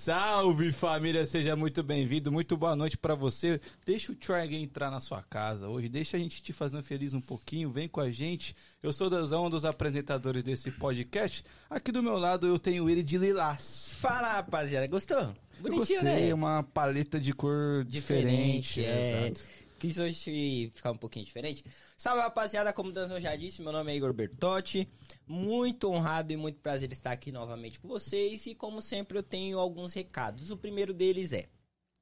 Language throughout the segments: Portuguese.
Salve família, seja muito bem-vindo, muito boa noite pra você. Deixa o Try entrar na sua casa hoje, deixa a gente te fazendo feliz um pouquinho, vem com a gente. Eu sou Dazão, um dos apresentadores desse podcast. Aqui do meu lado eu tenho ele de Lilás. Fala, rapaziada, gostou? Bonitinho, gostei, né? uma paleta de cor diferente. Diferente, é. exato. Quis hoje ficar um pouquinho diferente. Salve, rapaziada, como o Danzão já disse, meu nome é Igor Bertotti. Muito honrado e muito prazer estar aqui novamente com vocês. E como sempre, eu tenho alguns recados. O primeiro deles é...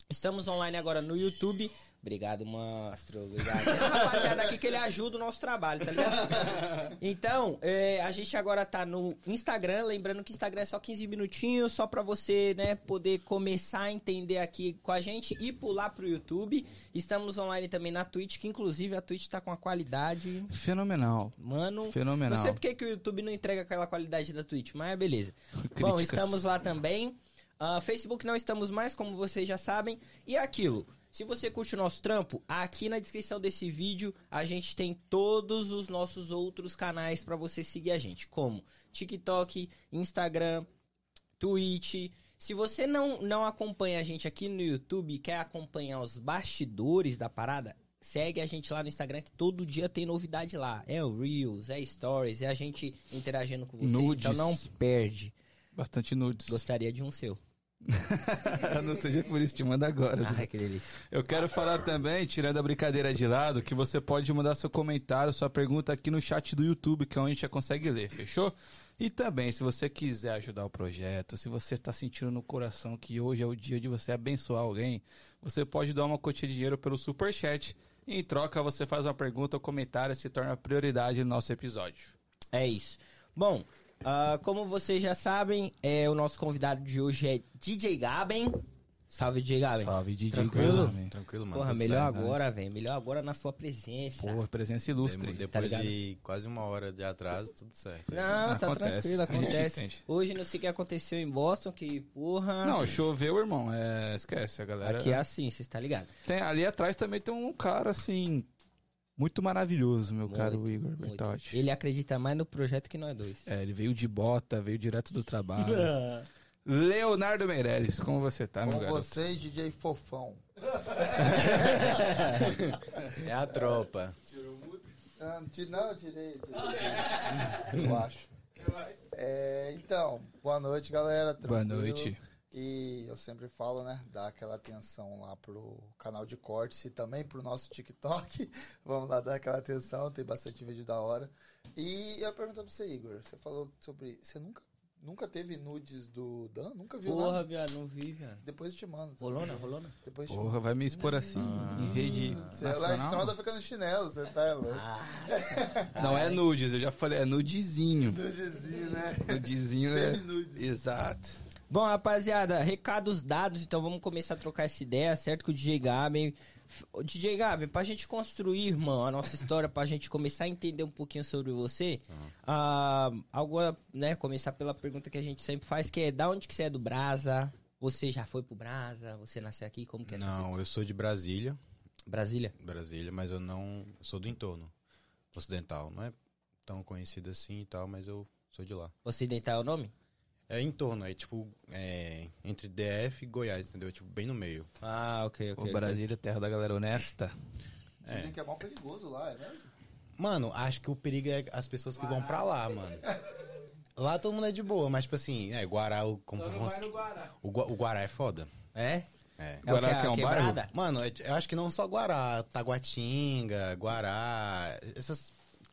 Estamos online agora no YouTube. Obrigado, monstro. Obrigado. Uma rapaziada aqui que ele ajuda o nosso trabalho, tá ligado? Então, é, a gente agora tá no Instagram. Lembrando que Instagram é só 15 minutinhos, só pra você, né, poder começar a entender aqui com a gente e pular pro YouTube. Estamos online também na Twitch, que inclusive a Twitch tá com a qualidade. Fenomenal. Mano, Fenomenal. não sei porque que o YouTube não entrega aquela qualidade da Twitch, mas é beleza. Bom, Críticas. estamos lá também. Ah, Facebook não estamos mais, como vocês já sabem. E é aquilo. Se você curte o nosso trampo, aqui na descrição desse vídeo a gente tem todos os nossos outros canais pra você seguir a gente, como TikTok, Instagram, Twitch. Se você não, não acompanha a gente aqui no YouTube e quer acompanhar os bastidores da parada, segue a gente lá no Instagram que todo dia tem novidade lá. É o Reels, é Stories, é a gente interagindo com vocês. Nudes. Então não perde. Bastante nudes. Gostaria de um seu. Não seja por isso, te manda agora. Ai, que delícia. Eu quero falar também, tirando a brincadeira de lado, que você pode mandar seu comentário, sua pergunta aqui no chat do YouTube, que é onde a gente já consegue ler, fechou? E também, se você quiser ajudar o projeto, se você está sentindo no coração que hoje é o dia de você abençoar alguém, você pode dar uma quantia de dinheiro pelo Superchat. E em troca, você faz uma pergunta ou comentário e se torna prioridade no nosso episódio. É isso. Bom, ah, como vocês já sabem, é, o nosso convidado de hoje é DJ Gaben. Salve, DJ Gaben. Salve, DJ Tranquilo? Gaben. Tranquilo, mano. Porra, melhor certo, né? agora, velho. Melhor agora na sua presença. Porra, presença ilustre. Tá Depois ligado? de quase uma hora de atraso, tudo certo. Não, tá Acontece. tranquilo, acontece. Hoje não sei o que aconteceu em Boston, que porra. Não, choveu, irmão. É, esquece, a galera. Aqui é assim, vocês tá ligado? Tem, ali atrás também tem um cara, assim, muito maravilhoso, meu Muito, caro Igor muito. Bertotti. Ele acredita mais no projeto que nós dois. É, ele veio de bota, veio direto do trabalho. Leonardo Meirelles, como você tá, meu Com garoto? vocês, DJ Fofão. É a tropa. Ah, Não, ti- não, tirei, tirei. Eu acho. É, então, boa noite, galera. Boa tranquilo? noite. E eu sempre falo, né? Dar aquela atenção lá pro canal de cortes e também pro nosso TikTok. Vamos lá dar aquela atenção, tem bastante vídeo da hora. E eu pergunto pra você, Igor, você falou sobre. Você nunca, nunca teve nudes do Dan? Nunca viu Porra, nada? viado, não vi, viado. Depois eu te mando. tá? Rolona, rolona? Depois eu te Porra, vai me expor assim em rede Você lá nacional? estronda fica no chinelo, você tá louco. Não é nudes, eu já falei, é nudezinho. Nudezinho, né? Nudezinho é... Semi-nudes. Exato. Bom, rapaziada, recados dados, então vamos começar a trocar essa ideia, certo? Com o DJ Gaben. Ô, DJ Gaben, pra gente construir, irmão, a nossa história, pra gente começar a entender um pouquinho sobre você, ah, algo, né, começar pela pergunta que a gente sempre faz, que é, da onde que você é do Brasa? Você já foi pro Brasa? Você nasceu aqui? Como que é essa Não, eu sou de Brasília. Brasília? Brasília, mas eu não. sou do entorno ocidental. Não é tão conhecido assim e tal, mas eu sou de lá. Ocidental é o nome? É em torno, é tipo. É, entre DF e Goiás, entendeu? Tipo, bem no meio. Ah, ok, ok. O Brasília, terra da galera honesta. Dizem que é mal perigoso lá, é mesmo? Mano, acho que o perigo é as pessoas que vão pra lá, mano. Lá todo mundo é de boa, mas tipo assim, é, Guará, o, como fosse- o, Gua- o Guará é foda. É? É. É o Guará que, é um quebrada? Mano, é- eu acho que não só Guará, Taguatinga, Guará, essas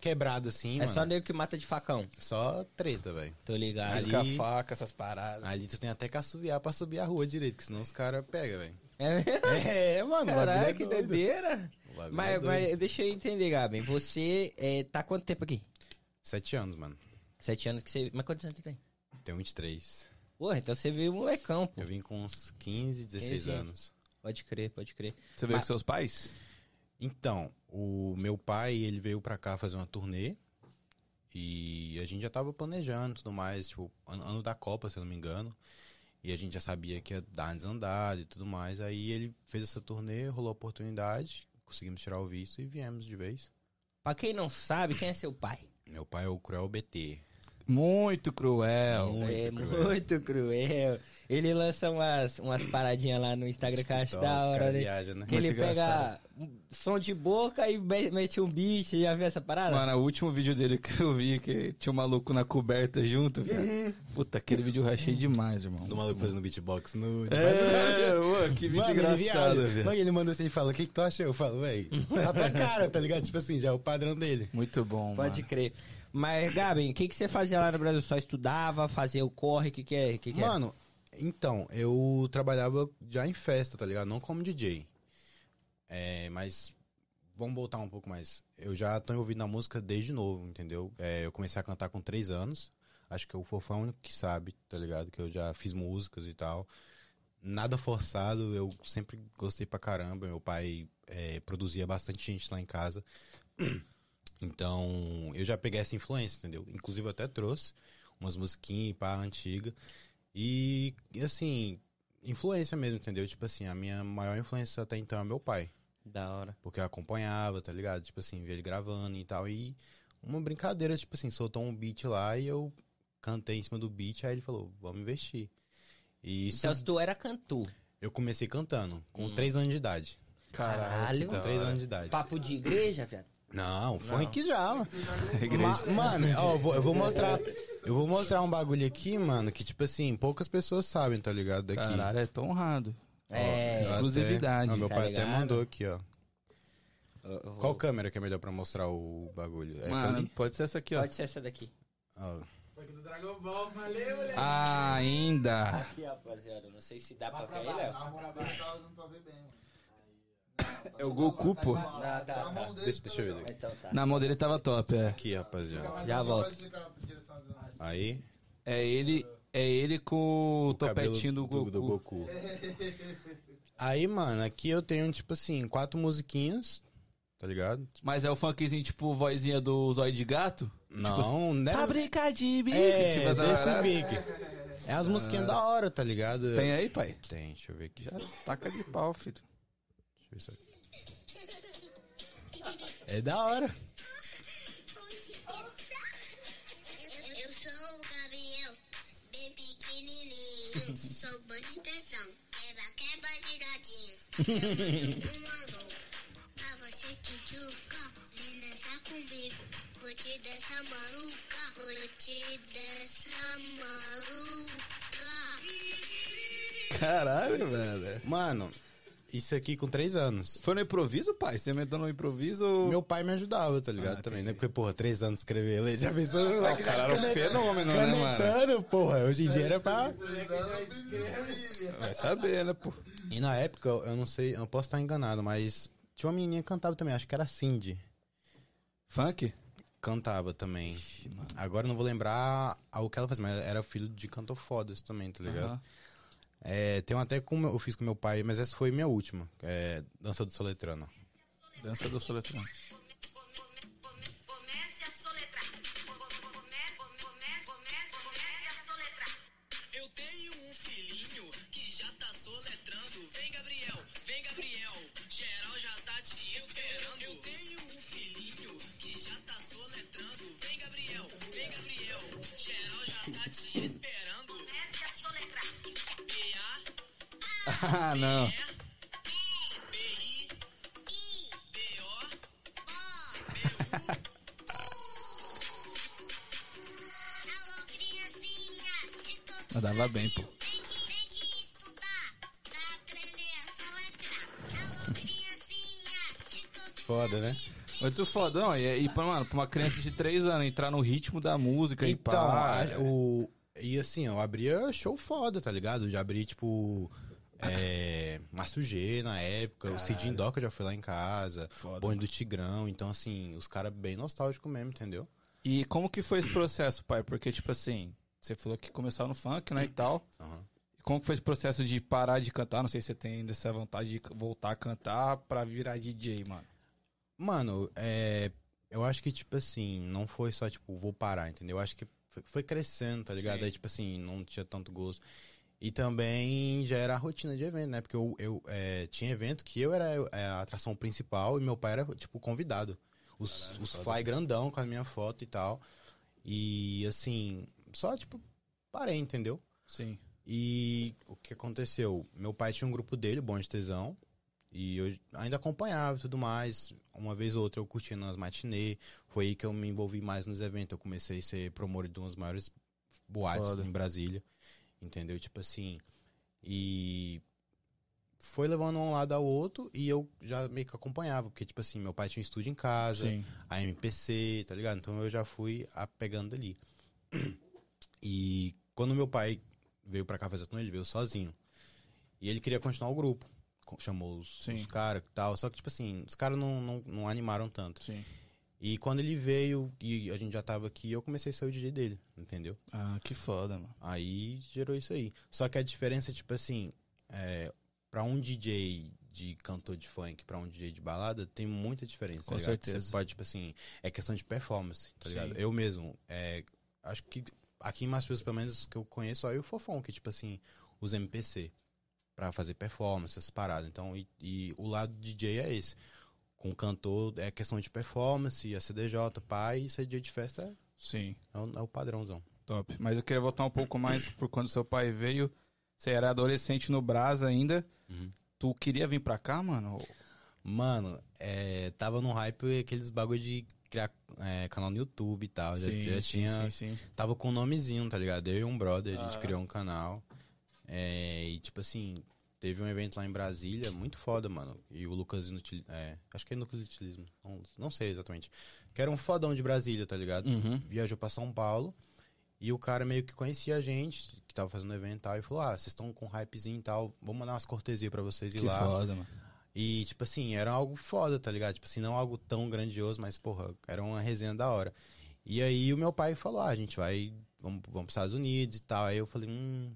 quebradas assim, É mano. só nego que mata de facão. Só treta, velho. Tô ligado. Ali- Risca faca, essas paradas. Ali tu tem até que assoviar pra subir a rua direito, que senão os caras pegam, velho. É mesmo? É, mano, o bagulho Caralho, é que doido. doideira. Bagulho Mas, é mas deixa eu entender, Gabi. Você é, tá há quanto tempo aqui? Sete anos, mano. Sete anos que você. Mas quantos anos você tem? Tenho 23. Porra, então você veio molecão, pô. Eu vim com uns 15, 16 15. anos. Pode crer, pode crer. Você veio Mas- com seus pais? Então, o meu pai, ele veio pra cá fazer uma turnê. E a gente já tava planejando e tudo mais, tipo, ano, ano da Copa, se eu não me engano. E a gente já sabia que ia dar uma desandada e tudo mais. Aí ele fez essa turnê, rolou a oportunidade, conseguimos tirar o visto e viemos de vez. Pra quem não sabe, quem é seu pai? Meu pai é o Cruel BT. Muito cruel. Muito é cruel. muito cruel. Ele lança umas, umas paradinhas lá no Instagram que eu acho da hora, né? viaja, né? Que ele Muito pega engraçado. um som de boca e me- mete um beat. Já viu essa parada? Mano, o último vídeo dele que eu vi, que tinha um maluco na coberta junto, Uhum. velho. Puta, aquele vídeo eu rachei demais, irmão. Do maluco fazendo beatbox no. É, mano, que vídeo Mano, ele engraçado, velho. Mano, ele manda assim e fala: O que, que tu achou? Eu falo, véi, tá tua cara, tá ligado? Tipo assim, já é o padrão dele. Muito bom, Pode mano. crer. Mas, Gabi, o que, que você fazia lá no Brasil? Só estudava, fazia o corre? O que, que é? Que que é? Então, eu trabalhava já em festa, tá ligado? Não como DJ. É, mas vamos voltar um pouco mais. Eu já tô envolvido na música desde novo, entendeu? É, eu comecei a cantar com três anos. Acho que o Fofão é o único que sabe, tá ligado? Que eu já fiz músicas e tal. Nada forçado, eu sempre gostei pra caramba. Meu pai é, produzia bastante gente lá em casa. Então, eu já peguei essa influência, entendeu? Inclusive, eu até trouxe umas musiquinhas pá, antiga. E, assim, influência mesmo, entendeu? Tipo assim, a minha maior influência até então é meu pai. Da hora. Porque eu acompanhava, tá ligado? Tipo assim, via ele gravando e tal. E uma brincadeira, tipo assim, soltou um beat lá e eu cantei em cima do beat, aí ele falou, vamos investir. E isso Então, se tu era cantor. eu comecei cantando, com Hum. três anos de idade. Caralho. Com três anos de idade. Papo de igreja, viado. Não, funk já, mano. Igreja. Ma- mano, ó, eu vou, eu vou mostrar. Eu vou mostrar um bagulho aqui, mano, que, tipo assim, poucas pessoas sabem, tá ligado? Daqui. Caralho, é tão honrado. É. Até- exclusividade, ó, meu tá pai até ligado? mandou aqui, ó. Vou- Qual câmera que é melhor pra mostrar o bagulho? É Mano, ali? pode ser essa aqui, ó. Pode ser essa daqui. Ó, Ah, ainda. Aqui, rapaziada. Não sei se dá pra ver aí, Léo. tá dando pra ver bem, mano. É o Goku, pô. Ah, tá, tá. deixa, deixa eu ver aqui. Então tá. Na mão dele tava top, é. Aqui, rapaziada. Já volto. Aí. É ele, é ele com o, cabelo topetinho do Goku. do Goku. Aí, mano, aqui eu tenho, tipo assim, quatro musiquinhas, tá ligado? Mas é o funkzinho, tipo, vozinha do zóio de gato? Não, né? Fábrica de bico. É, tipo, essa desse. É as musiquinhas da hora, tá ligado? Tem aí, pai? Tem, deixa eu ver aqui. Já taca de pau, filho. É da hora. Eu, eu sou o Gabriel, bem pequenininho. sou bom de tensão, quebra, quebra de gatinho. Um alô, pra você tchutchuca, vem dançar comigo. Vou te dançar maluca, vou te dançar maluca. Caralho, velho. Mano, isso aqui com três anos. Foi no improviso, pai? Você inventou no improviso? Meu pai me ajudava, tá ligado? Ah, Também, entendi. né? Porque, porra, três anos escrever leite, já pensou? O cara era um fenômeno, né, mano? Canetando, porra. Hoje em dia era pra... Vai saber, né, pô? E na época, eu não sei, eu posso estar enganado, mas tinha uma menininha que cantava também, acho que era Cindy. Funk? Cantava também. Ixi. Agora eu não vou lembrar o que ela fazia, mas era filho de cantor fodas também, tá ligado? Aham. É, tem até meu- eu fiz com meu pai, mas essa foi minha última. É Dança do Soletrano. Dança do Soletrão. Soletrar. Alô, criancinha, se tu Foda, né? Muito fodão. E, e pra, mano, pra uma criança de 3 anos entrar no ritmo da música e Então, pá. a- o. E assim, eu abria show foda, tá ligado? Eu já abri, tipo. É. Márcio G na época, o Cid Indoca já foi lá em casa, Foda, Bonde do Tigrão, então assim, os caras bem nostálgicos mesmo, entendeu? E como que foi esse processo, pai? Porque, tipo assim, você falou que começou no funk, né, e tal. Aham. E como que foi esse processo de parar de cantar? Não sei se você tem ainda essa vontade de voltar a cantar pra virar DJ, mano. Mano, é. Eu acho que, tipo assim, não foi só, tipo, vou parar, entendeu? Eu acho que foi, foi crescendo, tá ligado? Sim. Aí, tipo assim, não tinha tanto gosto. E também já era a rotina de evento, né? Porque eu, eu é, tinha evento que eu era é, a atração principal e meu pai era, tipo, convidado. Os, os fly grandão com a minha foto e tal. E, assim, só, tipo, parei, entendeu? Sim. E o que aconteceu? Meu pai tinha um grupo dele, Bom de Tesão, e eu ainda acompanhava e tudo mais. Uma vez ou outra eu curtia nas matinê. Foi aí que eu me envolvi mais nos eventos. Eu comecei a ser promotor de umas maiores boates Foda. em Brasília. Entendeu? Tipo assim. E foi levando um lado ao outro e eu já meio que acompanhava. Porque, tipo assim, meu pai tinha um estúdio em casa Sim. a MPC, tá ligado? Então eu já fui apegando ali. E quando meu pai veio pra cá fazer tudo, ele veio sozinho. E ele queria continuar o grupo. Chamou os, os caras e tal. Só que, tipo assim, os caras não, não, não animaram tanto. Sim. E quando ele veio e a gente já tava aqui, eu comecei a ser o DJ dele, entendeu? Ah, que foda, mano. Aí gerou isso aí. Só que a diferença, tipo assim, é, pra um DJ de cantor de funk, pra um DJ de balada, tem muita diferença. Com tá certeza. Você pode, tipo assim, é questão de performance, tá Sim. ligado? Eu mesmo, é, acho que aqui em Massachusetts, pelo menos, que eu conheço, só eu e o Fofão, que, tipo assim, os MPC pra fazer performance, essas paradas. Então, e, e o lado DJ é esse. Com o cantor é questão de performance, a CDJ, pai, e ser DJ de festa é, Sim. é o, é o padrãozão. Top. Mas eu queria voltar um pouco mais por quando seu pai veio. Você era adolescente no Brasa ainda. Uhum. Tu queria vir pra cá, mano? Mano, é, tava no hype aqueles bagulho de criar é, canal no YouTube e tal. Já, já tinha. sim, sim. Tava com um nomezinho, tá ligado? Eu e um brother, a gente Ah. criou um canal. É, e tipo assim, teve um evento lá em Brasília, muito foda, mano. E o Lucas é, acho que é Inutilismo, não, não sei exatamente. Que era um fodão de Brasília, tá ligado? Uhum. Viajou pra São Paulo. E o cara meio que conhecia a gente, que tava fazendo o evento e tal, e falou: Ah, vocês estão com hypezinho e tal, vamos mandar umas cortesias pra vocês ir Que lá. foda, mano. E, tipo assim, era algo foda, tá ligado? Tipo assim, não algo tão grandioso, mas, porra, era uma resenha da hora. E aí o meu pai falou, ah, a gente vai, vamos, vamos pros Estados Unidos e tal. Aí eu falei, hum,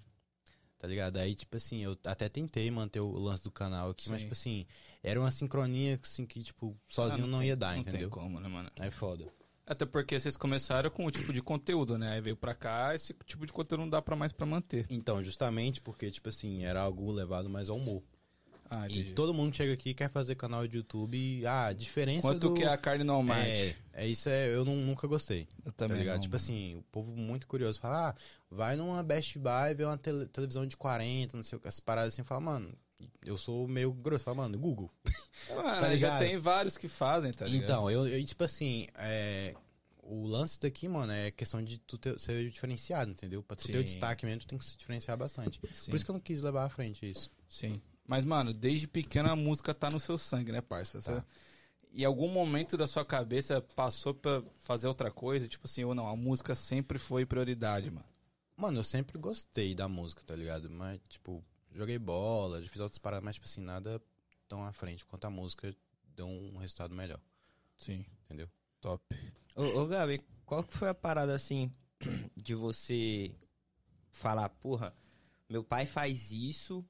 tá ligado? Aí, tipo assim, eu até tentei manter o lance do canal aqui, mas, Sim. tipo assim, era uma sincronia, assim, que, tipo, sozinho Ah, não, tem- ia dar, não entendeu? tem como, né, mano? É foda. Até porque vocês começaram com o tipo de conteúdo, né? Aí veio pra cá, esse tipo de conteúdo não dá pra mais pra manter. Então, justamente porque, tipo assim, era algo levado mais ao humor. Ah, E todo mundo chega aqui e quer fazer canal de YouTube e, ah, a diferença Quanto do... que é a carne no almighty? É, é isso, é, eu não- nunca gostei. Eu Tá também ligado? não, tipo mano. assim, o povo muito curioso fala, ah, vai numa Best Buy ver uma tele- televisão de 40, não sei o que, essas paradas assim, fala, mano, eu sou meio grosso, fala, mano, Google. Mano, tá já tem vários que fazem, tá ligado? então, eu, eu, tipo assim, é, o lance daqui, mano, é questão de tu ter, ser diferenciado, entendeu? Pra tu ter o Sim. destaque mesmo, tu tem que se diferenciar bastante. Sim. Por isso que eu não quis levar à frente isso. Sim. Mas, mano, desde pequena a música tá no seu sangue, né, parça? Você... Tá. E algum momento da sua cabeça passou pra fazer outra coisa? Tipo assim, ou não, a música sempre foi prioridade, mano. Mano, eu sempre gostei da música, tá ligado? Mas, tipo, joguei bola, já fiz outras paradas, mas, tipo assim, nada tão à frente quanto a música deu um resultado melhor, Sim. entendeu? Top. Ô, ô Gabi, qual que foi a parada assim de você falar, porra, meu pai faz isso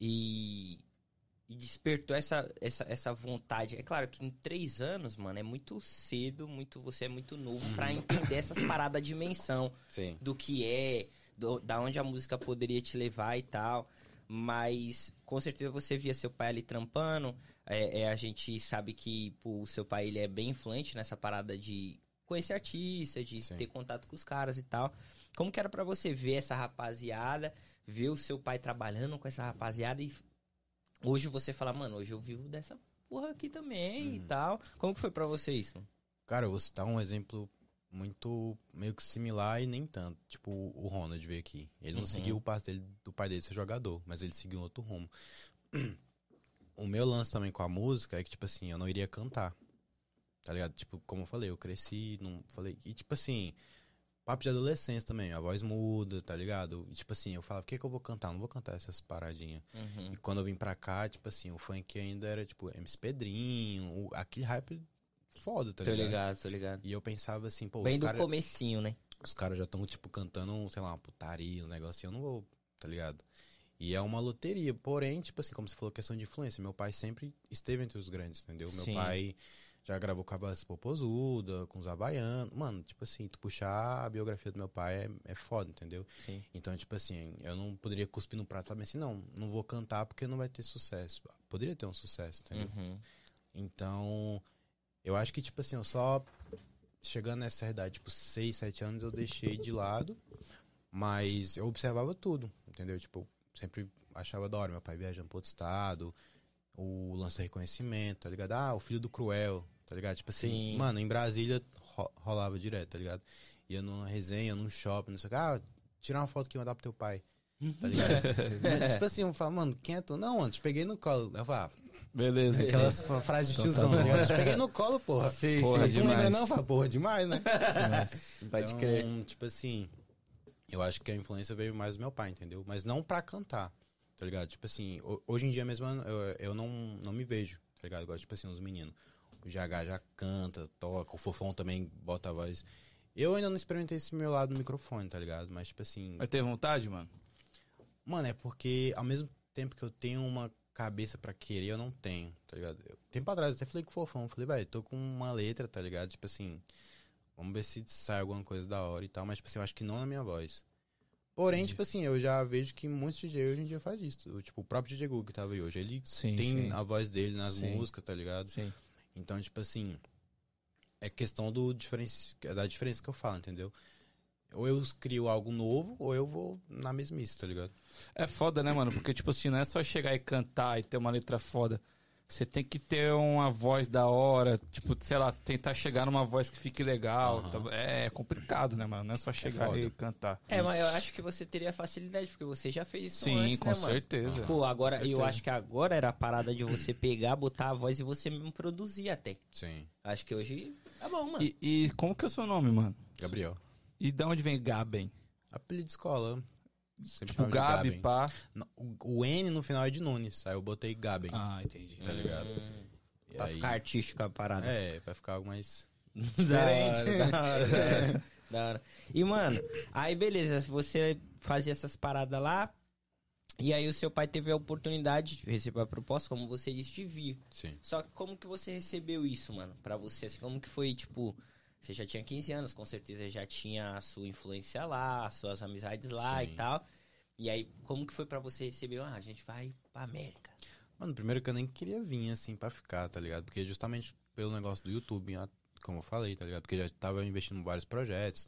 e, e despertou essa, essa, essa vontade. É claro que em três anos, mano, é muito cedo, muito você é muito novo pra entender essas paradas da dimensão Sim. do que é, do- da onde a música poderia te levar e tal. Mas com certeza você via seu pai ali trampando. É, é, a gente sabe que pô, o seu pai ele é bem influente nessa parada de conhecer artista, de Sim. ter contato com os caras e tal. Como que era pra você ver essa rapaziada, ver o seu pai trabalhando com essa rapaziada e hoje você fala, mano, hoje eu vivo dessa porra aqui também e tal. Como que foi pra você isso? Cara, eu vou citar um exemplo muito meio que similar e nem tanto. Tipo, o Ronald veio aqui. Ele não Uhum. seguiu o passo dele, do pai dele ser jogador, mas ele seguiu um outro rumo. O meu lance também com a música é que, tipo assim, eu não iria cantar. Tá ligado? Tipo, como eu falei, eu cresci, não falei. E tipo assim, papo de adolescência também, a voz muda, tá ligado? E tipo assim, eu falava, o que que eu vou cantar? Não vou cantar essas paradinhas. Uhum. E quando eu vim pra cá, tipo assim, o funk ainda era, tipo, MC Pedrinho, o- aquele hype foda, tá Tô ligado? ligado, tô ligado. E eu pensava assim, pô, Bem os do caras comecinho, né? os caras já estão, tipo, cantando, sei lá, uma putaria, um negócio assim, eu não vou, tá ligado? E é uma loteria, porém, tipo assim, como você falou, questão de influência, meu pai sempre esteve entre os grandes, entendeu? Meu Sim. pai já gravou com a Bass Popozuda, com os Havaianos, mano, tipo assim, tu puxar a biografia do meu pai é, é foda, entendeu? Sim. Então, tipo assim, eu não poderia cuspir no prato e falar assim, não, não vou cantar porque não vai ter sucesso. Poderia ter um sucesso, entendeu? Uhum. Então, eu acho que, tipo assim, eu só chegando nessa idade, tipo, 6, 7 anos, eu deixei de lado. Mas eu observava tudo. entendeu? Tipo, sempre achava da hora meu pai viajando pro outro estado, o lance do reconhecimento, tá ligado? Ah, o filho do Cruel, tá ligado? Tipo assim, Sim. mano, em Brasília ro- rolava direto, tá ligado? Ia numa resenha, num shopping, não sei o que, ah, tirar uma foto aqui e mandar pro teu pai. Tá ligado? Mas, tipo assim, eu falo, mano, quem é tu? Não, antes peguei no colo. Eu falo, ah, Beleza. aquelas fra- frases de tiozão, tá ligado? Te peguei no colo, porra. Sim, Porra, tu não lembra demais. não? Fala, porra, demais, né? Pode Então, crer. Tipo assim, eu acho que a influência veio mais do meu pai, entendeu? Mas não pra cantar, tá ligado? Tipo assim, ho- hoje em dia mesmo eu, eu não, não me vejo, tá ligado? Igual, tipo assim, os meninos. O GH já canta, toca, o Fofão também bota a voz. Eu ainda não experimentei esse meu lado do microfone, tá ligado? Mas, tipo assim, Vai ter vontade, mano? Mano, é porque ao mesmo tempo que eu tenho uma cabeça pra querer, eu não tenho, tá ligado? Eu- tempo atrás eu até falei com o Fofão, falei, velho, tô com uma letra, tá ligado? Tipo assim, vamos ver se sai alguma coisa da hora e tal, mas tipo assim, eu acho que não na minha voz. Porém, tipo assim, eu já vejo que muitos DJ hoje em dia faz isso. Tipo, o próprio DJ Google que tava aí hoje, ele Sim, tem sim. a voz dele nas Sim. músicas, tá ligado? Sim. Então, tipo assim, é questão do diferença, da diferença que eu falo, entendeu? Ou eu crio algo novo, ou eu vou na mesmice, tá ligado? É foda, né, mano? Porque, tipo assim, não é só chegar e cantar e ter uma letra foda. Você tem que ter uma voz da hora, tipo, sei lá, tentar chegar numa voz que fique legal. Aham. tá- É complicado, né, mano? Não é só chegar foda. e cantar. É, mas eu acho que você teria facilidade, porque você já fez isso Sim, antes, com né, mano? certeza. Pô, agora, Com eu certeza. acho que agora era a parada de você pegar, botar a voz e você mesmo produzir até. Sim. Acho que hoje tá bom, mano. E, e como que é o seu nome, mano? Gabriel. E da onde vem Gaben? Apelido de escola. Sempre Tipo, Gabi, Gaben. pá. Não, O, o N no final é de Nunes. Aí eu botei Gaben. Ah, entendi. Tá ligado? E Pra aí- ficar artístico a parada. É, vai ficar algo mais. Da hora, da hora, é. Da hora. E, mano, aí beleza, você fazia essas paradas lá, e aí o seu pai teve a oportunidade de receber a proposta, como você disse, de vir. Sim. Só que como que você recebeu isso, mano? Pra você, assim, como que foi, tipo... Você já tinha 15 anos, com certeza já tinha a sua influência lá, as suas amizades lá Sim. e tal. E aí, como que foi pra você receber? Ah, a gente vai pra América. Mano, primeiro que eu nem queria vir assim pra ficar, tá ligado? Porque justamente pelo negócio do YouTube, como eu falei, tá ligado? Porque já tava investindo em vários projetos.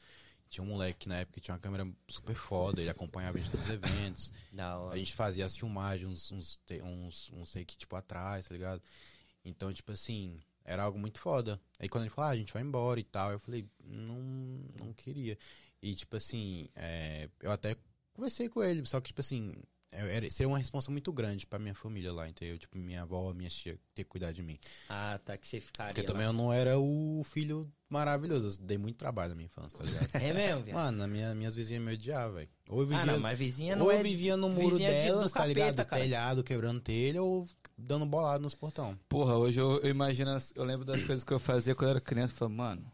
Tinha um moleque que na época tinha uma câmera super foda, ele acompanhava a gente nos eventos. Da hora. A gente fazia as filmagens uns, uns, uns, uns take, tipo, atrás, tá ligado? Então, tipo assim, era algo muito foda. Aí quando ele falou, ah, a gente vai embora e tal, eu falei, não, não queria. E, tipo assim, é, eu até conversei com ele, só que, tipo assim, era, seria uma responsa muito grande pra minha família lá, entendeu? Tipo, minha avó, minha tia ter que cuidar de mim. Ah, tá, que você ficaria Porque lá. também eu não era o filho maravilhoso, eu dei muito trabalho na minha infância, tá ligado? É mesmo, viado? Mano, minha, minhas vizinhas me odiavam, velho. Ou eu vivia Ah, não, mas vizinha não ou é... eu vivia no muro vizinha de- delas, tá capeta, ligado? cara. Telhado, quebrando telha, ou dando bolado nos portão. Porra, hoje eu, eu imagino, as- eu lembro das coisas que eu fazia quando eu era criança. Eu falei, mano.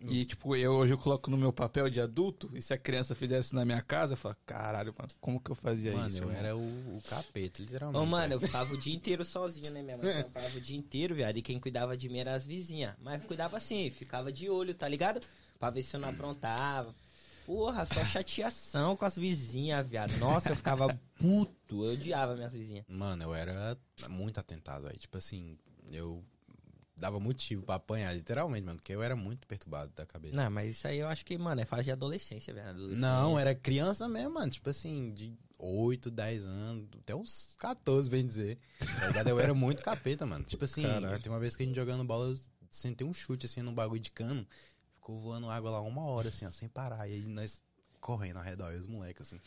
E tipo, eu, hoje eu coloco no meu papel de adulto, e se a criança fizesse na minha casa, eu falo, caralho, mano, como que eu fazia Mano, isso? eu irmão?" era o, o capeta, literalmente. Ô, mano, eu ficava o dia inteiro sozinho, né, minha mãe? Eu ficava o dia inteiro, viado. E quem cuidava de mim era as vizinhas. Mas cuidava assim, ficava de olho, tá ligado? Pra ver se eu não aprontava. Porra, só chateação com as vizinhas, viado. Nossa, eu ficava puto. Eu odiava minhas vizinhas. Mano, eu era muito atentado aí. Tipo assim, eu dava motivo pra apanhar, literalmente, mano, porque eu era muito perturbado da cabeça. Não, mas isso aí eu acho que, mano, é fase de adolescência, velho. Adolescência. Não, era criança mesmo, mano. Tipo assim, de 8, 10 anos, até uns 14, bem dizer. Tá ligado? Eu era muito capeta, mano. Tipo assim, tem uma vez que a gente jogando bola, eu sentei um chute assim num bagulho de cano. Ficou voando água lá uma hora, assim, ó, sem parar. E aí nós correndo ao redor, e os moleques, assim.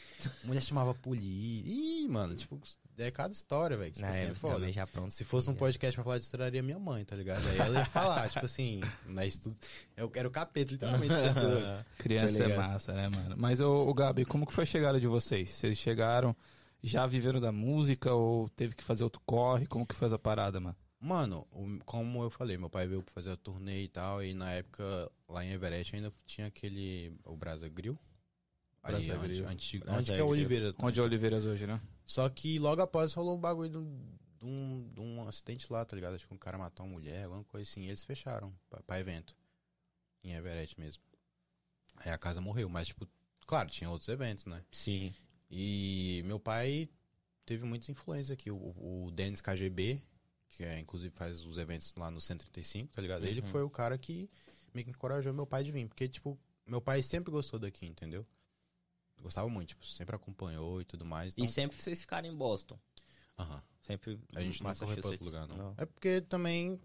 A mulher chamava polícia. Ih, mano, tipo, é cada história, velho. Tipo assim, é foda. já pronto. Se fosse um podcast pra falar disso, traria minha mãe, tá ligado? Aí ela ia falar, tipo assim, mas tudo. Eu quero o capeta, literalmente, pessoa. Criança Tá é massa, né, mano? Mas, ô, ô, Gabi, como que foi a chegada de vocês? Vocês chegaram, já viveram da música ou teve que fazer outro corre? Como que faz a parada, mano? Mano, como eu falei, meu pai veio pra fazer a turnê e tal, e na época, lá em Everest, ainda tinha aquele. O Brasa Grill. Ali, Brasa onde, antigo, onde que é Grill. Oliveira. Onde é Oliveiras hoje, né? Só que logo após rolou um bagulho de um, de um, de acidente lá, tá ligado? Acho que um cara matou uma mulher, alguma coisa assim. E eles fecharam pra, pra evento. Em Everest mesmo. Aí a casa morreu, mas, tipo, claro, tinha outros eventos, né? Sim. E meu pai teve muita influência aqui. O, o Denis KGB, que é, inclusive faz os eventos lá no 135, tá ligado? Ele que foi o cara que me encorajou meu pai de vir. Porque, tipo, meu pai sempre gostou daqui, entendeu? Gostava muito, tipo, sempre acompanhou e tudo mais. E Então, sempre vocês ficaram em Boston. Aham. Sempre A gente não foi pra outro lugar, não. É porque também,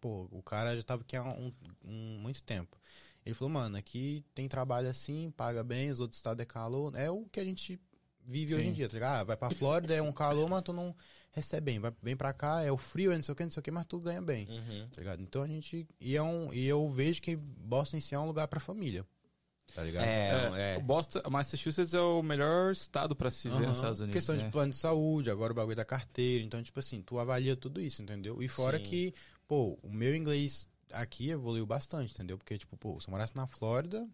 pô, o cara já tava aqui há um, um- muito tempo. Ele falou, mano, aqui tem trabalho assim, paga bem, os outros estados é calor. É o que a gente vive hoje em Sim. dia, tá ligado? Ah, vai pra Flórida, é um calor, mas tu não recebe bem. Vai, vem pra cá, é o frio, é não sei o que, não sei o que, mas tu ganha bem, Uhum. tá ligado? Então a gente. E, é um, e eu vejo que Boston em si é um lugar pra família, tá ligado? É, é. O Boston, Massachusetts é o melhor estado pra se ver Aham. nos Estados Unidos. Questão né? de plano de saúde, agora o bagulho da carteira. Então, tipo assim, tu avalia tudo isso, entendeu? E fora Sim. que, pô, o meu inglês aqui evoluiu bastante, entendeu? Porque, tipo, pô, se eu morasse na Flórida,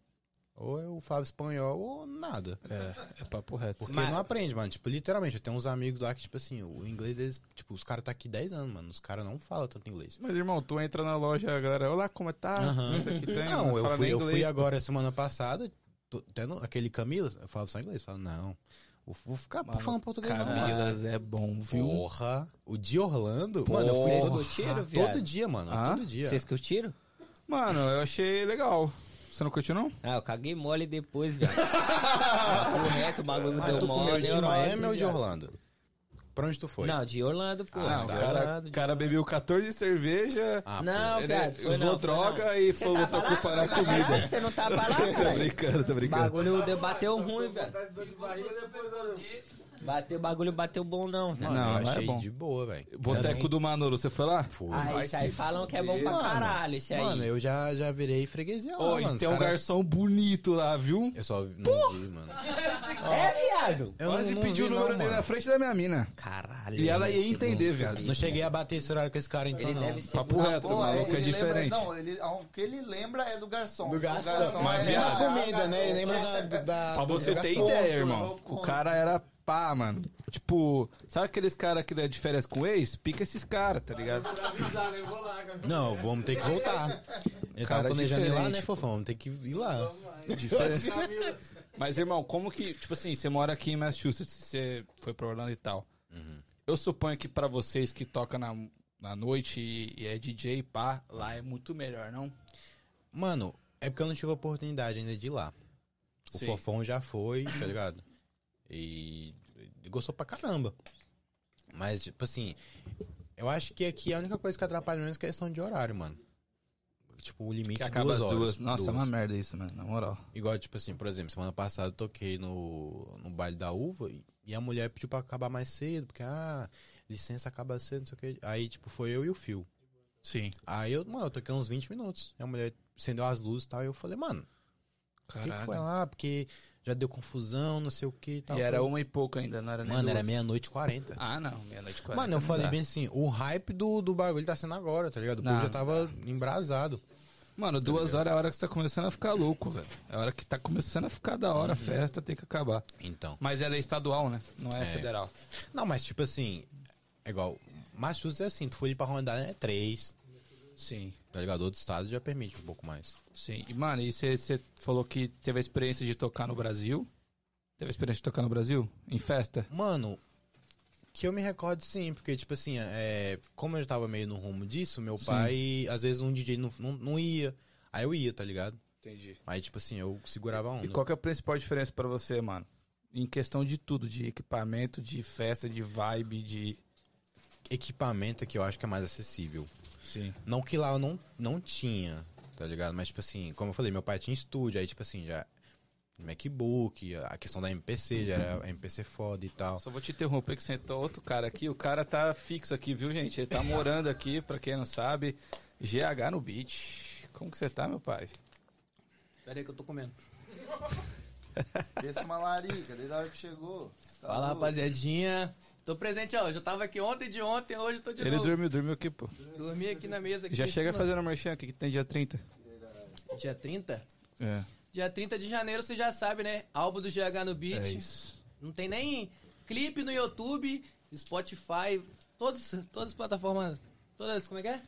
ou eu falava espanhol ou nada. É, é papo reto. Porque Mas- não aprende, mano. Tipo, literalmente, eu tenho uns amigos lá que, tipo assim, o inglês deles, tipo, os caras tá aqui 10 anos, mano. Os caras não falam tanto inglês. Mas, irmão, tu entra na loja, a galera, olá, como é tá? Aham. Isso aqui tem. não, eu fui, nem eu fui inglês, agora semana passada, tô tendo aquele Camila, eu falo só inglês. Eu falo, não, vou, ficar Mano, falando português. Camilas é bom, viu? Porra, o de Orlando, mano, eu fui todo, viado? todo dia, mano, Ah? todo dia. Vocês curtiram? Mano, eu achei legal. Você não curtiu, não? Ah, eu caguei mole depois, velho. Papo reto, o bagulho Mas deu tu comeu mole. de neurose, Miami ou de viado. Orlando? Pra onde tu foi? Não, de Orlando, pô. Ah, o de cara, Orlando, o cara bebeu 14 cerveja, Ah, Não, ele viado, foi usou não, foi droga não. e Você falou, tava lá? preparando a Você tava lá? comida. Você não tava lá, tô brincando, tô O brincando. bagulho deu- bateu ruim, velho. Bateu, o bagulho bateu bom não. Mano, Não, eu lá é achei bom. de boa, velho. Boteco do Manolo, você foi lá? Fui. Ah, isso aí falam que é bom pra Mano, caralho, esse aí. Mano, eu já, já virei freguesia lá, Ô, mano. e tem um cara- garçom bonito lá, viu? Eu só não vi, mano. É, viado? Eu Quase não, não pediu vi, o número não, dele mano. na frente da minha mina. Caralho. E ela ia entender, muito viado. Não cheguei a bater esse horário com esse cara, então Ele não. deve ser Papo reto, mano, é, é diferente. Lembra, não, ele, ah, o que ele lembra é do garçom. Do garçom. Mas, é- Vem viado, da comida, né? Lembra da... Pra você ter ideia, irmão. O cara era pá, mano. Tipo, sabe aqueles caras que é de férias com o ex? Pica esses caras, tá ligado? Não, vamos ter que voltar. Ele Cara tava planejando ir lá, né, fofão? Vamos ter que ir lá. Diferente. Mas, irmão, como que, tipo assim, você mora aqui em Massachusetts, você foi pra Orlando e tal. Eu suponho que pra vocês que tocam na, na noite e, e é DJ, pá, lá é muito melhor, não? Mano, é porque eu não tive a oportunidade ainda de ir lá. O Sim. Fofão já foi, tá ligado? E, e gostou pra caramba. Mas, tipo assim, eu acho que aqui a única coisa que atrapalha mesmo é questão de horário, mano. Tipo, o limite Que de acaba duas as horas. duas. Nossa, é Duas. uma merda isso, mano, na moral. Igual, tipo assim, por exemplo, semana passada eu toquei no, no baile da uva e, e a mulher pediu pra acabar mais cedo, porque, ah, licença acaba cedo, não sei o que. Aí, tipo, foi eu e o Fio. Sim. Aí eu, mano, eu toquei uns 20 minutos. E a mulher acendeu as luzes e tal. E eu falei, mano, o que, que foi lá? Porque já deu confusão, não sei o que e tal. E era uma e pouco ainda, não era nem Mano, era duas. meia-noite e 40. Ah, não, meia-noite e quarenta. Mano, eu falei dá. bem assim, o hype do, do bagulho tá sendo agora, tá ligado? O povo já tava embrasado. Mano, duas horas é a hora que você tá começando a ficar louco, velho. É a hora que tá começando a ficar da hora, a festa tem que acabar. Então. Mas ela é estadual, né? Não é, É. federal. Não, mas tipo assim, é igual. Massachusetts é assim, tu for ir pra Rondônia é 3, Sim, tá ligado? Outro estado já permite um pouco mais. sim. E, mano, e você falou que teve a experiência de tocar no Brasil? Teve a experiência de tocar no Brasil? Em festa? Mano, que eu me recordo sim, porque, tipo assim, é, como eu já tava meio no rumo disso, meu pai, às vezes um DJ não, não, não ia, aí eu ia, tá ligado? Entendi. Aí, tipo assim, eu segurava a onda. E qual que é a principal diferença pra você, mano? Em questão de tudo, de equipamento, de festa, de vibe, de... Equipamento é que eu acho que é mais acessível. Sim. Não que lá eu não, não tinha, tá ligado? Mas, tipo assim, como eu falei, meu pai tinha estúdio, aí, tipo assim, já. MacBook, a questão da MPC, já era MPC foda e tal. Só vou te interromper que sentou outro cara aqui. O cara tá fixo aqui, viu, gente? Ele tá morando aqui, pra quem não sabe. GH no beat. Como que você tá, meu pai? Pera aí que eu tô comendo. Esse malarica, desde a hora que chegou. Tá Fala, louco. rapaziadinha. Tô presente, ó. Já tava aqui ontem de ontem, hoje eu tô de Ele novo. dormiu, dormiu aqui, pô. Dormi aqui na mesa. Aqui Já chega cima. fazendo merchan aqui, que tem dia 30. Dia 30? É, Dia 30 de janeiro, você já sabe, né? Álbum do GH no Beat. é isso. Não tem nem clipe no YouTube, Spotify, todos, todas as plataformas. Todas, como é que é?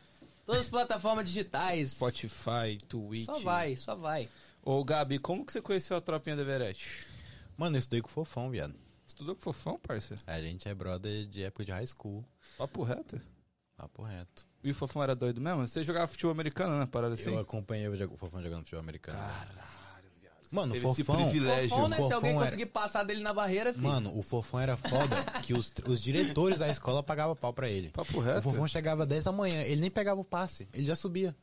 Todas as plataformas digitais. Spotify, Twitch. Só vai, só vai. Ô, Gabi, como que você conheceu a tropinha do Everett? Mano, eu estudei com o Fofão, viado. Estudou com fofão, parceiro? A gente é brother de época de high school. Papo reto. Papo reto. E o fofão era doido mesmo? Você jogava futebol americano, né? Parada assim? Eu acompanhei o o Fofão jogando futebol americano. Mano, o Teve esse Fofão... privilégio. Fofão, né? Se Fofão alguém era- conseguir passar dele na barreira, filho. Mano, o Fofão era foda que os, os diretores da escola pagavam pau pra ele. Papo O reto. Fofão chegava 10 da manhã, ele nem pegava o passe, ele já subia.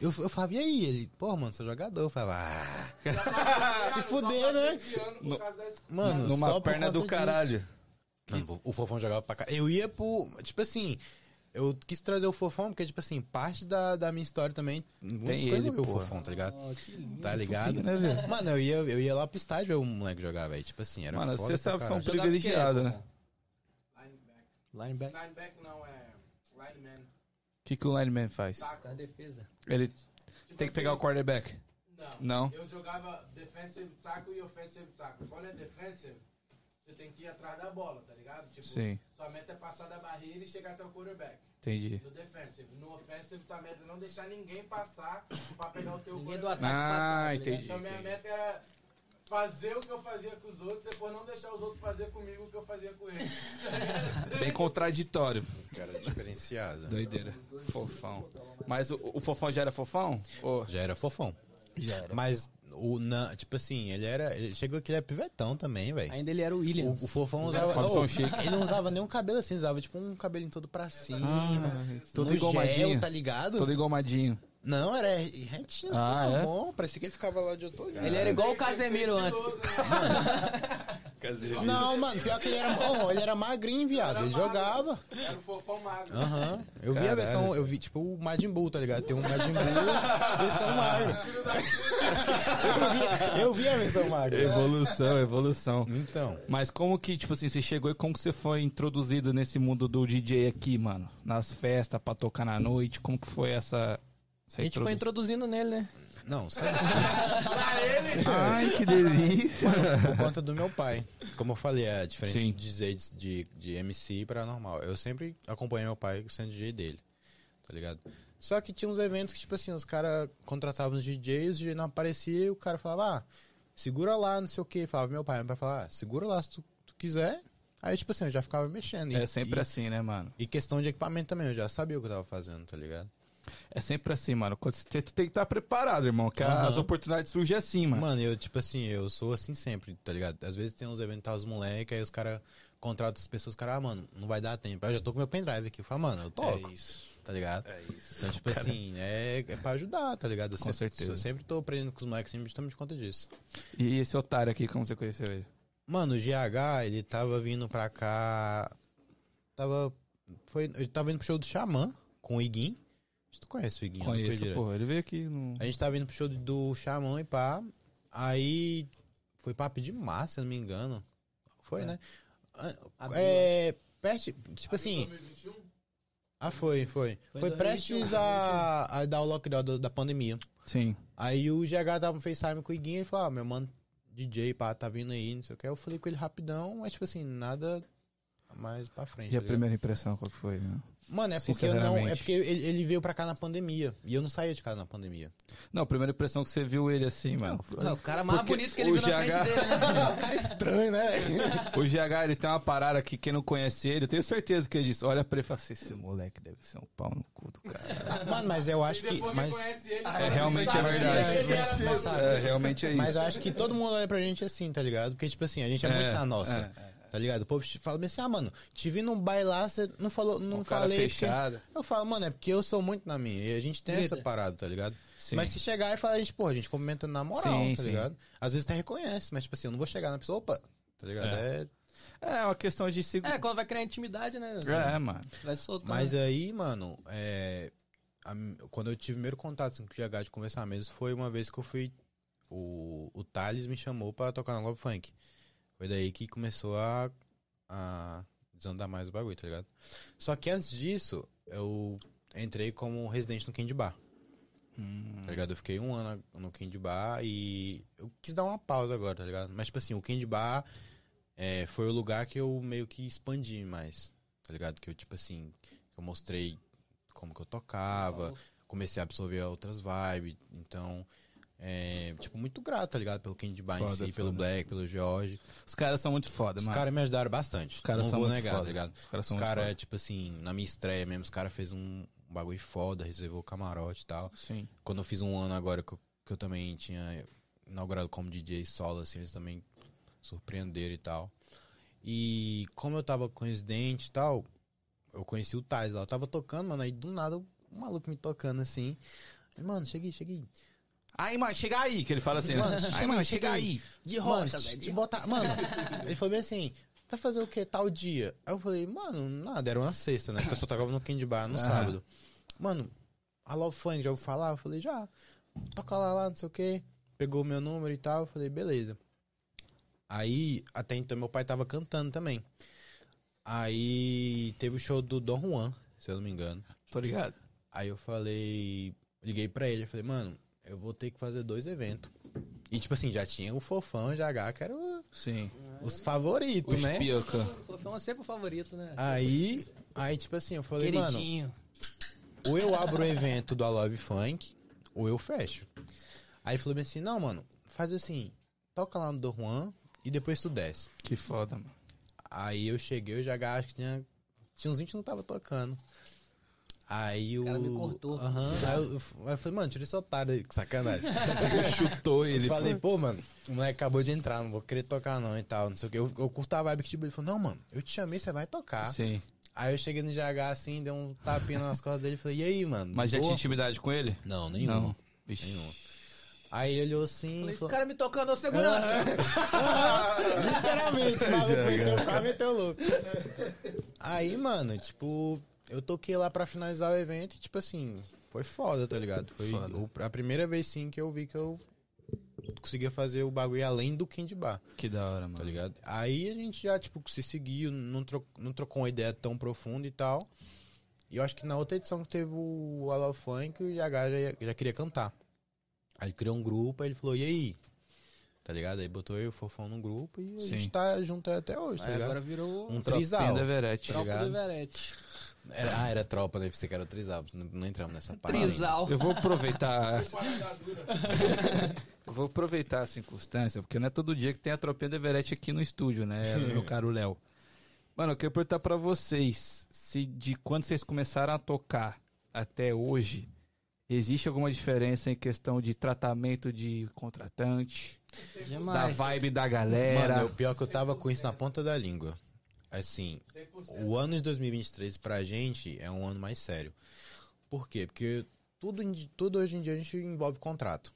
Eu, eu falava, e aí? Ele, porra, mano, sou jogador. Eu falava, ah, se fuder, né? Mano, Numa perna do caralho. Mano, o Fofão jogava pra cá. Eu ia pro. Tipo assim. Eu quis trazer o Fofão, porque, tipo assim, parte da, da minha história também. Tem ele, o. Fofão, tá ligado? Que lindo. Tá ligado? né, velho? Mano, eu ia, eu ia lá pro estádio ver o moleque jogar, velho. Tipo assim, era Mano, você sabe que são caralho. Privilegiados, né? Linebacker. Linebacker não, é lineman. O que, que o lineman faz? Tá na defesa. Ele Tipo tem que pegar o quarterback. Não. Não? Eu jogava defensive tackle e offensive tackle. Quando é defensive, você tem que ir atrás da bola, tá ligado? Tipo, Sim. sua meta é passar da barreira e chegar até o quarterback. Entendi. No defensive. No offensive, tua meta é não deixar ninguém passar pra pegar o teu Ninguém do quarterback. ataque Ah, passar, tá entendi. Então minha meta era fazer o que eu fazia com os outros, depois não deixar os outros fazer comigo o que eu fazia com eles. Bem contraditório. Cara diferenciado. Doideira. Fofão. Mas o, o fofão já era fofão? Ô, Já era Fofão. já era. Mas, o, na, tipo assim, ele era. Ele chegou que ele é pivetão também, velho. Ainda ele era o O, Williams. o Fofão usava. Robson Ô, Chico. ele não usava nem um cabelo assim, usava tipo um cabelinho todo pra cima. todo no engomadinho. gel, tá ligado? Todo engomadinho. Não, era retinho Ah, assim, é? bom. Parecia que ele ficava lá de outro. Ele era igual o Casemiro antes. Não, mano, pior que ele era. Ó, ele era magrinho, viado. Ele jogava. Era o fofão magro. Aham. Eu vi a versão, eu vi tipo o Majin Buu, tá ligado? Tem um Majin Buu, versão magra. eu, vi, eu vi a versão magra. Evolução, evolução. Então, Mas como que, tipo assim, você chegou e como que você foi introduzido nesse mundo do DJ aqui, mano? Nas festas, pra tocar na noite, como que foi essa... essa A gente foi introdu- introduzindo nele, né? não, sabe? Ai, que delícia! por conta do meu pai. Como eu falei, é a diferença Sim. de DJ de, de MC pra normal. Eu sempre acompanhei meu pai sendo DJ dele, tá ligado? Só que tinha uns eventos que, tipo assim, os caras contratavam os DJs, o DJ não aparecia e o cara falava, ah, segura lá, não sei o que. Falava meu pai, meu pai falava, ah, segura lá se tu, tu quiser. Aí, tipo assim, eu já ficava mexendo. E- É sempre e, assim, né, mano? E questão de equipamento também, eu já sabia o que eu tava fazendo, tá ligado? É sempre assim, mano. Quando você tem, que estar preparado, irmão. Que as Aham. oportunidades surgem assim, mano. Mano, eu, tipo assim, eu sou assim sempre, tá ligado? Às vezes tem uns eventos, tá os moleques, aí os caras contratam as pessoas, os caras, ah, mano, não vai dar tempo. Eu já tô com meu pendrive aqui. Eu falo, mano, eu toco. É isso. Tá ligado? É isso. Então, tipo assim, é, é pra ajudar, tá ligado? Eu Com sempre, certeza. Eu sempre tô aprendendo com os moleques, sempre justamente por conta disso. E esse otário aqui, como você conheceu ele? Mano, o GH, ele tava vindo pra cá. Tava. Foi, ele tava indo pro show do Xamã com o Iguin. Tu conhece o não Conheço, pô. Ele veio aqui no... A gente tava indo pro show do Xamã e pá. Aí foi pra pedir massa, se eu não me engano. Foi, né? Ah, Abriu, É. Perto, tipo assim. 2021? Ah, foi, foi. Foi Foi 2021, prestes a, a dar o lockdown do- da pandemia. Sim. Aí o GH tava no FaceTime com o Iguinho e falou: ah, meu mano, DJ, pá, tá vindo aí, não sei o que. Eu falei com ele rapidão, mas tipo assim, nada mais pra frente. E a tá ligado? primeira impressão, qual que foi? né? Mano, é porque eu não. É porque ele, ele veio pra cá na pandemia. E eu não saía de casa na pandemia. Não, a primeira impressão que você viu ele assim, mano. Não, o cara mais Porque bonito que ele o viu na GH frente dele, né? cara estranho, né? O GH, ele tem uma parada que quem não conhece ele, eu tenho certeza que ele disse, olha pra ele e fala assim, esse moleque deve ser um pau no cu do cara. Mano, mas eu acho E que. Mas, ele, É, realmente é verdade. É, sabe, É, realmente é isso. Mas eu acho que todo mundo olha pra gente assim, tá ligado? Porque, tipo assim, a gente é, É, muito na nossa. é, Tá ligado? O povo fala assim, ah, mano, te vi num baile lá, você não falou, não Um falei. fechado. Eu falo, mano, é porque eu sou muito na minha. E a gente tem essa parada, tá ligado? Sim. Mas se chegar e falar, a gente, pô, a gente comenta na moral, Sim, tá sim. ligado? Às vezes até reconhece, mas, tipo assim, eu não vou chegar na pessoa, opa, tá ligado? É. É uma questão de segurança. É, quando vai criar intimidade, né? É, mano. Vai soltando. Mas aí, mano, é. a quando eu tive o primeiro contato assim, com o GH de conversar mesmo, foi uma vez que eu fui. O, o Thales me chamou pra tocar na Love Funk. Foi daí que começou a, a desandar mais o bagulho, tá ligado? Só que antes disso, eu entrei como residente no Candy Bar. Tá ligado? Eu fiquei um ano no Candy Bar e eu quis dar uma pausa agora, tá ligado? Mas, tipo assim, o Candy Bar é, foi o lugar que eu meio que expandi mais, tá ligado? Que eu, tipo assim, eu mostrei como que eu tocava, comecei a absorver outras vibes, então, é, tipo, muito grato, tá ligado? Pelo Candy Bar em si, pelo foda. Black, pelo George. Os caras são muito foda, Os mano. caras me ajudaram bastante. Os caras não são vou muito negar, foda. tá ligado? Os caras Os são muito caras, foda. tipo assim, na minha estreia mesmo, os caras fez um, um bagulho foda, reservou camarote e tal. Sim. Quando eu fiz um ano agora que eu, que eu também tinha inaugurado como DJ solo, assim, eles também surpreenderam e tal. E como eu tava coincidente e tal, eu conheci o Tais lá. Eu tava tocando, mano, aí do nada um maluco me tocando assim. Mano, cheguei, cheguei. Aí, mano, chega aí, que ele fala assim. Mano, Aí, mano, chega aí. De Mano, rocha, te- velho. de botar- Mano, ele falou bem assim, vai fazer o que tal dia? Aí eu falei, mano, nada, era uma sexta, né? Porque eu só tocava no Candy Bar no sábado. Mano, a Love Funk, já ouviu falar? Eu falei, já. Toca lá, lá, não sei o que. Pegou o meu número e tal, eu falei, beleza. Aí, até então, meu pai tava cantando também. Aí, teve o show do Dom Juan, se eu não me engano. Tô ligado. Aí eu falei, liguei pra ele, eu falei, mano, eu vou ter que fazer dois eventos. E tipo assim, já tinha o Fofão, o GH, que eram o- Sim. os favoritos, Os né? pioca. Pô, Foi sempre o favorito, né? Aí, aí tipo assim, eu falei, mano, Queridinho. ou eu abro o evento do I Love Funk, ou eu fecho. Aí ele falou bem assim, não, mano, faz assim, toca lá no Do Juan e depois tu desce. Que foda, mano. Aí eu cheguei, o GH acho que tinha, tinha uns 20 que não tava tocando. Aí o. cara me cortou. Aham. Aí eu, eu falei, mano, tira esse otário aí, que sacanagem. Chutou Eu ele. falei, pô, mano, o moleque acabou de entrar, não vou querer tocar não e tal, não sei o que. Eu, eu curto a vibe que tipo, ele falou, não, mano, eu te chamei, você vai tocar. Sim. Aí eu cheguei no GH assim, dei um tapinha nas costas dele e falei, e aí, mano? Mas já boa? tinha intimidade com ele? Não, nenhum. Não. Vixe. Nenhum. Aí ele olhou assim. Falei, esse falou- cara me tocando, segurança. Literalmente, maluco meteu o carro, meteu o louco. Aí, mano, tipo, eu toquei lá pra finalizar o evento e, tipo assim, foi foda, tá ligado? Foi Foda. o- a primeira vez, sim, que eu vi que eu conseguia fazer o bagulho além do Candy Bar, Que da hora, mano. tá ligado? Aí a gente já, tipo, se seguiu, não, tro não trocou uma ideia tão profunda e tal. E eu acho que na outra edição que teve o Alô Funk, o GH já, já queria cantar. Aí ele criou um grupo, aí ele falou, e aí? Tá ligado? Aí botou eu e o Fofão no grupo e a Sim. gente tá junto até hoje, tá Aí ligado? agora virou Um Tropinha trisal. da Everett. Tá tropa do ligado? Everett. Era- ah, era tropa, né? Você que era o trisal. Não, não entramos nessa parte. Trisal. Eu vou aproveitar. eu vou aproveitar a circunstância, porque não é todo dia que tem a tropinha do Everett aqui no estúdio, né, meu caro Léo? Mano, eu queria perguntar pra vocês se de quando vocês começaram a tocar até hoje, existe alguma diferença em questão de tratamento de contratante, da Demais. vibe da Mano, galera? o pior é que eu tava com isso na ponta da língua. Assim, o ano de 2023 pra gente é um ano mais sério. Por quê? Porque tudo, em- tudo hoje em dia a gente envolve contrato.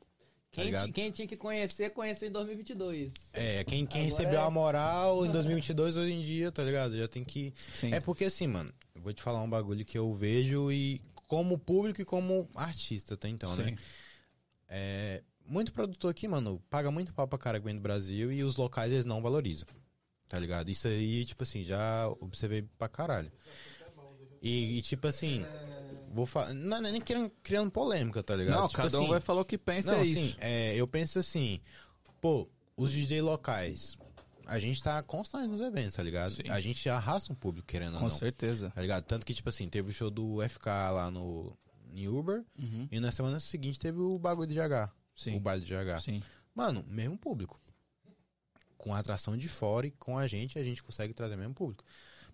Tá Quem, ti- quem tinha que conhecer, conheceu em 2022. É, quem, quem Agora recebeu é- a moral em 2022 hoje em dia, tá ligado? Já tem que. Sim. É porque assim, mano, eu vou te falar um bagulho que eu vejo e como público e como artista, tá então, né? Sim. É, muito produtor aqui, mano, paga muito pau pra cara que vem do Brasil e os locais eles não valorizam. Tá ligado? Isso aí, tipo assim, já observei pra caralho. E, e, tipo assim, vou falar. Não, não é nem criando, criando polêmica, tá ligado? Não, tipo cada um assim, vai falar o que pensa, não, é assim, isso. é, eu penso assim, pô, os DJ locais, a gente tá constante nos eventos, tá ligado? Sim. A gente arrasta um público, querendo ou Com não. certeza. Tá ligado? Tanto que, tipo assim, teve o show do FK lá no em Uber, Uhum. e na semana seguinte teve o bagulho de GH. Sim. O baile de GH. Sim. Mano, mesmo público. Com a atração de fora e com a gente, a gente consegue trazer mesmo público.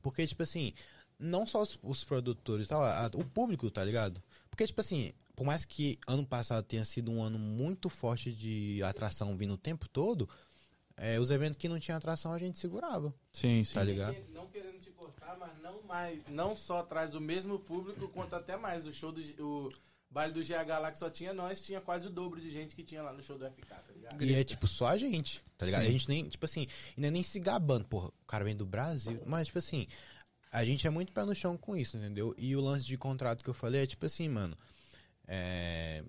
Porque, tipo assim, não só os, os produtores e tal, a- o público, tá ligado? Porque, tipo assim, por mais que ano passado tenha sido um ano muito forte de atração vindo o tempo todo, é, os eventos que não tinha atração a gente segurava, Sim, sim. tá ligado? Não querendo te cortar, mas não mais. Não só traz o mesmo público, quanto até mais. O show do. O baile do GH lá que só tinha nós, tinha quase o dobro de gente que tinha lá no show do FK, tá ligado? E é tipo só a gente, tá ligado? Sim. A gente nem, tipo assim, ainda nem se gabando, porra, o cara vem do Brasil, mas tipo assim, a gente é muito pé no chão com isso, entendeu? E o lance de contrato que eu falei é tipo assim, mano, é,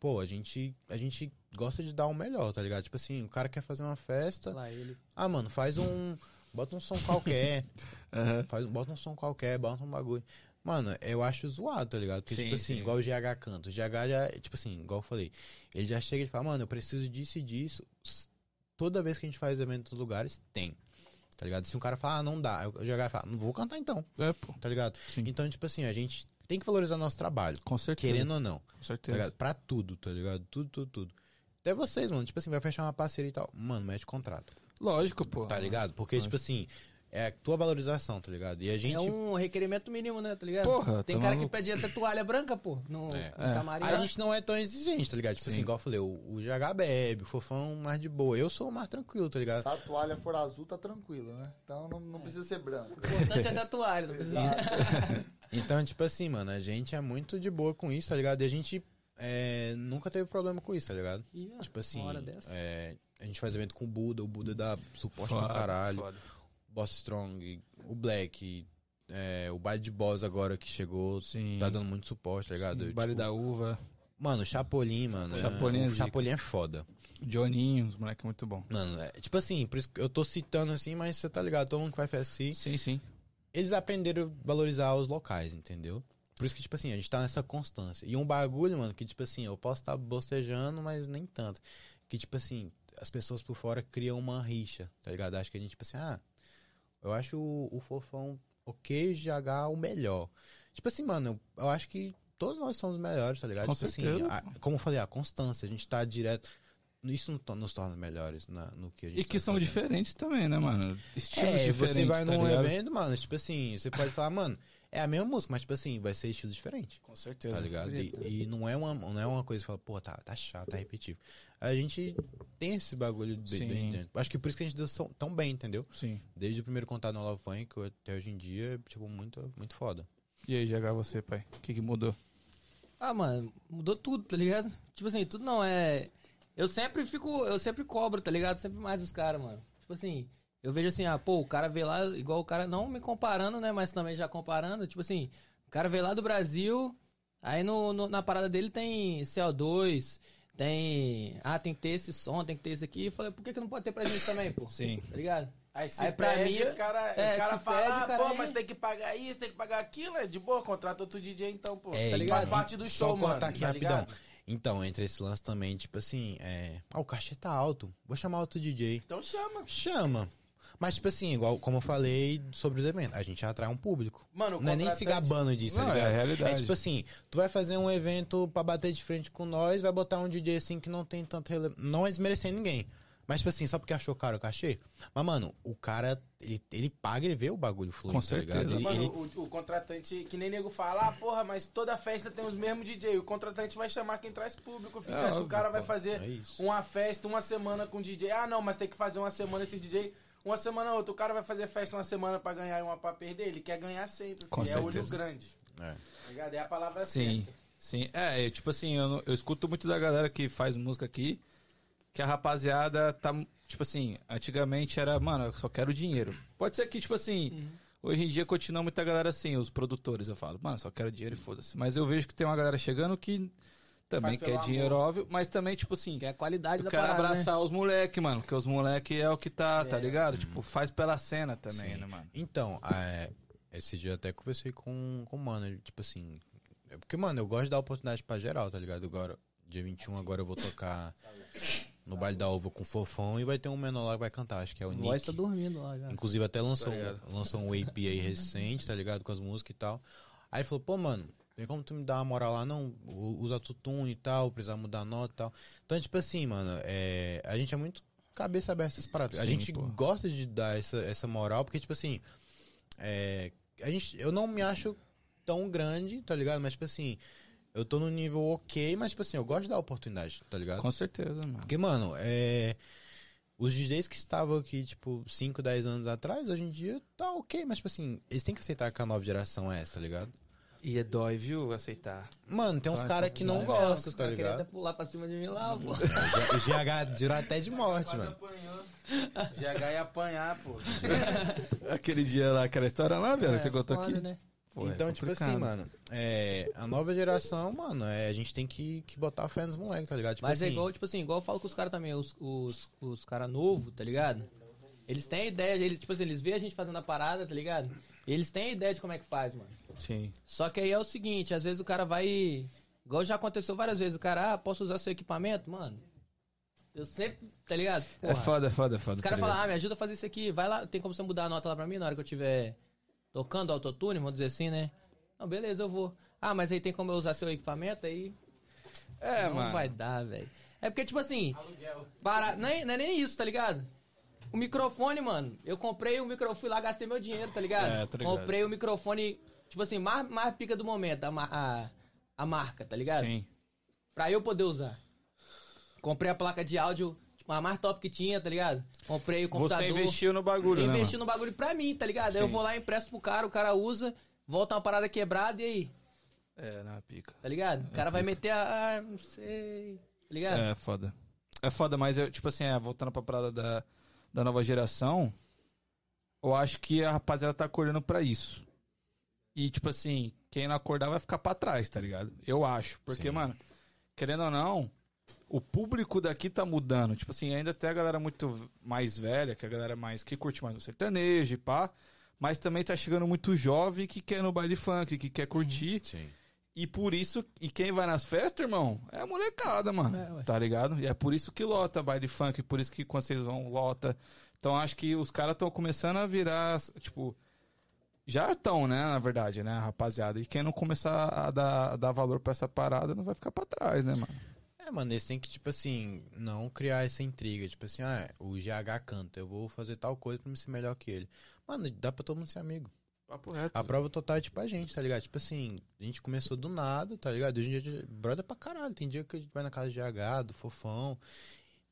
pô, a gente, a gente gosta de dar o melhor, tá ligado? Tipo assim, o cara quer fazer uma festa, Lá ele. ah, mano, faz um, bota um som qualquer, Aham. faz, bota um som qualquer, bota um bagulho. Mano, eu acho zoado, tá ligado? Porque, Sim, tipo assim, sim. igual o GH canta. O GH já, tipo assim, igual eu falei, ele já chega e fala, mano, eu preciso disso e disso. Toda vez que a gente faz evento em outros lugares, tem. Tá ligado? Se um cara fala, ah, não dá, o GH fala, não vou cantar então, É, pô. tá ligado? Sim. Então, tipo assim, a gente tem que valorizar nosso trabalho, Com certeza. querendo ou não, Com tá certeza. ligado? Pra tudo, tá ligado? Tudo, tudo, tudo. Até vocês, mano, tipo assim, vai fechar uma parceria e tal. Mano, mete contrato. Lógico, pô. Tá ligado? Porque, tipo assim, é a tua valorização, tá ligado? E a gente. É um requerimento mínimo, né, tá ligado? Porra, Tem cara maluco. que pede até toalha branca, pô, no, É. no camarim. A lá. gente não é tão exigente, tá ligado? Tipo Sim. assim, igual eu falei, o, o GH bebe, o Fofão mais de boa. Eu sou mais tranquilo, tá ligado? Se a toalha for azul, tá tranquilo, né? Então não, não precisa ser branco. O importante é a toalha, não precisa... Então, tipo assim, mano, a gente é muito de boa com isso, tá ligado? E a gente é, nunca teve problema com isso, tá ligado? Tipo assim, uma hora dessa. é, a gente faz evento com o Buda, o Buda dá suporte Foda, pra caralho. foda. Boss Strong, o Black, é, o baile de boss agora que chegou, Sim. tá dando muito suporte, tá ligado? Sim, Baile Tipo, da uva, Mano, o Chapolin, mano. Chapolin é é. Chapolin é foda. Johninho, os moleque muito bom. Mano, é, tipo assim, por isso que eu tô citando assim, mas você tá ligado, todo mundo que vai FSI, Sim, sim. eles aprenderam a valorizar os locais, entendeu? Por isso que, tipo assim, a gente tá nessa constância. E um bagulho, mano, que, tipo assim, eu posso estar bostejando, mas nem tanto. Que, tipo assim, as pessoas por fora criam uma rixa, tá ligado? Acho que a gente, tipo assim, ah, eu acho o, o fofão ok, o GH o melhor. Tipo assim, mano, eu, eu acho que todos nós somos melhores, tá ligado? Com tipo certeza. assim, a- como eu falei, a constância, a gente tá direto. Isso nos torna melhores na- no que a gente E que tá são fazendo. diferentes também, né, mano? Estilos É, diferentes, você vai tá num ligado? evento, mano, tipo assim, você pode falar, mano, é a mesma música, mas tipo assim, vai ser estilo diferente. Com certeza. Tá ligado? E, e não, é uma, não é uma coisa que fala, pô, tá, tá chato, tá repetitivo. A gente tem esse bagulho Sim. bem dentro. Acho que por isso que a gente deu tão- tão bem, entendeu? Sim. Desde o primeiro contato no Love Funk até hoje em dia, tipo, muito, muito foda. E aí, GH, você, pai? O que, que mudou? Ah, mano, mudou tudo, tá ligado? Tipo assim, tudo não é. Eu sempre fico. Eu sempre cobro, tá ligado? Sempre mais os caras, mano. Tipo assim, eu vejo assim, ah, pô, o cara veio lá, igual o cara, não me comparando, né? Mas também já comparando, tipo assim, o cara veio lá do Brasil, aí no, no- na parada dele tem CO2, tem. Ah, tem que ter esse som, tem que ter esse aqui. Eu falei, por que, que não pode ter pra gente também, pô? Sim. Tá ligado? Aí se Aí, pra pede, mim, os caras é, cara falam, ah, cara pô, aí- mas tem que pagar isso, tem que pagar aquilo, é de boa, contrata outro DJ então, pô. É, tá ligado? Faz parte do Só show, mano. aqui tá rapidão. ligado? Então, entre esse lance também, tipo assim, é. Ah, o cachê tá alto. Vou chamar outro DJ. Então chama. Chama. Mas, tipo assim, igual como eu falei sobre os eventos, a gente atrai um público. Mano, o Não é nem se gabando disso, Não, tá é ligado? a realidade. É tipo assim, tu vai fazer um evento pra bater de frente com nós, vai botar um DJ assim que não tem tanto rele... Não é desmerecendo ninguém. Mas, tipo assim, só porque achou caro o cachê. Mas, mano, o cara, ele, ele paga, ele vê o bagulho fluindo, Com tá ligado? certeza. Ele, Mano, ele- o, o contratante, que nem nego fala, ah, porra, mas toda festa tem os mesmos DJ. O contratante vai chamar quem traz público. filho. É Você acha que o óbvio, cara vai fazer É uma festa uma semana com DJ? Ah, não, mas tem que fazer uma semana esse DJ. Uma semana outra. O cara vai fazer festa uma semana pra ganhar e uma pra perder. Ele quer ganhar sempre. Com filho. é olho grande. É. Tá ligado? É a palavra Sim, certa. sim. É, é, tipo assim, eu, não- eu escuto muito da galera que faz música aqui, que a rapaziada tá, tipo assim, antigamente era, mano, eu só quero dinheiro. Pode ser que, tipo assim, hoje em dia continua muita galera assim, os produtores, eu falo, mano, só quero dinheiro e foda-se. Mas eu vejo que tem uma galera chegando que também quer dinheiro, amor. óbvio, mas também, tipo assim, Que é a qualidade eu da quero parada, né? abraçar os moleque, mano, porque os moleque é o que tá, tá É. ligado? Tipo, faz pela cena também, Sim. né, mano? Então, é, esse dia até conversei com, com o mano, ele, tipo assim. é Porque, mano, eu gosto de dar oportunidade pra geral, tá ligado? Agora, dia 21, agora eu vou tocar no baile da uva com o Fofão e vai ter um menor lá que vai cantar, acho que é o O Nick. voz tá dormindo lá já. Inclusive até lançou, Tá um, lançou um EP aí recente, tá ligado? Com as músicas e tal. Aí ele falou, pô, mano, tem como tu me dar uma moral lá? Não, usa tutune e tal, precisa mudar a nota e tal. Então, tipo assim, mano, é, a gente é muito cabeça aberta essas paradas. a Sim, gente pô. gosta de dar essa, essa moral, porque, tipo assim, é, a gente, eu não me acho tão grande, tá ligado? Mas, tipo assim, eu tô no nível ok, mas, tipo assim, eu gosto de dar oportunidade, tá ligado? Com certeza, mano. Porque, mano, é. Os DJs que estavam aqui, tipo, 5, 10 anos atrás, hoje em dia tá ok, mas, tipo assim, eles têm que aceitar que a nova geração é essa, tá ligado? E é dói, viu, aceitar. Mano, tem uns caras que não gostam, os tá ligado? até pular pra cima de mim lá, pô. O GH dirá até de morte, mano. apanhou. GH ia apanhar, pô. Aquele dia lá, aquela história lá, velho, que você contou foda, aqui. né? Pô, é então, tipo assim, mano, é, a nova geração, mano, é, a gente tem que, que botar fé nos moleques, tá ligado? Tipo Mas é assim, igual, tipo assim, igual eu falo com os caras também, os, os, os caras novos, tá ligado? Eles têm a ideia, eles, tipo assim, eles veem a gente fazendo a parada, tá ligado? Eles têm a ideia de como é que faz, mano. Sim. Só que aí é o seguinte, às vezes o cara vai. Igual já aconteceu várias vezes, o cara, ah, posso usar seu equipamento? Mano. Eu sempre, tá ligado? É Porra. foda, é foda, é foda. Os caras tá falam, ah, me ajuda a fazer isso aqui. Vai lá, tem como você mudar a nota lá pra mim na hora que eu tiver tocando autotune, vamos dizer assim, né? Não, beleza, eu vou. Ah, mas aí tem como eu usar seu equipamento? Aí É, não mano. vai dar, velho. É porque, tipo assim, Aluguel. para... não, é, não é nem isso, tá ligado? O microfone, mano, eu comprei o microfone, fui lá, gastei meu dinheiro, tá ligado? É, tô ligado. comprei o microfone, tipo assim, mais, mais pica do momento, a, a, a marca, tá ligado? Sim. Pra eu poder usar. Comprei a placa de áudio, tipo, a mais top que tinha, tá ligado? Comprei o computador. Você investiu no bagulho, né? investi mano? no bagulho pra mim, tá ligado? Aí eu Sim. vou lá, empresto pro cara, o cara usa, volta uma parada quebrada e aí, É, na pica. tá ligado? O cara vai meter a. Ah, não sei. Tá ligado? É foda. É foda, mas eu, tipo assim, é, voltando pra parada da, da nova geração, eu acho que a rapaziada tá acordando pra isso. E, tipo assim, quem não acordar vai ficar pra trás, tá ligado? Eu acho. Porque, Sim. mano, querendo ou não, o público daqui tá mudando. Tipo assim, ainda tem a galera muito mais velha, que é a galera mais que curte mais o sertanejo e pá. Mas também tá chegando muito jovem que quer no baile funk, que quer curtir. Sim. E por isso, e quem vai nas festas, irmão, é a molecada, mano. É, tá ligado? E é por isso que lota baile funk, por isso que quando vocês vão, lota. Então acho que os caras estão começando a virar, tipo. Já estão, né, na verdade, né, rapaziada? E quem não começar a dar, a dar valor pra essa parada não vai ficar pra trás, né, mano? É, mano, eles têm que, tipo assim, não criar essa intriga. Tipo assim, ah, o GH canta, eu vou fazer tal coisa pra me ser melhor que ele. Mano, dá pra todo mundo ser amigo. Papo reto. A prova total é tipo a gente, tá ligado? Tipo assim, a gente começou do nada, tá ligado? Hoje em dia, a gente- brother pra caralho. Tem dia que a gente vai na casa de GH, do Fofão,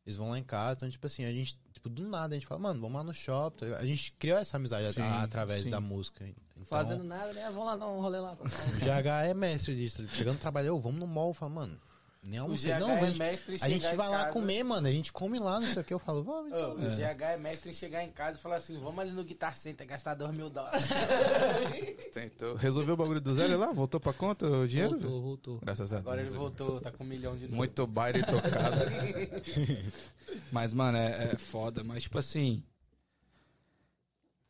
eles vão lá em casa. Então, tipo assim, a gente, tipo, do nada, a gente fala, mano, vamos lá no shopping, tá ligado? A gente criou essa amizade Sim, a- através sim. da música. Então, Fazendo nada, né? Vamos lá dar um rolê lá. o GH é mestre disso. Chegando no trabalho, ô, vamos no mall, fala, mano, nem O. GH Não, é a gente, mestre em a gente vai lá casa- comer, mano. A gente come lá, não sei o que. Eu falo, vamos, Ô, então. o GH é mestre em chegar em casa e falar assim: vamos ali no Guitar Center gastar dois mil dólares. Tentou. Resolveu o bagulho do zero lá? Voltou pra conta o dinheiro? Voltou, voltou. Graças a Agora Deus. ele voltou, tá com um milhão de novo. Muito baile tocado. mas, mano, é, é foda. Mas, tipo assim.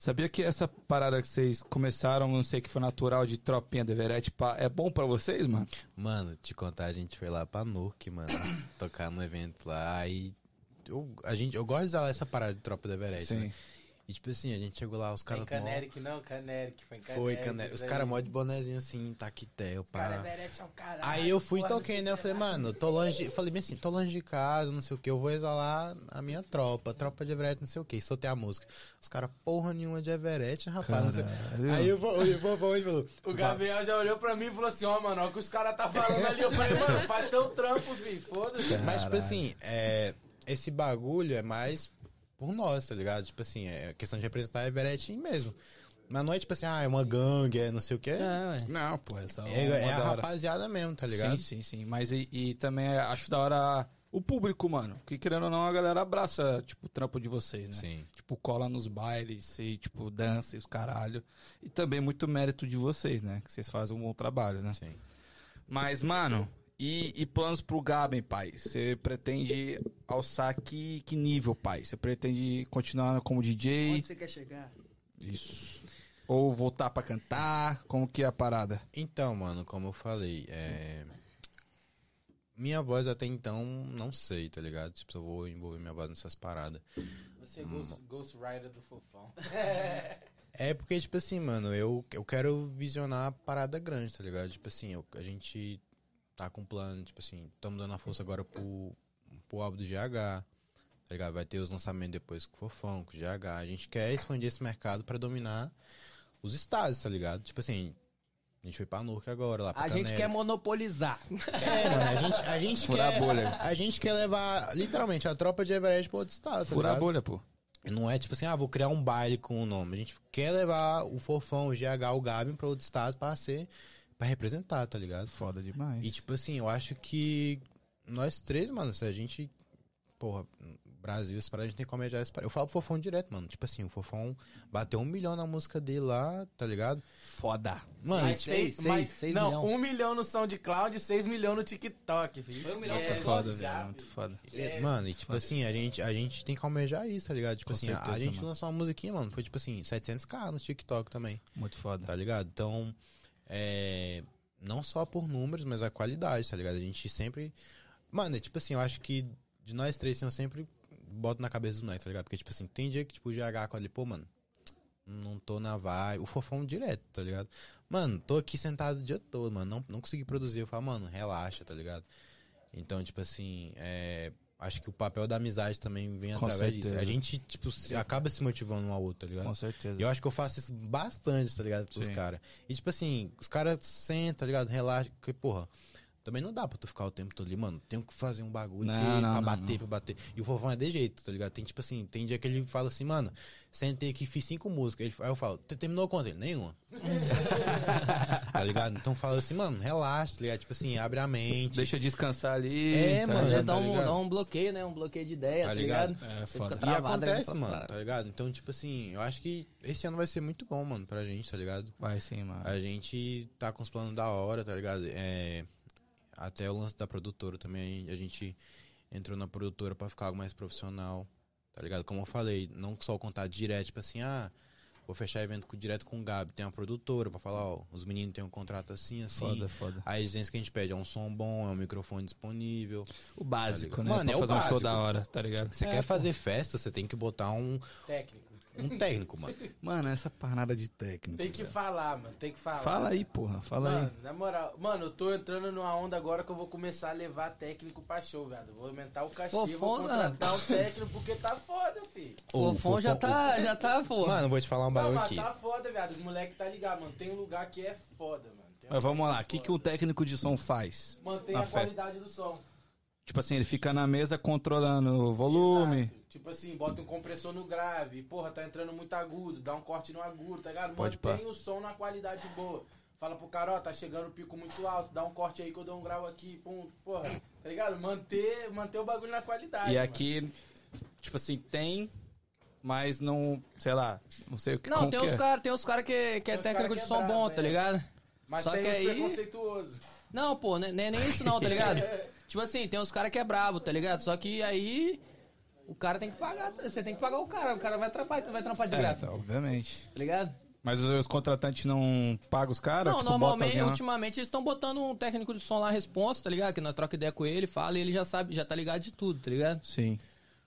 Sabia que essa parada que vocês começaram, não sei que foi natural de tropinha de Everett, pá, é bom pra vocês, mano? Mano, te contar, a gente foi lá pra Nurk, mano, tocar no evento lá e eu, a gente, eu gosto de usar essa parada de tropa do Everest, né? E tipo assim, a gente chegou lá, os caras... mó- Caneric, não, Caneric. Foi Caneric. Foi. Os caras mó de bonezinho assim, taquetel, Cara, pá. Everett é um caralho. Aí eu fui e toquei, né? Eu falei, mano, tô longe. Eu falei bem assim, tô longe de casa, não sei o que, eu vou exalar a minha tropa, tropa de Everett, não sei o que. Soltei a música. Os caras, porra nenhuma de Everett, rapaz. Não sei. Caralho. Aí eu vou, eu vou, vou, e falou. O Gabriel já olhou pra mim e falou assim: Ó, mano, ó, o que os caras tá falando ali. Eu falei, mano, faz teu trampo, filho. Foda-se. Mas, tipo assim, é, esse bagulho é mais por nós, tá ligado? Tipo assim, é questão de representar a Everett mesmo. Mas não é tipo assim, ah, é uma gangue, é não sei o quê. É, ué. Não, pô, essa É, uma é a da hora. rapaziada mesmo, tá ligado? Sim, sim, sim. Mas e, e também é- acho da hora o público, mano. Que querendo ou não, a galera abraça, tipo, o trampo de vocês, né? Sim. Tipo, cola nos bailes e, tipo, dança e os caralho. E também muito mérito de vocês, né? Que vocês fazem um bom trabalho, né? Sim. Mas, mano, e, e planos pro Gaben, pai? Você pretende alçar que, que nível, pai? Você pretende continuar como DJ? Onde você quer chegar? Isso. Ou voltar pra cantar? Como que é a parada? Então, mano, como eu falei, é... Minha voz até então, não sei, tá ligado? Tipo, se eu vou envolver minha voz nessas paradas. Você é Ghost, Ghost Rider do Fofão. É porque, tipo assim, mano, eu, eu quero visionar a parada grande, tá ligado? Tipo assim, eu- a gente tá com plano, tipo assim, estamos dando a força agora pro, pro álbum do GH, tá ligado? Vai ter os lançamentos depois com o Fofão, com o GH. A gente quer expandir esse mercado pra dominar os estados, tá ligado? Tipo assim, a gente foi pra Nurk agora, lá pra A gente Canela. quer monopolizar. É, mano, a gente, a gente Furar quer... a bolha. A gente quer levar, literalmente, a tropa de Everest pra outro estado, tá Furar a bolha, pô. Não é tipo assim, ah, vou criar um baile com o nome. A gente quer levar o Fofão, o GH, o Gabin pra outro estado pra ser. Pra representar, tá ligado? Foda demais. E tipo assim, eu acho que nós três, mano, se a gente. Porra, Brasil, esse parada, a gente tem que almejar esse parada. Eu falo pro Fofão direto, mano. Tipo assim, o Fofão bateu um milhão na música dele lá, tá ligado? Foda. Mano, Mas tipo, seis, seis- mas, seis não, milhão. um milhão no SoundCloud, seis milhões no TikTok, filho. Foi um milhão. Muito foda, velho. Muito foda. É, Mano, e tipo assim, a gente, a gente tem que almejar isso, tá ligado? Tipo Com assim, a- a certeza, gente mano. lançou uma musiquinha, mano, foi tipo assim, 700k no TikTok também. Muito foda. tá ligado? Então, é, não só por números, mas a qualidade, tá ligado? A gente sempre. Mano, é tipo assim, eu acho que de nós três, assim, eu sempre boto na cabeça dos moleques, tá ligado? Porque, tipo assim, tem dia que, tipo, o GH com ali, pô, mano, não tô na vibe. O fofão direto, tá ligado? Mano, tô aqui sentado o dia todo, mano, não, não consegui produzir. Eu falo, mano, relaxa, tá ligado? Então, tipo assim, é, acho que o papel da amizade também vem Com através disso. certeza. A gente, tipo, se- acaba se motivando um ao outro, tá ligado? Com certeza. E eu acho que eu faço isso bastante, tá ligado? Pros caras. E tipo assim, os caras sentam, tá ligado? Relaxa. Porque, porra, também não dá pra tu ficar o tempo todo ali, mano. Tenho que fazer um bagulho Não, aqui não, pra não, bater, não. pra bater. E o fofão é de jeito, tá ligado? Tem tipo assim, tem dia que ele fala assim, mano, sentei aqui, fiz cinco músicas. Ele, aí eu falo, "Te- terminou quanto? Ele, nenhuma. tá ligado? Então fala assim, mano, relaxa, tá ligado? Tipo assim, abre a mente. Deixa descansar ali. É, tá mano, ligado? tá dá um, ligado? dá um bloqueio, né? Um bloqueio de ideia, Tá tá, ligado? ligado? É, foda. fica E travado, aí acontece, mano, "Cara, tá ligado? Então, tipo assim, eu acho que esse ano vai ser muito bom, mano, pra gente, tá ligado? Vai sim, mano. A gente tá com os planos da hora, tá ligado? É, até o lance da produtora também, a gente entrou na produtora pra ficar algo mais profissional, tá ligado? Como eu falei, não só o contato direto, tipo assim, ah, vou fechar evento com- direto com o Gabi, tem uma produtora pra falar, ó, os meninos têm um contrato assim, assim. Foda, foda. A exigência que a gente pede é um som bom, é um microfone disponível. O básico, Tá né? Mano, pra é o fazer um show básico. da hora, tá ligado? Você quer fazer festa, você tem que botar um, Técnico. Um técnico, mano. Mano, essa parada de técnico. Tem que velho. falar, mano. Tem que falar. Fala aí, porra. Fala Mano, aí. na moral, mano, eu tô entrando numa onda agora que eu vou começar a levar técnico pra show, velho. Vou aumentar o cachê, Pô, vou foda. contratar o técnico porque tá foda, filho. O Fofão já Fofão- tá, já tá, pô. Mano, vou te falar um bagulho mas aqui. tá foda, velho. Os moleques tá ligado, mano. Tem um lugar que é foda, mano. Um Mas vamos lá. O que, que o técnico de som faz? Mantém na a festa? qualidade do som. Tipo assim, ele fica na mesa controlando o volume. Exato. Tipo assim, bota um compressor no grave. Porra, tá entrando muito agudo. Dá um corte no agudo, tá ligado? Pode Mantém o som na qualidade boa. Fala pro cara, ó, tá chegando o pico muito alto. Dá um corte aí que eu dou um grau aqui. Pum, porra. Tá ligado? Manter, manter o bagulho na qualidade. E mano. aqui, tipo assim, tem, mas não, sei lá, não sei o que Não, tem que uns é. caras tem uns cara que, que é técnico cara de que é som bom, tá é. ligado? Mas Só tem que aí- preconceituosos. Não, pô, nem, nem nem isso não, tá ligado? tipo assim, tem uns caras que é brabo, tá ligado? Só que aí o cara tem que pagar, você tem que pagar o cara, o cara vai trampar, vai trampar de É, graça, tá, obviamente. tá ligado? Mas os, contratantes não pagam os caras? Não, Tipo, normalmente, alguém ultimamente eles estão botando um técnico de som lá responsa, tá ligado? Que nós troca ideia com ele, fala e ele já sabe, já tá ligado de tudo, tá ligado? Sim.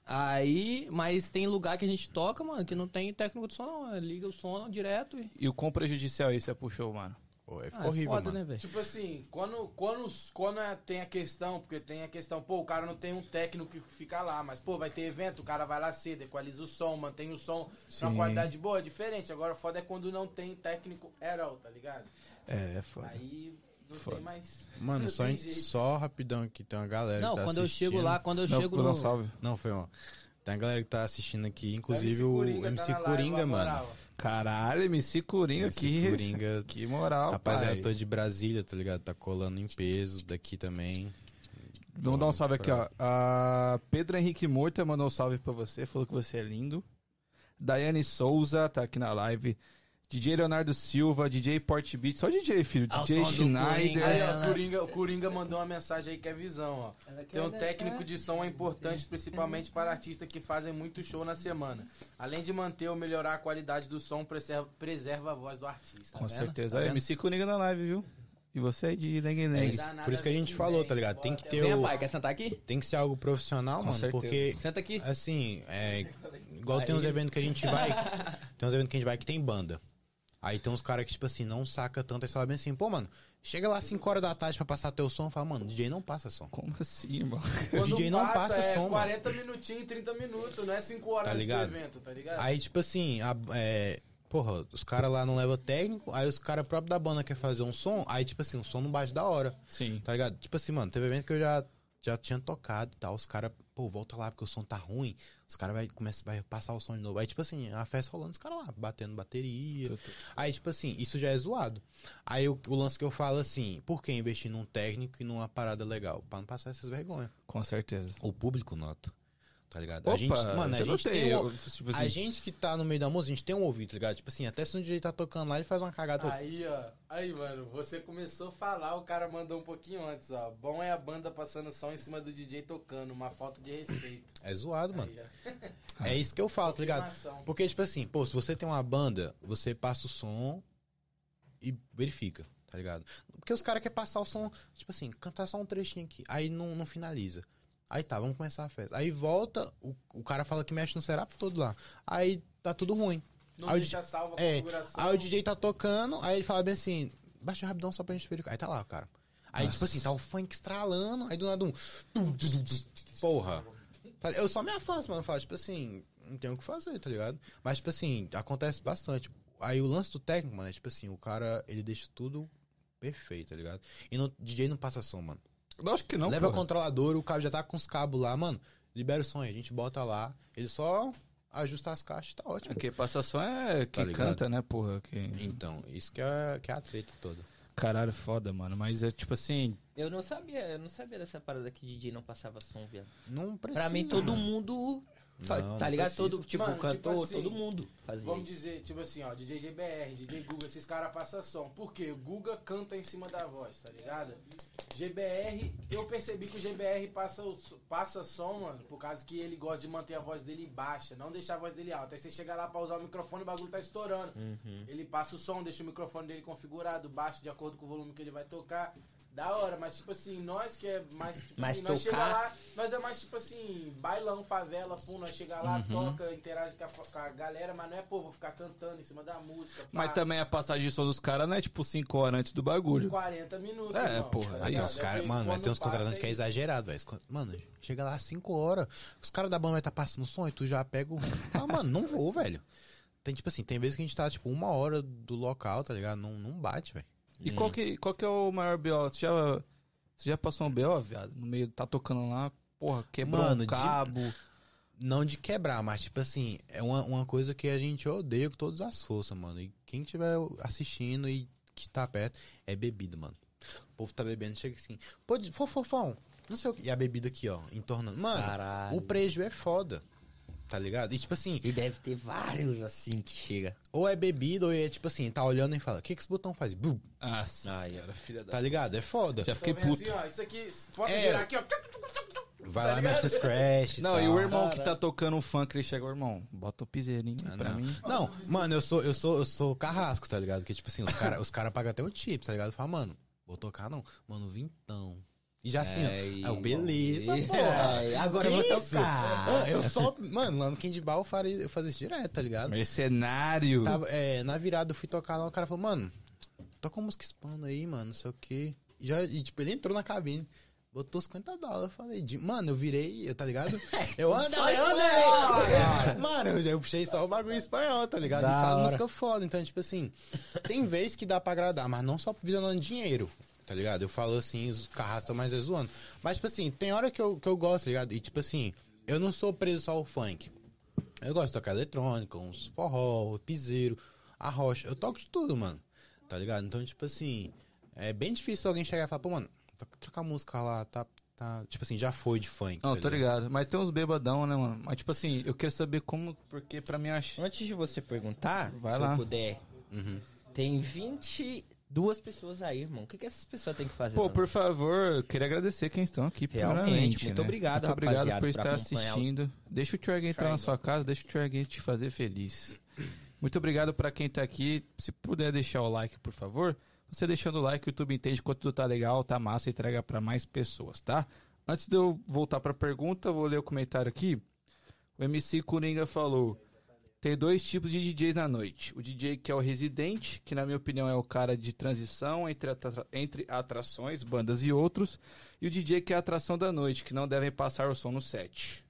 Aí, mas tem lugar que a gente toca, mano, que não tem técnico de som não, é, liga o som direto e... E o quão prejudicial é isso é pro show, mano? Pô, aí Ah, ficou é horrível, foda, mano. né, velho? Tipo assim, quando, quando, quando é- tem a questão, porque tem a questão, pô, o cara não tem um técnico que fica lá, mas, pô, vai ter evento, o cara vai lá cedo, equaliza o som, mantém o som Sim. numa qualidade boa, é diferente. Agora, foda é quando não tem técnico at all, tá ligado? É, é foda. Aí não Foda. tem mais. Mano, só, em- só rapidão aqui, tem uma galera Não, que tá quando eu assistindo. chego lá, quando eu Não, chego não, no... salve. Não, foi, ó. Tem uma galera que tá assistindo aqui, inclusive MC o Coringa MC tá live, Coringa, na mano. moral. Caralho, MC Coringa MC aqui. Coringa. Que moral, Rapaziada, pai. tô de Brasília, tá ligado? Tá colando em peso daqui também. Vamos dar um salve aqui, ó. A Pedro Henrique Morta mandou um salve pra você, falou que você é lindo. Daiane Souza tá aqui na live. DJ Leonardo Silva, DJ Port Beat, só DJ, filho. Ah, o DJ do Schneider. Aí, É, ó, o Coringa, o Coringa mandou uma mensagem aí que é visão, ó. Ter um técnico de som é importante, principalmente para artistas que fazem muito show na semana. Além de manter ou melhorar a qualidade do som, preserva, preserva a voz do artista. Com vendo? certeza. Tá? MC Coringa na live, viu? E você aí de Lengue É Lengue. Por isso que a gente falou, tá ligado? Tem que ter Vem, o. pai, quer sentar aqui? Tem que ser algo profissional, Com mano. certeza. Porque, Senta aqui. assim, é. Igual tem Aí. uns eventos que a gente vai. tem uns eventos que a gente vai que tem banda. Aí tem uns caras que, tipo assim, não saca tanto. Aí você fala bem assim, pô, mano, chega lá 5 horas da tarde pra passar teu som. Fala, mano, DJ não passa som. Como assim, irmão? O DJ não passa é som, mano. 40 minutinhos, 30 minutos, não é 5 horas Tá antes ligado? do evento, tá ligado? Aí, tipo assim, a- é, porra, os caras lá não levam técnico, aí os caras próprios da banda querem fazer um som, aí, tipo assim, o som não bate da hora, Sim. tá ligado? Tipo assim, mano, teve evento que eu já, já tinha tocado e tal, os caras, pô, volta lá porque o som tá ruim, os caras vai, começa, vai passar o som de novo. Aí, tipo assim, a festa rolando, os caras lá, batendo bateria. Aí, tipo assim, isso já é zoado. Aí o, o lance que eu falo assim, por que investir num técnico e numa parada legal? Pra não passar essas vergonhas. Com certeza. O público nota. Tá ligado? Opa, a gente, mano, a gente, notei, tem um, eu, tipo a assim, gente que tá no meio da música, a gente tem um ouvido, tá ligado? Tipo assim, até se um DJ tá tocando lá, ele faz uma cagada. Aí, ó. Aí, mano, você começou a falar, o cara mandou um pouquinho antes, ó. Bom é a banda passando som em cima do DJ tocando, uma falta de respeito. É zoado, mano. Aí. É isso que eu falo, tá ligado? Porque, tipo assim, pô, se você tem uma banda, você passa o som e verifica, tá ligado? Porque os caras querem passar o som, tipo assim, cantar só um trechinho aqui, aí não, não finaliza. Aí tá, vamos começar a festa. Aí volta, o, o cara fala que mexe no setup todo lá. Aí tá tudo ruim. Não Aí o deixa DJ salva a É, configuração. aí o DJ tá tocando, aí ele fala bem assim, baixa rapidão só pra gente verificar. Aí tá lá, cara. Aí, tipo assim, tá o funk estralando, aí do nada um. Porra. Eu só me afasto, mano. Eu falo, tipo assim, não tenho o que fazer, tá ligado? Mas, tipo assim, acontece bastante. Aí o lance do técnico, mano, é tipo assim, o cara, ele deixa tudo perfeito, tá ligado? E no DJ não passa som, mano. Eu acho que não, Leva o porra. controlador, o cabo já tá com os cabos lá, mano. Libera o som aí, a gente bota lá. Ele só ajusta as caixas, tá ótimo. Quem passa som é Tá quem ligado? canta, né, porra? Que... Então, isso que é, que é a treta toda. Caralho, foda, mano. Mas é tipo assim, Eu não sabia, eu não sabia dessa parada que DJ não passava som, viado. Não precisa. Pra mim, todo mundo. Não, tá ligado? Todo, tipo, Mano, tipo cantor, assim, todo mundo fazia. Vamos dizer, tipo assim, ó, DJ GBR, DJ Guga, esses caras passam som. Por quê? O Guga canta em cima da voz, tá ligado? GBR, eu percebi que o GBR passa, passa som, mano, por causa que ele gosta de manter a voz dele baixa, não deixar a voz dele alta. Aí você chega lá pra usar o microfone o bagulho tá estourando. Uhum. Ele passa o som, deixa o microfone dele configurado, baixo, de acordo com o volume que ele vai tocar. Da hora, mas tipo assim, nós que é mais. Tipo Mais assim, nós chega tocar. lá, nós é mais tipo assim, bailão, favela, pum, nós chega lá, Uhum. toca, interage com a, com a galera, mas não é, pô, vou ficar cantando em cima da música. pá. mas também a passagem de som dos caras não é tipo 5 horas antes do bagulho. 40 minutos, É, irmão, porra, tá aí? Os É mano, mas tem uns contratantes que é exagerado, velho. Mano, chega lá às 5 horas, os caras da banda vai estar passando som e tu já pega o. Ah, mano, não vou, velho. Tem tipo assim, tem vezes que a gente tá, tipo, uma hora do local, tá ligado? Não, não bate, velho. E qual que, qual que é o maior BO? Você já, você já passou um BO, viado? No meio, tá tocando lá, porra, quebrou Mano, um de- cabo. Não de quebrar, mas tipo assim, é uma, uma coisa que a gente odeia com todas as forças, mano. E quem estiver assistindo e que tá perto, é bebida, mano. O povo tá bebendo, chega assim, pô, de- fofofão, não sei o que. E a bebida aqui, ó, entornando. Mano, Caralho. o preju é foda, tá ligado? E tipo assim, E deve ter vários assim que chega. ou é bebida, ou é tipo assim, tá olhando e fala, o que que esse botão faz? Bum, Ai, senhora, filha da... tá ligado? É foda. Já fiquei puto. assim, ó, isso aqui, posso É. virar aqui, ó. Vai tá lá, mexe no scratch. Não, tal. e o irmão que tá tocando um funk, ele chega, irmão, bota o piseirinho Ah, pra não. mim. Não, mano, eu sou, eu sou, eu sou carrasco, tá ligado? Que tipo assim, os caras os cara pagam até o chip, tá ligado? Fala, mano, vou tocar não. Mano, vintão. E já assim, ó. Aí eu, beleza, É, porra. agora Que eu vou isso? tocar. Ah, eu solto. Mano, lá no Kindball eu, faria- eu fazia isso direto, tá ligado? Mercenário. Tava, é, na virada eu fui tocar lá, o cara falou, mano, toca uma música hispana aí, mano, não sei o quê. E, já, e tipo, ele entrou na cabine. Botou 50 dólares. Eu falei, mano, eu virei, eu, tá ligado? Eu ando, Só eu ando, espanhol, Mano, eu, eu puxei só o bagulho espanhol, tá ligado? Da Isso é uma música foda. Então, tipo assim, tem vez que dá pra agradar, mas não só visionando dinheiro, tá ligado? Eu falo assim, os carrastos estão mais é zoando. Mas, tipo assim, tem hora que eu, que eu gosto, tá ligado? E, tipo assim, eu não sou preso só ao funk. Eu gosto de tocar eletrônica, uns forró, piseiro, a rocha. Eu toco de tudo, mano. Tá ligado? Então, tipo assim, é bem difícil alguém chegar e falar, pô, mano, toca, troca a música lá, tá, tá. Tipo assim, já foi de funk. Não, tá tô ligado. Mas tem uns bebadão, né, mano? Mas, tipo assim, eu quero saber como, porque pra mim acho. Antes de você perguntar, Vai se lá. eu puder, Uhum. tem 22 pessoas aí, irmão. O que, que essas pessoas têm que fazer? Pô, mano? por favor, eu queria agradecer quem estão aqui, Realmente, muito né? obrigado, Muito obrigado por estar acompanhar o- assistindo. Deixa o Twerk entrar na sua casa, deixa o Twerk te fazer feliz. Muito obrigado pra quem tá aqui. Se puder deixar o like, por favor. Você deixando o like, o YouTube entende quanto tudo tá legal, tá massa e entrega pra mais pessoas, tá? Antes de eu voltar pra pergunta, eu vou ler o comentário aqui. O MC Coringa falou: tem dois tipos de DJs na noite. O DJ que é o residente, que na minha opinião é o cara de transição entre, atra- entre atrações, bandas e outros. E o DJ que é a atração da noite, que não devem passar o som no set.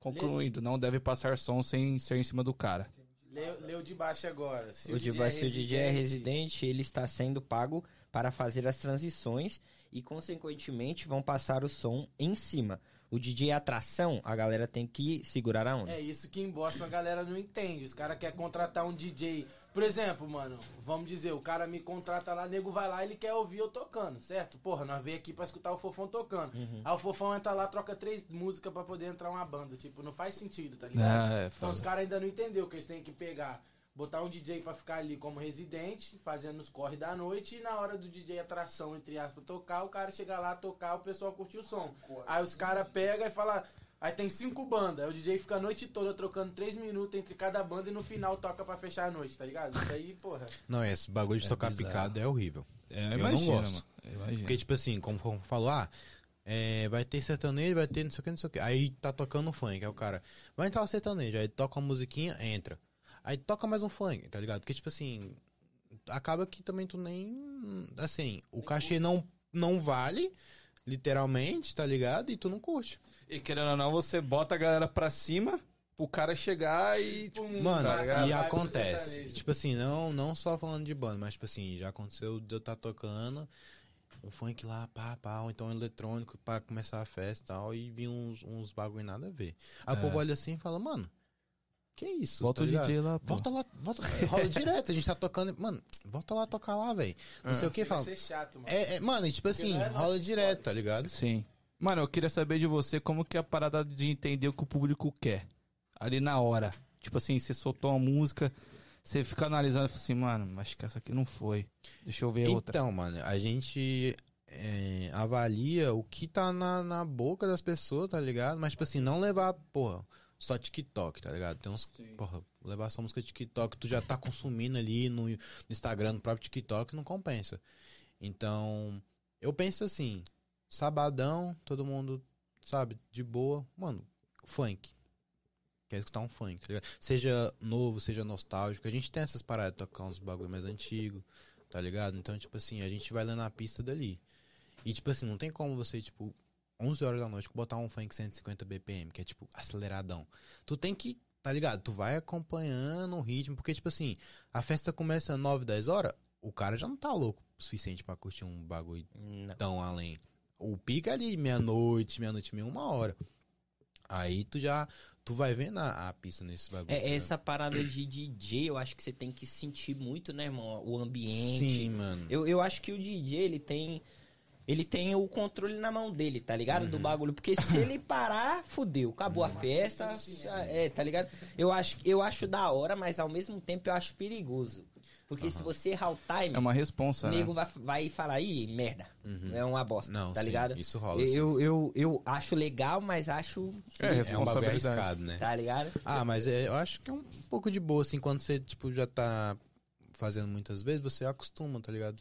Concluindo, não deve passar som sem ser em cima do cara. Leu, leu de baixo agora. Se O, DJ, se o DJ é residente, ele está sendo pago para fazer as transições e, consequentemente, vão passar o som em cima. O DJ é atração, a galera tem que segurar a onda. É isso que em Boston a galera não entende. Os caras querem contratar um DJ. Por exemplo, mano, vamos dizer, o cara me contrata lá, nego vai lá ele quer ouvir eu tocando, certo? Porra, nós veio aqui pra escutar o Fofão tocando. Uhum. Aí o Fofão entra lá, troca três músicas pra poder entrar uma banda. Tipo, não faz sentido, tá ligado? Ah, é, então os caras ainda não entenderam que eles têm que pegar, botar um DJ pra ficar ali como residente, fazendo os corre da noite, e na hora do DJ atração, entre aspas, tocar, o cara chegar lá, tocar, o pessoal curtir o som. Aí os caras pegam e falam. Aí tem cinco bandas, aí o DJ fica a noite toda trocando três minutos entre cada banda e no final toca pra fechar a noite, tá ligado? Isso aí, porra. Não, esse bagulho de É tocar bizarro. picado é horrível. É, Eu imagina, não gosto. mano. Porque, tipo assim, como como falou, ah, é, vai ter sertanejo, vai ter não sei o que, não sei o que. Aí tá tocando funk, aí o cara, vai entrar o sertanejo, aí toca uma musiquinha, entra. Aí toca mais um funk, tá ligado? Porque, tipo assim, acaba que também tu nem. Assim, o cachê não, não vale, literalmente, tá ligado? E tu não curte. E querendo ou não, você bota a galera pra cima pro cara chegar e. Tipo, Mano, tá ligado? e Vai acontece. Tipo assim, não, não só falando de banda, mas tipo assim, já aconteceu de eu estar tocando o funk lá, pá, pá, ou então eletrônico pra começar a festa e tal, e vi uns, uns bagulho nada a ver. Aí o É. povo olha assim e fala, mano, que isso? Volta tá o ligado? DJ lá, pô. Volta lá, volta, é, rola direto, a gente tá tocando, mano, volta lá tocar lá, velho. Não sei o que, Vai fala. ser chato, mano. É, é, mano, e tipo assim, não é rola história. direto, tá ligado? Sim. Mano, eu queria saber de você como que é a parada de entender o que o público quer. Ali na hora. Tipo assim, você soltou uma música, você fica analisando e fala assim, mano, acho que essa aqui não foi. Deixa eu ver outra. Então, mano, a gente é, avalia o que tá na, na boca das pessoas, tá ligado? Mas, tipo assim, não levar, porra, só TikTok, tá ligado? Tem uns, porra, levar só música TikTok, tu já tá consumindo ali no, no Instagram, no próprio TikTok, não compensa. Então, eu penso assim, sabadão, todo mundo, sabe, de boa, mano, funk. Quer escutar um funk, tá ligado? Seja novo, seja nostálgico. A gente tem essas paradas de tocar uns bagulho mais antigo, tá ligado? Então, tipo assim, a gente vai lá na pista dali. E, tipo assim, não tem como você, tipo, 11 horas da noite, botar um funk 150 BPM, que é, tipo, aceleradão. Tu tem que, tá ligado? Tu vai acompanhando o ritmo, porque, tipo assim, a festa começa 9, 10 horas, o cara já não tá louco o suficiente pra curtir um bagulho Não. tão além. O pico é ali, meia-noite, meia-noite meia, uma hora. Aí tu já, tu vai vendo a, a pista nesse bagulho. É, tá essa parada de DJ, eu acho que você tem que sentir muito, né, irmão? O ambiente. Sim, mano. Eu, eu acho que o DJ, ele tem. Ele tem o controle na mão dele, tá ligado? Uhum. Do bagulho. Porque se ele parar, fudeu. Acabou a festa. É, tá ligado? Eu acho, eu acho da hora, mas ao mesmo tempo eu acho perigoso. Porque se você errar o time, É uma responsa, o né? nego vai, vai falar, ih, merda. É uma bosta. Não, tá sim, ligado? isso rola, Eu, eu, eu acho legal, mas acho. É, É um arriscado, né? Tá ligado? Ah, mas é, eu acho que é um pouco de boa, assim, quando você, tipo, já tá fazendo muitas vezes, você acostuma, tá ligado?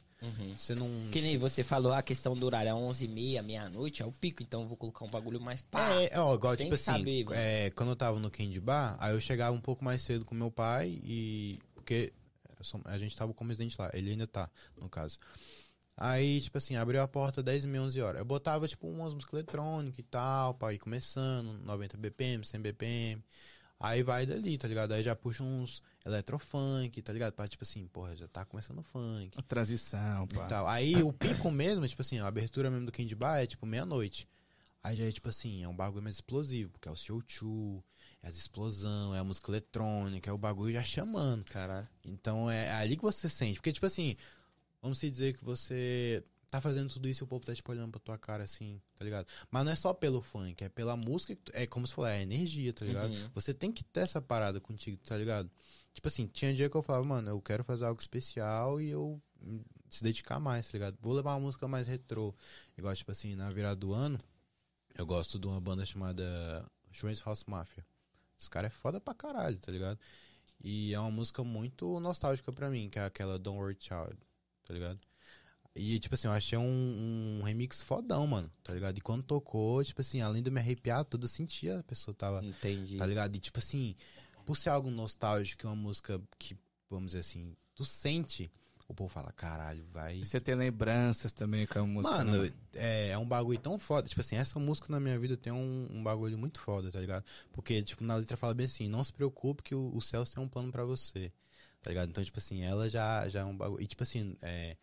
Você não... Que nem você falou a questão do horário, é 11h30, meia-noite, é o pico, então eu vou colocar um bagulho mais pá. É, ó, igual, tipo assim, saber, é, quando eu tava no Candy Bar, aí eu chegava um pouco mais cedo com meu pai e... Porque a gente tava com o residente lá, ele ainda tá, no caso. Aí, tipo assim, abriu a porta 10 e meia, 11 horas. Eu botava, tipo, umas músicas eletrônicas e tal, pra ir começando, 90 BPM, 100 BPM. Aí vai dali, tá ligado? Aí já puxa uns eletrofunk, tá ligado? Pra, tipo assim, porra, já tá começando o funk A transição, pá. e tal. Aí o pico mesmo, tipo assim, a abertura mesmo do Candy Bar é tipo meia-noite. Aí já é tipo assim, é um bagulho mais explosivo, porque é o show chu, é as explosão, é a música eletrônica, é o bagulho já chamando. Caralho. Então é ali que você sente. Porque, tipo assim, vamos se dizer que você tá fazendo tudo isso e o povo tá tipo olhando pra tua cara assim, tá ligado? Mas não é só pelo funk, é pela música, que tu- é como se falou, é a energia, tá ligado? Uhum. Você tem que ter essa parada contigo, tá ligado? Tipo assim, tinha dia que eu falava, mano, eu quero fazer algo especial e eu hum, se dedicar mais, tá ligado? Vou levar uma música mais retrô. Igual, tipo assim, na virada do ano, eu gosto de uma banda chamada Schweiz House Mafia. Os caras é foda pra caralho, tá ligado? E é uma música muito nostálgica pra mim, que é aquela Don't Worry Child, tá ligado? E, tipo assim, eu achei um, um remix fodão, mano, tá ligado? E quando tocou, tipo assim, além de eu me arrepiar tudo, eu sentia a pessoa tava, Entendi. tá ligado? E, tipo assim, por ser algo nostálgico, uma música que, vamos dizer assim, tu sente, o povo fala, caralho, vai... E você tem lembranças também com a música. Mano, né? é, é um bagulho tão foda. Tipo assim, essa música na minha vida tem um, um bagulho muito foda, tá ligado? Porque, tipo, na letra fala bem assim, não se preocupe que o, o céus tem um plano pra você, tá ligado? Então, tipo assim, ela já, já é um bagulho... E, tipo assim, é,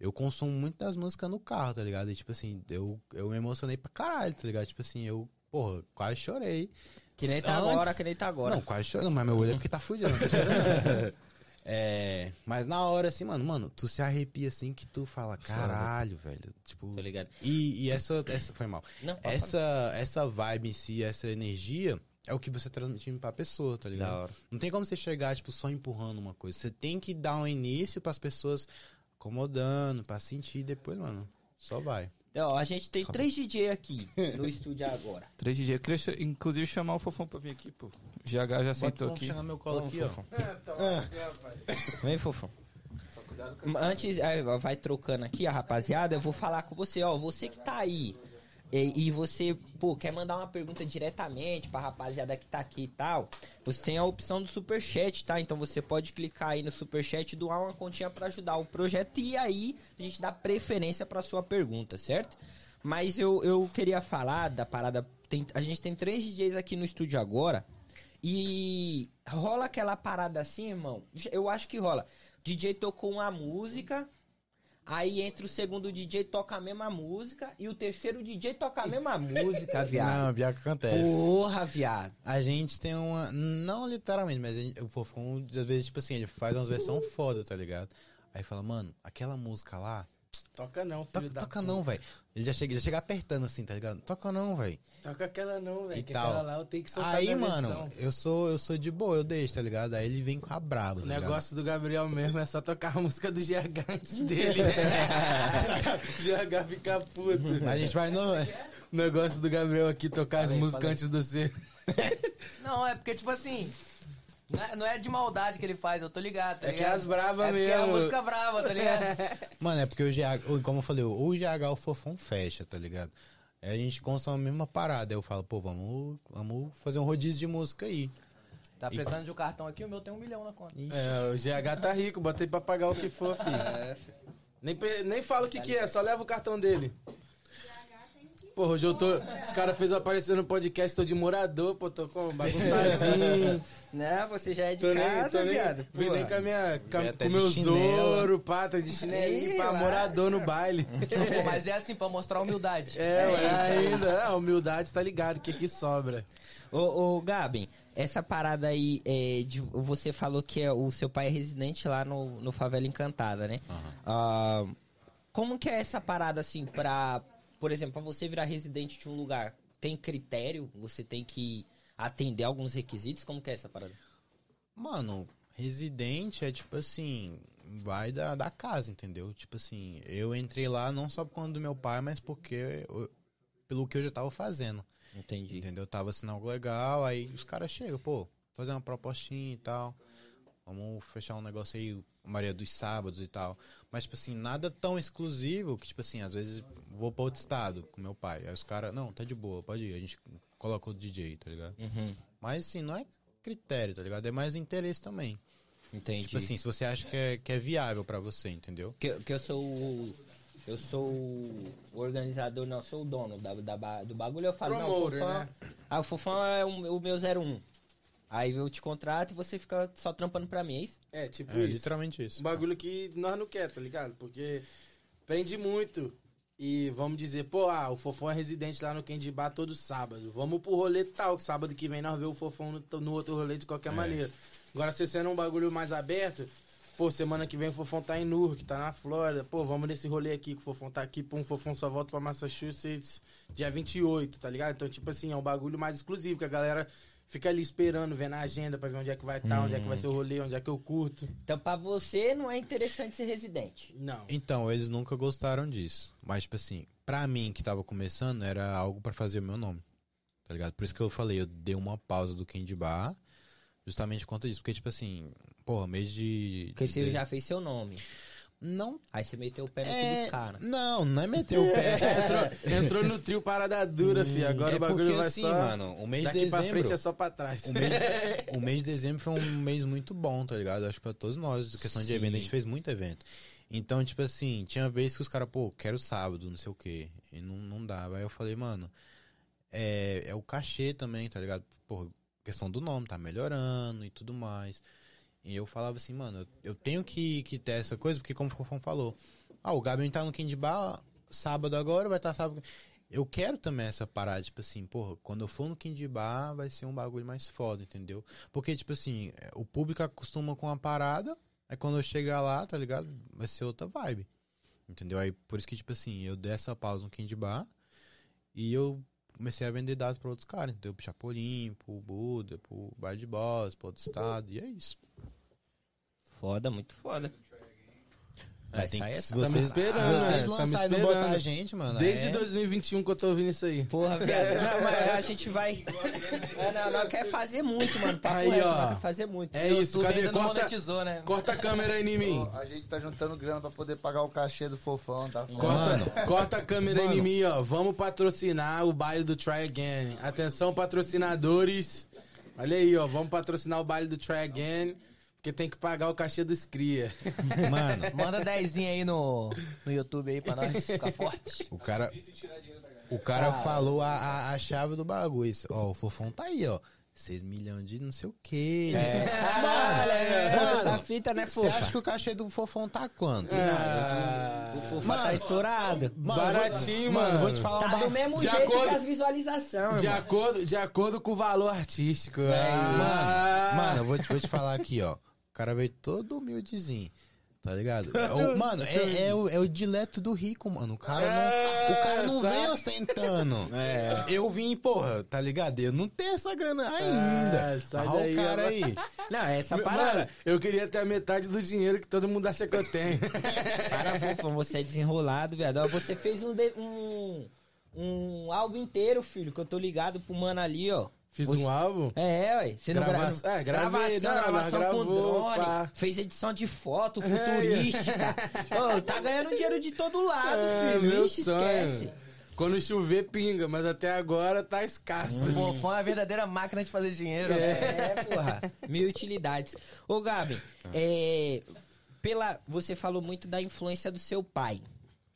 eu consumo muito das músicas no carro, tá ligado? E, tipo assim, eu, eu me emocionei pra caralho, tá ligado? Tipo assim, eu, porra, quase chorei. Que nem tá Antes- agora, que nem tá agora. Não, quase chorando, mas meu olho é porque tá fudido, não tá chorando. É, mas na hora, assim, mano, mano, tu se arrepia assim que tu fala, caralho, velho. Tipo. Tô ligado. E, e essa, essa. Foi mal. Não, Essa, essa vibe em si, essa energia, é o que você transmite pra pessoa, tá ligado? Da hora. Não tem como você chegar, tipo, só empurrando uma coisa. Você tem que dar um início pras pessoas acomodando, pra sentir, depois, mano, só vai. Ó, a gente tem três DJ aqui no estúdio agora. Três dias. Eu queria, inclusive, chamar o Fofão pra vir aqui, pô. O GH já sentou vamos aqui. chegar no meu colo aqui, ó. É, tá lá, rapaz. Vem, fofão. Antes, aí, ó, vai trocando aqui, a rapaziada, eu vou falar com você, ó, você que tá aí e, e você, pô, quer mandar uma pergunta diretamente pra rapaziada que tá aqui e tal, você tem a opção do superchat, tá? Então você pode clicar aí no superchat e doar uma continha pra ajudar o projeto e aí a gente dá preferência pra sua pergunta, certo? Mas eu, eu queria falar da parada. tem- a gente tem três DJs aqui no estúdio agora. E rola aquela parada assim, irmão. Eu acho que rola. DJ tocou uma música. Aí entra o segundo DJ toca a mesma música. E o terceiro DJ toca a mesma música, viado. Não, pior que acontece. Porra, viado. A gente tem uma. Não literalmente, mas gente- o Fofão, às vezes, tipo assim, ele faz umas versões foda, tá ligado? Aí fala, mano, aquela música lá. Toca não, filho Toca, da toca puta. não, velho. Ele já chega, já chega apertando assim, tá ligado? Toca não, velho. Toca aquela não, velho. E Que tal. aquela lá eu tenho que soltar Aí, mano, versão. eu sou, eu sou de boa, eu deixo, tá ligado? Aí ele vem com a braba, O tá ligado? negócio do Gabriel mesmo é só tocar a música do GH antes dele. né? GH fica puto. A gente vai no. O negócio do Gabriel aqui tocar as Falei, músicas falei. antes do C. Não, é porque, tipo assim. Não é, não é de maldade que ele faz, eu tô ligado, tá É que ligado? é as brava é porque É a mesmo. música brava, tá ligado? Mano, é porque o GH, como eu falei, o GH o Fofão fecha, tá ligado? Aí a gente consome a mesma parada. Aí eu falo, pô, vamos, vamos fazer um rodízio de música aí. Tá precisando de um cartão aqui, o meu tem um milhão na conta. É, o GH tá rico, botei pra pagar o que for, filho. Nem, pre- nem fala o que que é, só leva o cartão dele. Porra, hoje eu tô. Os caras fez eu aparecer no podcast, tô de morador, pô, tô com bagunçadinho. Né? Você já é de Tô nem, casa, tô nem, viado. vim nem com a minha. Com, com chinela. ouro, pata de chinelinho, pra morador no baile. Pô, mas é assim, pra mostrar humildade. É, é isso. ainda. A humildade tá ligado, que aqui sobra. Ô, ô Gabi, essa parada aí, é, de- você falou que é- o seu pai é residente lá no, no Favela Encantada, né? Ah, como que é essa parada, assim, pra... Por exemplo, pra você virar residente de um lugar, tem critério? Você tem que atender alguns requisitos? Como que é essa parada? Mano, residente é tipo assim, vai da, da casa, entendeu? Tipo assim, eu entrei lá não só por conta do meu pai, mas porque eu- pelo que eu já tava fazendo. Entendi. Entendeu? Tava assinando algo legal, aí os caras chegam, pô, fazer uma propostinha e tal. Vamos fechar um negócio aí, Maria dos Sábados e tal. Mas, tipo assim, nada tão exclusivo que, tipo assim, às vezes vou pra outro estado com meu pai. Aí os caras, não, tá de boa, pode ir. A gente coloca o DJ, tá ligado? Uhum, Mas, assim, não é critério, tá ligado? É mais interesse também. entendi. Tipo assim, se você acha que é, que é viável pra você, entendeu? Que, que eu sou o. Eu sou o organizador, não, eu sou o dono da, da do bagulho. Eu falo, não, o Promoter, Fofão. né? Ah, o Fofão é o, o meu 01. Aí eu te contrato e você fica só trampando pra mim, é isso? É, tipo É, isso. literalmente isso. Um bagulho que nós não quer, tá ligado? Porque prende muito. E vamos dizer, pô, ah, o Fofão é residente lá no Kendibá todo sábado. Vamos pro rolê tal, que sábado que vem nós vemos o Fofão no, no outro rolê de qualquer maneira. Agora, se sendo um bagulho mais aberto, pô, semana que vem o Fofão tá em Newark, tá na Flórida. Pô, vamos nesse rolê aqui, que o Fofão tá aqui, pô, um Fofão só volta pra Massachusetts dia 28, tá ligado? Então, tipo assim, é um bagulho mais exclusivo, que a galera fica ali esperando, vendo a agenda pra ver onde é que vai estar, onde é que vai ser o rolê, onde é que eu curto. Então pra você não é interessante ser residente. Não. Então, eles nunca gostaram disso. Mas, tipo assim, pra mim que tava começando, era algo pra fazer o meu nome. Tá ligado? Por isso que eu falei, eu dei uma pausa do Candy Bar, justamente por conta disso. Porque, tipo assim, porra, mês de. Porque de- você já fez seu nome. Não. Aí você meteu o pé no cu É... dos caras. Não, não é meter o pé. Entrou, entrou no trio parada dura, fi. Agora é o bagulho porque, vai assim, só. mano, o mês de Daqui pra dezembro. frente é só pra trás. O mês, o mês de dezembro foi um mês muito bom, tá ligado? Acho que pra todos nós, questão de Sim. evento, a gente fez muito evento. Então, tipo assim, tinha vezes que os caras, pô, quero sábado, não sei o quê. E não, não dava. Aí eu falei, mano, é, é o cachê também, tá ligado? Pô, questão do nome, tá melhorando e tudo mais. E eu falava assim, mano, eu, tenho que, que ter essa coisa, porque como o Fofão falou, ah, o Gabi tá no Candy sábado agora, vai estar sábado. Eu quero também essa parada, tipo assim, porra, quando eu for no Candy vai ser um bagulho mais foda, entendeu? Porque, tipo assim, é, o público acostuma com a parada, aí quando eu chegar lá, tá ligado? Vai ser outra vibe. Entendeu? Aí por isso que, tipo assim, eu dei essa pausa no Candy e eu comecei a vender dados pra outros caras, entendeu? Pro Chapolin, pro Buda, pro Bar de Boss, pro outro estado, e é isso. Foda, muito foda. Vai tem sair se vocês, esperando, se né? vocês Tamo lançarem e não esperando. botar a gente, mano. Desde é... 2021 que eu tô ouvindo isso aí. Porra, viado. Não, mas a gente vai. É, não, não, quer fazer muito, mano. Papo Aí, reto, ó. quer fazer muito. É isso, cadê? não Corta, monetizou, né? corta a câmera aí em mim. A gente tá juntando grana pra poder pagar o cachê do fofão, tá? Corta, corta a câmera aí em mim, ó. Vamos patrocinar o baile do Try Again. Atenção, patrocinadores. Olha aí, ó. Vamos patrocinar o baile do Try Again. Porque tem que pagar o cachê dos cria. Mano, Manda dezinho aí no, no YouTube aí pra nós ficar forte. o cara. O cara falou a, a, a chave do bagulho. Ó, o fofão tá aí, ó. 6 milhões de não sei o quê. É. Mano, Essa mano, fita, né, você fofa? acha que o cachê do fofão tá quanto? O fofa tá estourado. Mano, Baratinho, vou, mano. vou te falar Tá uma do mesmo De jeito acordo- que as visualizações, De acordo, de acordo com o valor artístico. É Ah. Mano, mano, eu vou te, vou te falar aqui, ó. O cara veio todo humildezinho. Tá ligado? O- mano, é, é o, é o dileto do rico, mano. O cara não, o cara não sabe? vem ostentando. É. Eu vim, porra, tá ligado? Eu não tenho essa grana ainda. É, sai Olha o cara aí. Não, é essa Mano, parada. eu queria ter a metade do dinheiro que todo mundo acha que eu tenho. Para, fofa, você é desenrolado, viado. Você fez um, de- um, um álbum inteiro, filho, que eu tô ligado pro mano ali, ó. Fiz Você- um álbum. É, ué. Você não Grava- é, gravei, gravação, não, gravação com gravou, drone. pá. Fez edição de foto futurística. Ô, tá ganhando dinheiro de todo lado, É, filho. meu Ixi, sonho. esquece. Quando chover, pinga, mas até agora tá escasso. O fofão é a verdadeira máquina de fazer dinheiro. É, porra. Mil utilidades. Ô, Gabi, é, pela, você falou muito da influência do seu pai.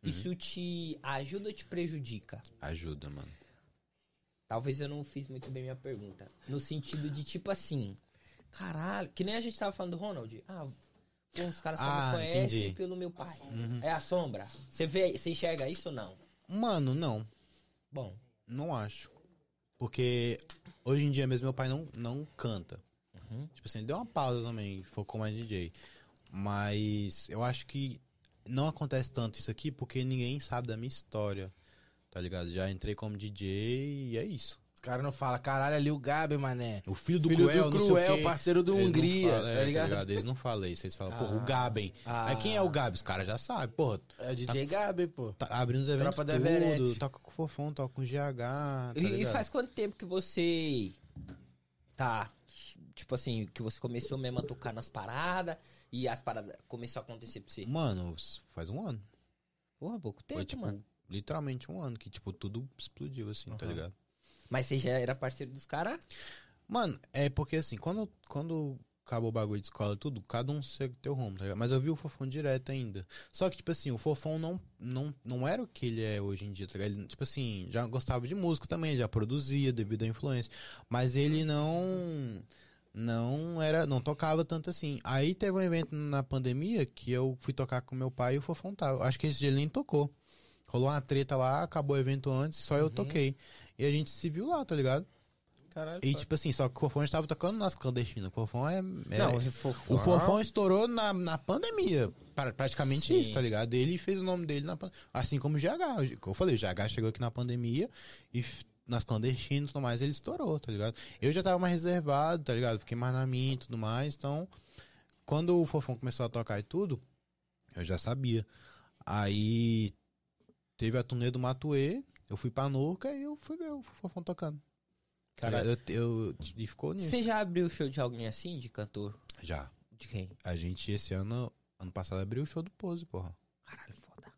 Isso te ajuda ou te prejudica? Ajuda, mano. Talvez eu não fiz muito bem minha pergunta. No sentido de, tipo assim, caralho, que nem a gente tava falando do Ronald. Ah, pô, os caras só Ah, me conhecem entendi. pelo meu pai. É a sombra. Você vê, você enxerga isso ou não? Mano, não. Bom, Não acho. Porque hoje em dia mesmo meu pai não, não canta. Tipo assim, ele deu uma pausa também, focou mais DJ. Mas eu acho que não acontece tanto isso aqui porque ninguém sabe da minha história. Tá ligado? Já entrei como DJ e é isso. Os caras não falam, caralho, ali o Gabi, mané. O filho do Filho do Cruel, não sei o Cruel, quê. parceiro do Eles não Hungria, falam- tá é, ligado? Eles não falam isso, eles falam, pô, o Gaben. Ah. Aí quem é o Gabi? Os caras já sabem, pô. É o DJ Gabi, pô. Tá abrindo os eventos Tropa do tudo, toca com o Fofão, toca com o GH, tá e, e ligado? faz quanto tempo que você tá, tipo assim, que você começou mesmo a tocar nas paradas e as paradas começou a acontecer pra você? Mano, faz um ano. Porra, pouco tempo, Foi, tipo, mano. Literalmente um ano que, tipo, tudo explodiu, assim, tá ligado? Mas você já era parceiro dos caras? Mano, é porque, assim, quando, quando acabou o bagulho de escola e tudo, cada um segue teu rumo, tá ligado? Mas eu vi o Fofão direto ainda. Só que, tipo assim, o Fofão não, não, não era o que ele é hoje em dia, tá ligado? Ele, tipo assim, já gostava de música também, já produzia devido à influência. Mas ele não... Não era, não tocava tanto assim. Aí teve um evento na pandemia que eu fui tocar com meu pai e o Fofão tava. Acho que esse dia ele nem tocou. Rolou uma treta lá, acabou o evento antes, só eu toquei. E a gente se viu lá, tá ligado? Caralho. E tipo assim, só que o Fofão estava tocando nas clandestinas. O Fofão é. é- Não, o Fofão- O Fofão estourou na, na pandemia. pra- Praticamente Sim. isso, tá ligado? Ele fez o nome dele na Assim como o GH. Eu falei, o GH chegou aqui na pandemia e nas clandestinas e tudo mais, ele estourou, tá ligado? Eu já tava mais reservado, tá ligado? Fiquei mais na minha e tudo mais. Então, quando o Fofão começou a tocar e tudo, eu já sabia. Aí teve a turnê do Matuê, eu fui pra Nuca e eu fui ver o Fofão tocando. Caralho. ligado? eu, eu, e ficou nisso. Você já abriu o show de alguém assim, de cantor? Já. De quem? A gente, esse ano, ano passado, abriu o show do Pose, porra. Caralho, foda.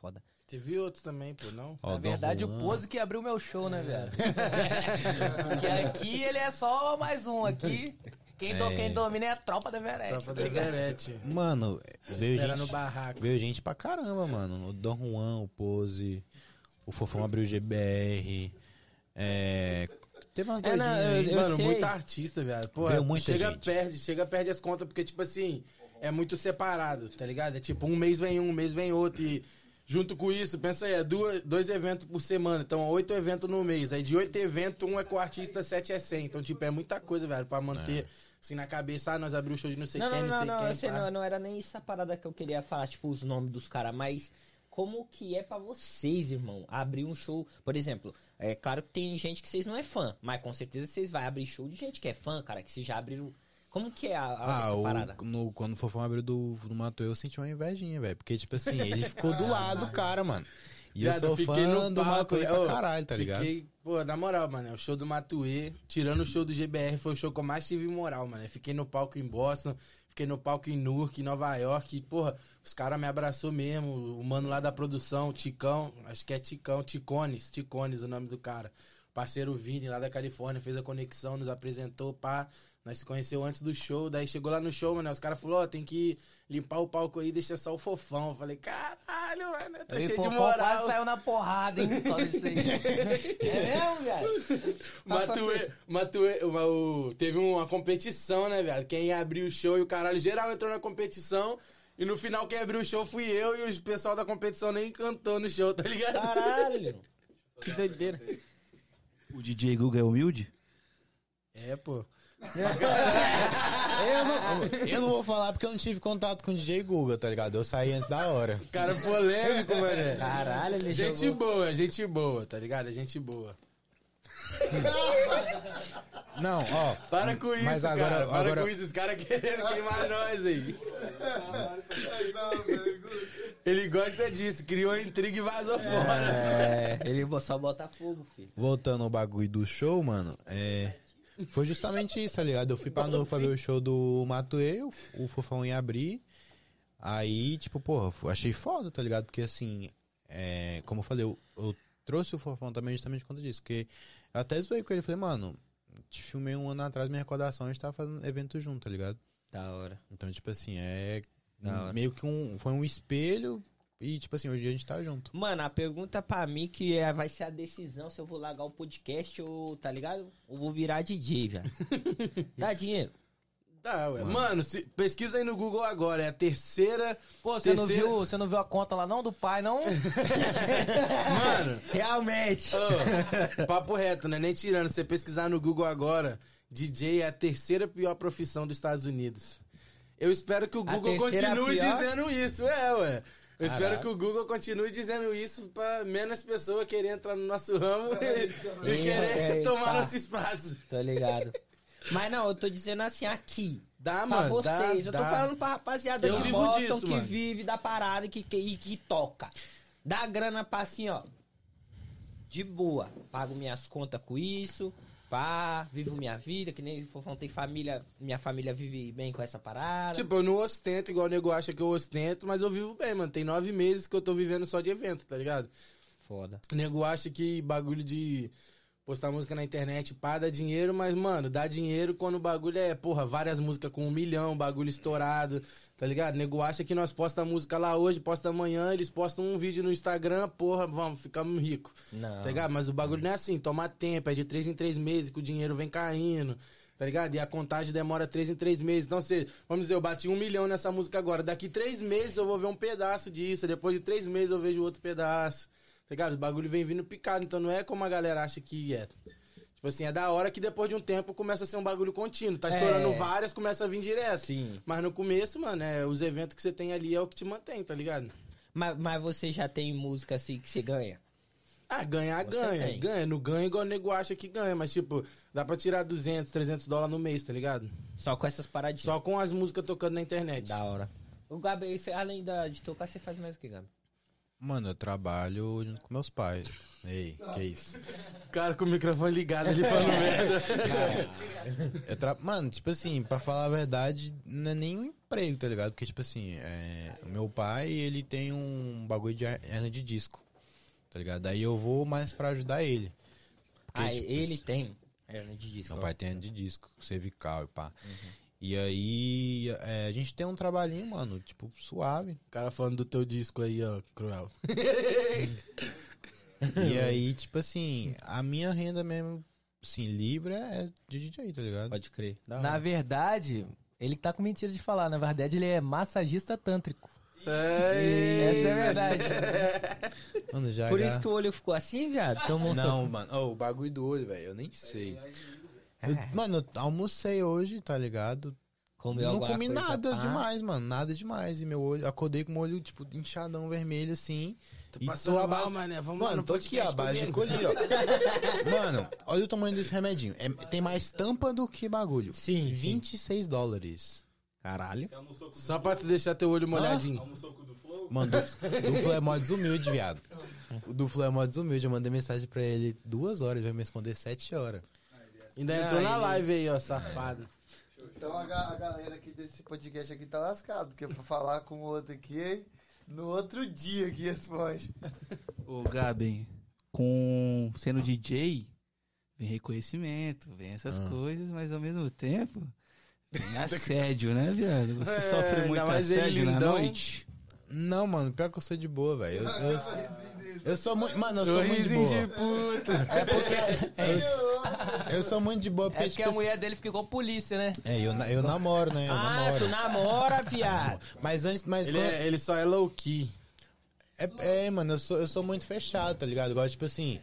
Foda. Teve outros também, pô, não? Ó, Na verdade, Juan. o Pose que abriu meu show, né, velho? Porque aqui ele é só mais um. Aqui, quem, do- É. quem domina é a tropa da Everett. Tropa tá ligado? Everett. Mano, veio Espera gente, no barraco. veio gente pra caramba, mano. O Dom Juan, o Pose, o Fofão abriu o GBR. É. Teve umas É, não, eu- eu- Mano, sei. muito artista, viado. Veio muita chega, gente. perde, chega, perde as contas, porque, tipo assim, é muito separado, tá ligado? É tipo, um mês vem um, um mês vem outro, e junto com isso, pensa aí, é duas, dois eventos por semana, então oito eventos no mês. Aí de oito eventos, um é com o artista, sete é cem. Então, tipo, é muita coisa, velho, pra manter, assim, na cabeça, ah, nós abrimos o show de não sei Não, quem, não, não, sei não, quem. eu sei, pá. não, não era nem essa parada que eu queria falar, tipo, os nomes dos caras, mas como que é pra vocês, irmão, abrir um show, por exemplo, é claro que tem gente que vocês não é fã, mas com certeza vocês vão abrir show de gente que é fã, cara, que vocês já abriram, como que é a, a Ah, essa o, parada? no, quando o Fofão abriu do, do Matuê, eu senti uma invejinha, velho. Porque, tipo assim, ele ficou do lado do cara, mano. E eu Viado, sou fiquei fã no do palco, Matuê pra ô, caralho, tá ligado? Fiquei, pô, na moral, mano, o show do Matuê, tirando o show do GBR, foi o show que eu mais tive moral, mano. Eu Fiquei no palco em Boston, fiquei no palco em Newark, em Nova York, e, porra, os caras me abraçou mesmo, o mano lá da produção, o Ticão, acho que é Ticão, Ticones, Ticones o nome do cara. Parceiro Vini lá da Califórnia fez a conexão, nos apresentou, pá. Nós se conheceu antes do show, daí chegou lá no show, mano. Os caras falaram, ó, tem que limpar o palco aí, deixa só o fofão. Eu falei, caralho, mano, tá cheio de Fofão moral. quase saiu na porrada, hein? Por causa disso aí. é mesmo, viado? Matue, Matue, o- teve uma competição, né, velho? Quem ia abrir o show e o caralho geral entrou na competição. E no final quem abriu o show fui eu e o pessoal da competição nem cantou no show, tá ligado? Caralho. Que doideira. O DJ Guga é humilde? É, pô. Eu não, eu não vou falar porque eu não tive contato com o DJ Guga, tá ligado? Eu saí antes da hora. Cara polêmico, mano. Caralho, ele Gente jogou. boa, gente boa, tá ligado? É gente boa. Não, ó. Para com isso, Mas agora- cara. Para agora- com isso, os caras querendo queimar nós aí. Ele gosta disso, criou intriga e vazou fora. É, ele só bota fogo, filho. Voltando ao bagulho do show, mano, é. Foi justamente isso, tá ligado? Eu fui pra novo pra ver o show do Matuei, o, Fofão ia abrir. Aí, tipo, porra, achei foda, tá ligado? Porque assim, é, como eu falei, eu, eu trouxe o Fofão também justamente por conta disso. Porque eu até zoei com ele, falei, mano, te filmei um ano atrás, minha recordação, a gente tava fazendo evento junto, tá ligado? Da hora. Então, tipo assim, é. Meio que um. Foi um espelho. E, tipo assim, hoje a gente tá junto. Mano, a pergunta pra mim que é, vai ser a decisão se eu vou largar o podcast ou, tá ligado? Ou vou virar DJ, velho. Dá dinheiro. Tá, ué. Mano, se- pesquisa aí no Google agora, é a terceira. Pô, você não, terceira- viu, você não viu a conta lá não do pai, não? Mano, Realmente. ô, papo reto, né? Nem tirando. Você pesquisar no Google agora, DJ é a terceira pior profissão dos Estados Unidos. Eu espero que o A Google terceira continue pior? dizendo isso, é, ué. Eu espero que o Google continue dizendo isso pra menos pessoas quererem entrar no nosso ramo e, e querer Eita. tomar nosso espaço. Tô ligado. Mas não, eu tô dizendo assim aqui. Dá, Pra mano, dá, vocês. eu tô dá. falando pra rapaziada Eu que vivo Boston, disso, que mano. vive da parada que, que, e que toca. Dá grana pra assim, ó. De boa. Pago minhas contas com isso. Pá, vivo minha vida, que nem Fofão tem família. Minha família vive bem com essa parada. Tipo, eu não ostento igual o nego acha que eu ostento, mas eu vivo bem, mano. Tem nove meses que eu tô vivendo só de evento, tá ligado? Foda. O nego acha que bagulho de postar música na internet pá, dá dinheiro, mas, mano, dá dinheiro quando o bagulho é, porra, várias músicas com um milhão, bagulho estourado, tá ligado? O nego acha que nós posta música lá hoje, posta amanhã, eles postam um vídeo no Instagram, porra, vamos, ficamos ricos. Não. Tá ligado? Mas o bagulho não é assim, toma tempo, é de três em três meses que o dinheiro vem caindo. Tá ligado? E a contagem demora três em três meses. Então, se, vamos dizer, eu bati um milhão nessa música agora. Daqui três meses eu vou ver um pedaço disso. Depois de três meses eu vejo outro pedaço. Tá ligado? O bagulho vem vindo picado. Então não é como a galera acha que é. Tipo assim, é da hora que depois de um tempo começa a ser um bagulho contínuo. Tá estourando É. várias, começa a vir direto. Sim. Mas no começo, mano, é, os eventos que você tem ali é o que te mantém, tá ligado? Mas, mas você já tem música assim que você ganha? Ah, ganhar, Você ganha. tem. Ganha. Não ganha igual o nego acha que ganha. Mas, tipo, dá pra tirar 200, 300 dólares no mês, tá ligado? Só com essas paradinhas. Só com as músicas tocando na internet. Da hora. O Gabi, você, além da, de tocar, você faz mais o que, Gabi? Mano, eu trabalho junto com meus pais. Ei, que isso? O cara com o microfone ligado ali falando merda. Eu tra... Mano, tipo assim, pra falar a verdade, não é nem um emprego, tá ligado? Porque, tipo assim, é... o meu pai, ele tem um bagulho de hernia de disco, tá ligado? Daí eu vou mais pra ajudar ele. Porque, ah, tipo, ele tem. Hernia de disco. Meu pai tem hernia de disco, cervical e pá. E aí, é, a gente tem um trabalhinho, mano, tipo, suave. O cara falando do teu disco aí, ó, cruel. E aí, tipo assim, a minha renda mesmo, assim, livre é de DJ, tá ligado? Pode crer. Na hora. verdade, ele tá com mentira de falar. Na verdade, ele é massagista tântrico. É, Essa é a verdade. Mano, já Por já- isso que o olho ficou assim, viado? Tomou. Não, mano, Ô, o bagulho do olho, velho, eu nem sei. Eu- mano, eu almocei hoje, tá ligado? Comeu não comi coisa, nada pá. demais, mano, nada demais. E meu olho, acordei com o olho, tipo, inchadão vermelho, assim. Tô e passando tô mal, abaixo. mané. Vamos lá Mano, no tô aqui, abaixo de colher, ó. Mano, olha o tamanho desse remedinho. É- tem mais tampa do que bagulho. Sim, sim. 26 dólares. Caralho. Só pra te deixar teu olho molhadinho. Mano, do, do Flo é mó desumilde, viado. O do Flo é mó desumilde. Eu mandei mensagem pra ele duas horas, ele vai me responder sete horas. Ainda Não, entrou na ele- live aí, ó, safado. Então a, ga- a galera aqui desse podcast aqui tá lascado, porque pra falar com o outro aqui, no outro dia que responde. Ô, Gabi, com sendo DJ, vem reconhecimento, vem essas Ah. coisas, mas ao mesmo tempo vem assédio, né, viado? Você É, sofre ainda muito mais ele assédio na lindão. noite. Não, mano, pior que eu sou de boa, velho. Eu, eu, eu sou muito. Mano, eu sou muito de boa. de puta. É porque, Eu sou muito de boa, porque, é porque tipo a mulher dele ficou polícia, né? É, eu, eu namoro, né? Eu Ah, tu namoro. namora, viado. Mas antes, mas Ele, quando- é- ele só é low key. É, é, mano, eu sou, eu sou muito fechado, tá ligado? Igual, tipo assim,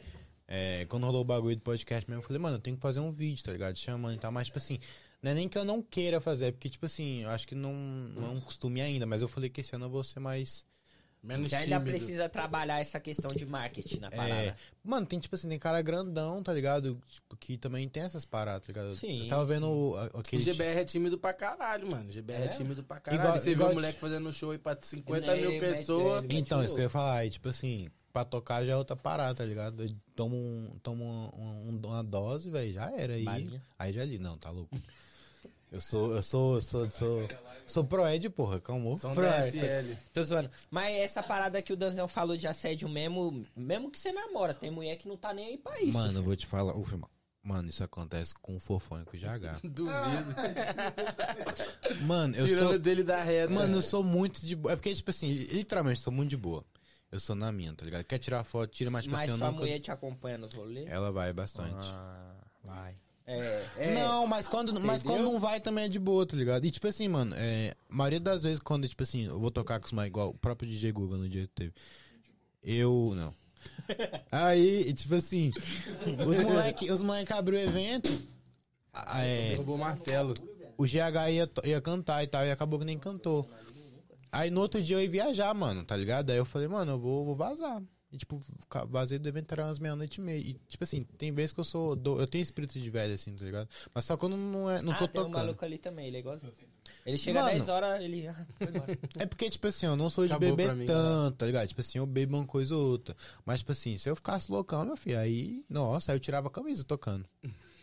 é, quando rolou o bagulho do podcast mesmo, eu falei, mano, eu tenho que fazer um vídeo, tá ligado? Chamando e tal, mas, tipo assim, não é nem que eu não queira fazer, é porque, tipo assim, eu acho que não, não é um costume ainda, mas eu falei que esse ano eu vou ser mais. Menos Você ainda tímido. precisa trabalhar essa questão de marketing na É, parada. mano, tem, tipo assim, tem cara grandão, tá ligado? Tipo, que também tem essas paradas, tá ligado? Sim, Eu tava vendo o- a- O aquele. GBR é tímido pra caralho, mano. O GBR é, tímido pra caralho. Igual- Você igual viu o de- moleque fazendo show aí pra 50 Ele mil pessoas. Então, isso que eu ia falar, aí, tipo assim, pra tocar já é outra parada, tá ligado? Eu tomo, um, tomo um- um- uma dose, velho, já era. Aí, aí já li, não, tá louco. Eu sou, eu sou, eu sou, sou, sou pro Ed, porra, calma. São Pro da Ed. SL. Tô zoando. Mas essa parada que o Danzão falou de assédio mesmo, mesmo que você namora, tem mulher que não tá nem aí pra isso. Mano, eu vou te falar, ufa, mano. Mano, isso acontece com o fofão e com o GH. Duvido. Mano, eu Tirando sou. dele da reta. Mano, eu sou muito de boa. É porque, tipo assim, literalmente, sou muito de boa. Eu sou na minha, tá ligado? Quer tirar foto, tira, mas, tipo Mas assim, sua nunca. mulher te acompanha nos rolês? Ela vai bastante. Ah, vai. É, é. Não, mas quando, mas quando não vai também é de boa, tá ligado? E tipo assim, mano, é, a maioria das vezes quando, tipo assim, eu vou tocar com os moleques, igual o próprio DJ Google no dia que teve. Eu, não. Aí, tipo assim, os moleques os moleque abriu o evento, é, Derrubou o martelo. o GH ia, ia cantar e tal, e acabou que nem cantou. Aí no outro dia eu ia viajar, mano, tá ligado? Aí eu falei, mano, eu vou, vou vazar. E, tipo, vazei do evento era umas meia-noite e meia. E, tipo assim, tem vezes que eu sou. do- eu tenho espírito de velho, assim, tá ligado? Mas só quando não, é, não ah, tô tem um tocando. maluco ali também, ele é igualzinho. Ele chega Mano. 10 horas, ele. ah. É porque, tipo assim, eu não sou de Acabou beber mim, tanto, tá ligado? Tipo assim, eu bebo uma coisa ou outra. Mas, tipo assim, se eu ficasse loucão, meu filho, aí, nossa, aí eu tirava a camisa tocando.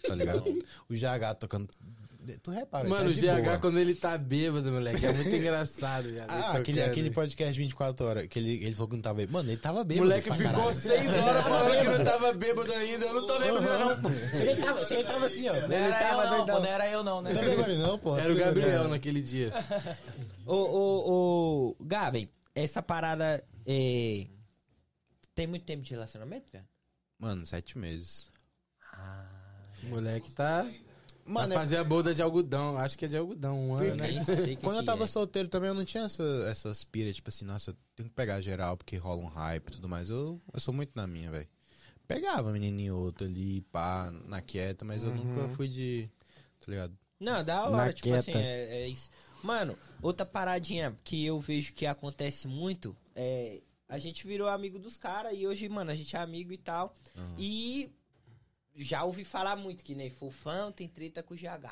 Tá ligado? o GH tocando. Tu repara, ele Mano, tá o GH boa. quando ele tá bêbado, moleque, é muito engraçado, viado. Ah, aquele, aquele podcast 24 horas, que ele, ele falou que não tava bêbado. Mano, ele tava O bêbado. moleque ficou caralho. seis horas falando que não tava bêbado ainda. Eu não tô bêbado não. Cheguei, ele tava, cheguei, ele tava assim, ó. Não era tava eu não, pô, não era eu não, né? Tá bêbado não, porra. Era o Tá Gabriel não. naquele dia. Ô, ô, ô, Gabi, essa parada. É... Tem muito tempo de relacionamento, velho? Mano, sete meses. O moleque tá. Mano, vai fazer a bolda de algodão. Acho que é de algodão, um ano, né? Nem sei que Quando eu tava é. solteiro também, eu não tinha essa, essas pira, tipo assim, nossa, eu tenho que pegar geral porque rola um hype e tudo mais. Eu, eu sou muito na minha, velho. Pegava menininho outro ali, pá, na quieta, mas eu nunca fui de. Tá ligado? Não, da hora, Na tipo quieta. assim, é, é isso. Mano, outra paradinha que eu vejo que acontece muito é. A gente virou amigo dos caras e hoje, mano, a gente é amigo e tal. E já ouvi falar muito que nem Fofão tem treta com o GH.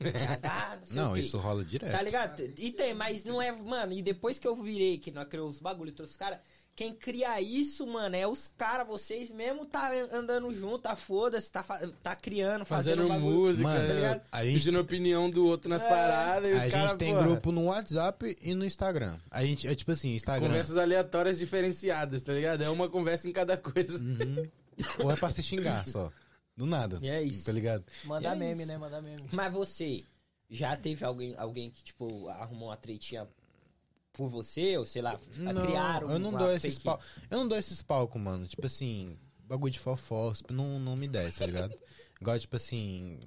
GH, não sei Não, isso rola direto. Tá ligado? E tem, mas não é, mano, e depois que eu virei, que nós criamos os bagulho e trouxe os caras, quem cria isso, mano, é os caras, vocês mesmo tá andando junto, tá foda-se, tá, tá criando, fazendo, Fazendo bagulho. música, Mano, tá ligado? a gente, pedindo opinião do outro nas paradas. E os a gente tem porra, grupo no WhatsApp e no Instagram. A gente, é tipo assim, Instagram. Conversas aleatórias diferenciadas, tá ligado? É uma conversa em cada coisa. Uhum. Ou é pra se xingar só. Do nada. E é isso. Tá ligado? Mandar É meme, isso. né? Mandar meme. Mas você já teve alguém, alguém que, tipo, arrumou uma tretinha por você, ou sei lá, criaram eu não uma dou esses fake- pau, eu não dou esses palcos, mano. Tipo assim, bagulho de fofó, tipo, não, não me desce, tá ligado? Igual, tipo assim,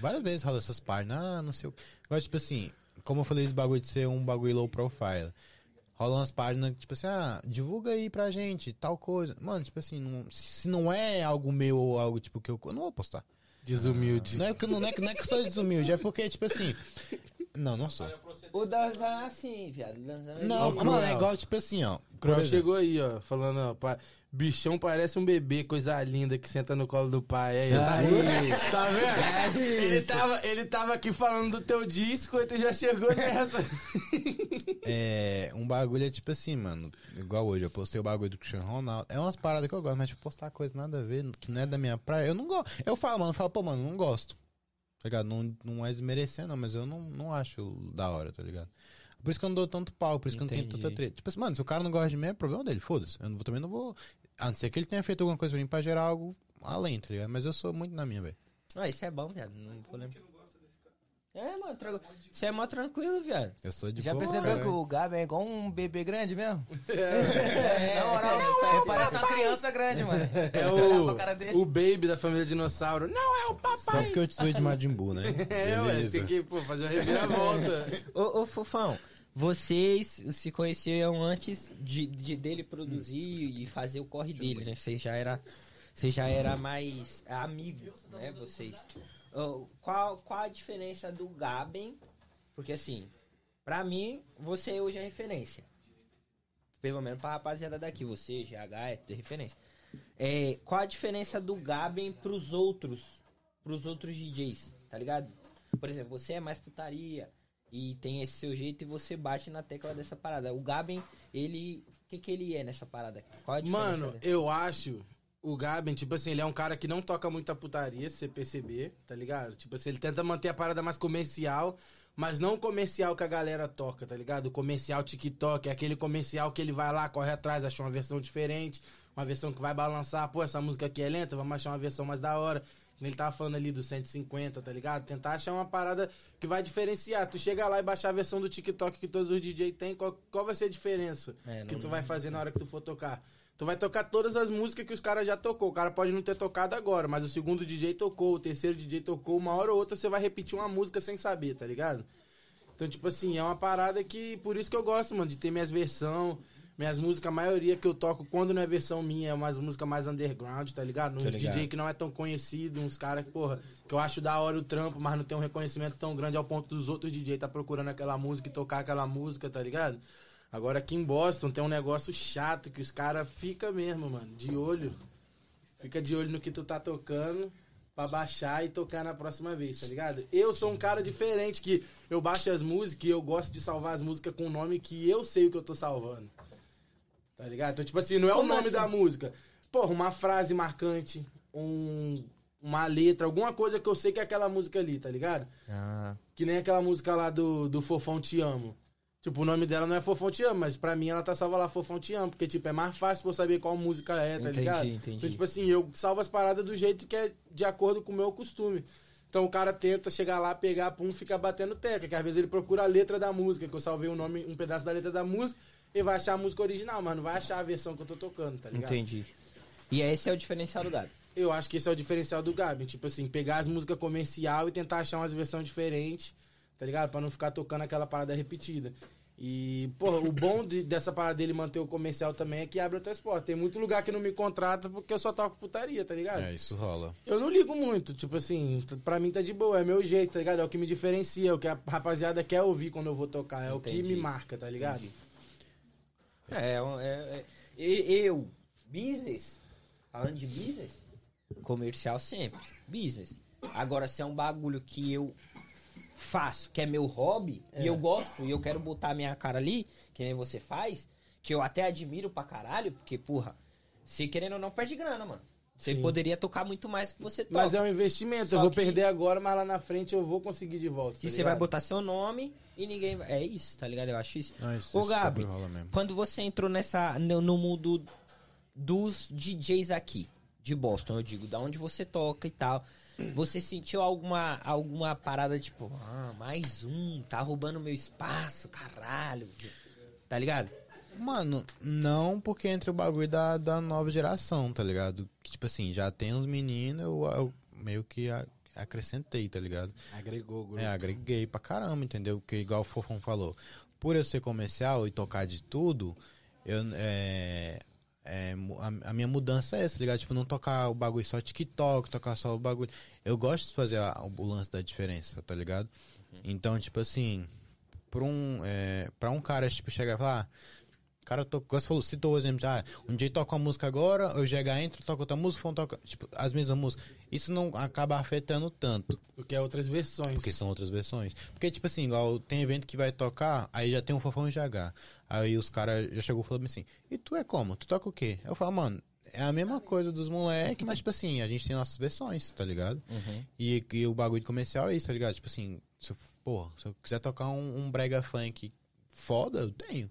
várias vezes rola essas páginas, ah, não sei o que. Igual, tipo assim, como eu falei esse bagulho de ser um bagulho low profile. Rola umas páginas, tipo assim, ah, divulga aí pra gente, tal coisa. Mano, tipo assim, não- se não é algo meu ou algo, tipo, que eu, eu não vou postar. Desumilde. Não é, que, não, é que, não é que eu sou desumilde, é porque, tipo assim... Não, não sou. O Danzão é assim, viado. O Danzão, ele- Não, o mano, é igual, tipo assim, ó. exemplo, chegou aí, ó, falando, ó, pá, bichão parece um bebê, coisa linda que senta no colo do pai. Aí, tá, tá vendo? Ele tava, ele tava aqui falando do teu disco e tu já chegou nessa. É, um bagulho é tipo assim, mano. Igual hoje, eu postei o bagulho do Cristiano Ronaldo. É umas paradas que eu gosto, mas tipo, postar coisa nada a ver, que não é da minha praia. Eu não gosto. Eu falo, mano, eu falo, pô, mano, não gosto. Tá ligado? Não, não é desmerecendo, não, mas eu não, não acho da hora, tá ligado? Por isso que eu não dou tanto pau, por isso que eu não tenho Entendi. tanta treta. Tipo assim, mano, se o cara não gosta de mim, é problema dele, foda-se. Eu não também não vou. A não ser que ele tenha feito alguma coisa pra mim pra gerar algo além, tá ligado? Mas eu sou muito na minha, velho. Ah, isso é bom, viado. Não vou lembrar. É, mano, tranquilo. Você é mó tranquilo, viado. Eu sou de Já boa, percebeu cara. que o Gabi é igual um bebê grande mesmo? É, Na moral, ele parece uma criança grande, mano. é o, pra cara dele. o baby da família dinossauro. Não, é o Só papai. porque eu te sou de Majin Buu, né? É, ué, tem que pô, fazer uma reviravolta. Ô, ô, Fofão, vocês se conheceram antes de, de- dele produzir e fazer o corre dele, né? Vocês já era, vocês já era mais amigos, né? Vocês. Qual, qual a diferença do Gaben? Porque assim, pra mim, você hoje é referência. Pelo menos pra rapaziada daqui, você, GH, é ter referência. É, qual a diferença do Gaben pros outros, pros outros DJs, tá ligado? Por exemplo, você é mais putaria e tem esse seu jeito e você bate na tecla dessa parada. O Gaben, ele, o que que ele é nessa parada? Qual a diferença? Mano, dele? eu acho o Gaben, tipo assim, ele é um cara que não toca muita putaria, se você perceber, tá ligado? Tipo assim, ele tenta manter a parada mais comercial, mas não comercial que a galera toca, tá ligado? O comercial TikTok, é aquele comercial que ele vai lá, corre atrás, acha uma versão diferente, uma versão que vai balançar, pô, essa música aqui é lenta, vamos achar uma versão mais da hora. Ele tava falando ali do 150, tá ligado? Tentar achar uma parada que vai diferenciar. Tu chega lá e baixar a versão do TikTok que todos os DJ tem, qual, qual vai ser a diferença É, que tu vai fazer na hora que tu for tocar? Tu vai tocar todas as músicas que os caras já tocou. O cara pode não ter tocado agora, mas o segundo DJ tocou, o terceiro DJ tocou, uma hora ou outra você vai repetir uma música sem saber, tá ligado? Então, tipo assim, é uma parada que. Por isso que eu gosto, mano, de ter minhas versões. Minhas músicas, a maioria que eu toco, quando não é versão minha, é umas músicas mais underground, tá ligado? Uns. DJ que não é tão conhecido, uns caras que, porra, que eu acho da hora o trampo, mas não tem um reconhecimento tão grande ao ponto dos outros DJ tá procurando aquela música e tocar aquela música, tá ligado? Agora aqui em Boston tem um negócio chato que os caras ficam mesmo, mano, de olho. Fica de olho no que tu tá tocando pra baixar e tocar na próxima vez, tá ligado? Eu sou um cara diferente que eu baixo as músicas e eu gosto de salvar as músicas com o nome que eu sei o que eu tô salvando. Tá ligado? Então, tipo assim, não é o Como nome assim? da música. Porra, uma frase marcante, um, uma letra, alguma coisa que eu sei que é aquela música ali, tá ligado? Ah, Que nem aquela música lá do, do Fofão Te Amo. Tipo, o nome dela não é Fofão Te Amo, mas pra mim ela tá salva lá Fofão Te Amo. Porque, tipo, é mais fácil pra eu saber qual música é, tá Entendi, ligado? entendi. Então, tipo assim, eu salvo as paradas do jeito que é de acordo com o meu costume. Então o cara tenta chegar lá, pegar, pum, fica batendo tecla. Que às vezes ele procura a letra da música, que eu salvei o nome, um pedaço da letra da música, e vai achar a música original, mas não vai achar a versão que eu tô tocando, tá ligado? entendi. E esse é o diferencial do Gabi. Eu acho que esse é o diferencial do Gabi. Tipo assim, pegar as músicas comercial e tentar achar umas versões diferentes, tá ligado? Pra não ficar tocando aquela parada repetida. E, porra, o bom de- dessa parada dele manter o comercial também é que abre outras portas. Tem muito lugar que não me contrata porque eu só toco putaria, tá ligado? É, isso rola. Eu não ligo muito, tipo assim, pra mim tá de boa, é meu jeito, tá ligado? É o que me diferencia, é o que a rapaziada quer ouvir quando eu vou tocar, é o que Entendi. me marca, tá ligado? É, é, é- é- e- eu, business, falando de business, comercial sempre, business. Agora, se é um bagulho que eu faço, que é meu hobby, e eu gosto, e eu quero botar minha cara ali, que nem você faz, que eu até admiro pra caralho, porque, porra, se querendo ou não, perde grana, mano. Você Sim. poderia tocar muito mais que você toca. Mas é um investimento, Só eu vou que- perder agora, mas lá na frente eu vou conseguir de volta. tá E você ligado? vai botar seu nome e ninguém vai. É isso, tá ligado? Eu acho isso. Não, isso- Ô, Gabi, quando você entrou nessa. No, no mundo dos DJs aqui, de Boston, eu digo, da onde você toca e tal. Você sentiu alguma, alguma parada tipo, ah, mais um, tá roubando meu espaço, caralho. Tá ligado? Mano, não porque entra o bagulho da, da nova geração, tá ligado? Que, tipo assim, já tem uns meninos, eu, eu meio que acrescentei, tá ligado? Agregou, grupo. É, agreguei pra caramba, entendeu? Porque igual o Fofão falou, por eu ser comercial e tocar de tudo, eu é, é, a, a minha mudança é essa, tá ligado? Tipo, não tocar o bagulho só TikTok, tocar só o bagulho. Eu gosto de fazer a- o lance da diferença, tá ligado? Então, tipo assim, pra um, é, pra um cara, tipo, chegar e falar. ah, cara tocou, você falou, citou o exemplo de, ah, um dia toca uma música agora, eu GH entra, toca outra música, Fofão toca, tipo, as mesmas músicas. Isso não acaba afetando tanto. Porque é outras versões. Porque são outras versões. Porque, tipo assim, igual tem evento que vai tocar, aí já tem um fofão GH. Aí os caras já chegou falando assim, e tu é como? Tu toca o quê? Eu falo, mano, é a mesma coisa dos moleques, mas, tipo assim, a gente tem nossas versões, tá ligado? E, e o bagulho de comercial é isso, tá ligado? Tipo assim, se eu, pô, se eu quiser tocar um, um brega funk foda, eu tenho.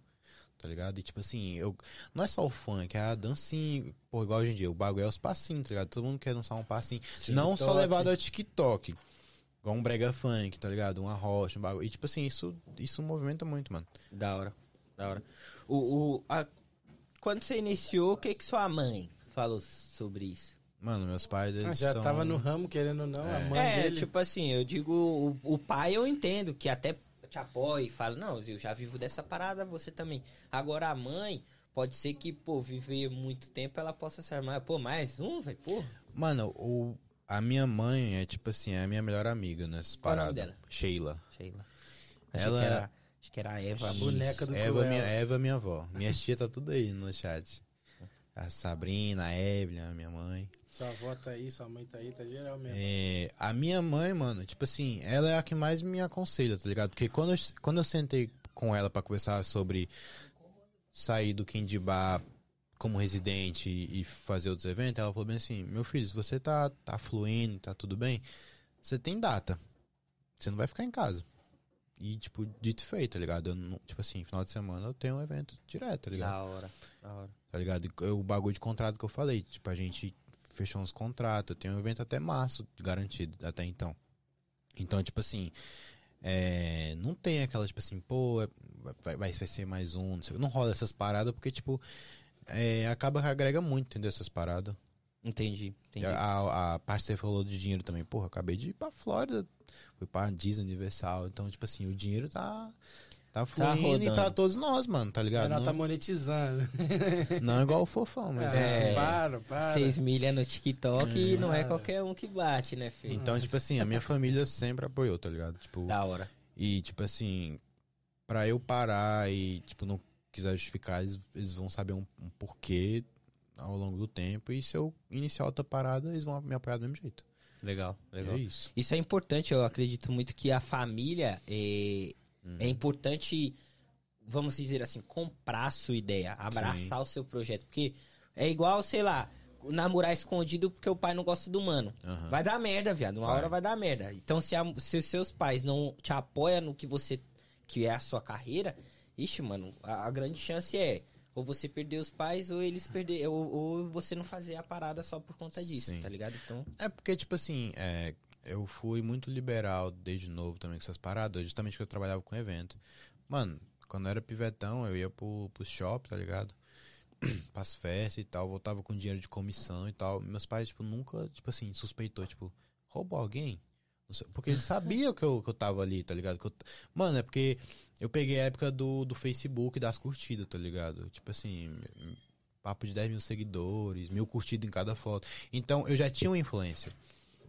Tá ligado? E tipo assim, eu. Não é só o funk, é a dancinha. Pô, igual hoje em dia, o bagulho é os passinhos, tá ligado? Todo mundo quer dançar um passinho. Não só TikTok. levado ao TikTok. Igual um brega funk, tá ligado? Uma rocha, um bagulho. E tipo assim, isso, isso movimenta muito, mano. Da hora, da hora. O, o, a- quando você iniciou, o que que sua mãe falou sobre isso? Mano, meus pais, eles Ah, já são... tava no ramo, querendo ou não, a mãe é, dele. tipo assim, eu digo, o, o pai eu entendo que até te apoia e fala, não, eu já vivo dessa parada, você também. Agora a mãe, pode ser que, pô, viver muito tempo, ela possa ser mais, pô, mais um, velho, pô. Mano, o, a minha mãe é tipo assim, é a minha melhor amiga nessas Qual é o paradas. nome dela? Sheila. Sheila. Achei Ela- que era, acho que era a Eva. A boneca do Eva, minha, Eva, minha avó. Minha tia tá tudo aí no chat. A Sabrina, a Evelyn, a minha mãe. Sua avó tá aí, sua mãe tá aí, tá geral mesmo. É, a minha mãe, mano, tipo assim, ela é a que mais me aconselha, tá ligado? Porque quando eu, quando eu sentei com ela pra conversar sobre sair do Kindibá como residente e, fazer outros eventos, ela falou bem assim, meu filho, se você tá, tá fluindo, tá tudo bem, você tem data. Você não vai ficar em casa. E, tipo, dito e feito, tá ligado? Não- tipo assim, final de semana eu tenho um evento direto, tá ligado? Da hora, da hora. tá ligado? O bagulho de contrato que eu falei, tipo, a gente fechou uns contratos, eu tenho um evento até março garantido até então. Então, tipo assim, é, não tem aquela, tipo assim, pô, é- vai, vai, vai ser mais um, não, sei, não rola essas paradas, porque, tipo, é, acaba que agrega muito, entendeu? Essas paradas. Entendi, entendi. A, a parte que você falou de dinheiro também, porra, acabei de ir pra Flórida, fui pra Disney Universal, então, tipo assim, o dinheiro tá. Tá fluindo e rodando. pra todos nós, mano, tá ligado? Ela tá Não, monetizando. não igual o fofão, mas É. Para, para. 6 milha no TikTok e não é qualquer um que bate, né, filho? Então, tipo assim, a minha família sempre apoiou, tá ligado? Tipo, Da hora. e tipo assim, pra eu parar e, tipo, não quiser justificar, eles, eles vão saber um, um porquê ao longo do tempo. E se eu iniciar outra parada, eles vão me apoiar do mesmo jeito. Legal, E legal. é isso. Isso é importante, eu acredito muito que a família é, Uhum. é importante, vamos dizer assim, comprar a sua ideia, abraçar o seu projeto. Porque é igual, sei lá, namorar escondido porque o pai não gosta do mano. Aham. Vai dar merda, viado. Uma Vai. hora vai dar merda. Então, se, a- se os seus pais não te apoiam no que você que é a sua carreira, ixi, mano, a, a grande chance é ou você perder os pais ou eles perder ou, ou você não fazer a parada só por conta disso, Sim. tá ligado? Então, É porque, tipo assim, é, eu fui muito liberal desde novo também com essas paradas, justamente porque eu trabalhava com evento. Mano, quando eu era pivetão, eu ia pro, pro shopping, tá ligado? Pras festas e tal, voltava com dinheiro de comissão e tal. Meus pais, tipo, nunca, tipo assim, suspeitou, tipo, roubou alguém? Porque eles sabiam que eu, que eu tava ali, tá ligado? Eu- mano, é porque eu peguei a época do, do Facebook das curtidas, tá ligado? Tipo assim, papo de 10 mil seguidores, mil curtidas em cada foto. Então, eu já tinha uma influência.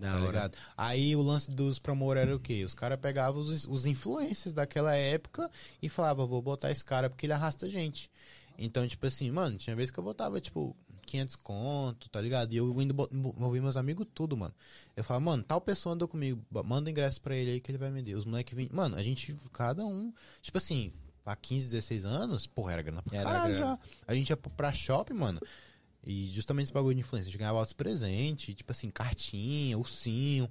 Da Tá hora. ligado? Aí o lance dos promor era o quê? Os caras pegavam os, os influencers daquela época e falavam, vou botar esse cara porque ele arrasta gente. Então, tipo assim, mano, tinha vez que eu botava, tipo, 500 conto, tá ligado? E eu ainda bo- envolvi meus amigos tudo, mano. Eu falava, mano, tal pessoa andou comigo, manda ingresso pra ele aí que ele vai vender. Os moleques vinham. Mano, a gente, cada um, tipo assim, pra 15, 16 anos, porra, era grana pra Era caralho grana. já. A gente ia pro- pra shopping, mano. E justamente esse bagulho de influência, a gente ganhava outros presentes, tipo assim, cartinha, ursinho.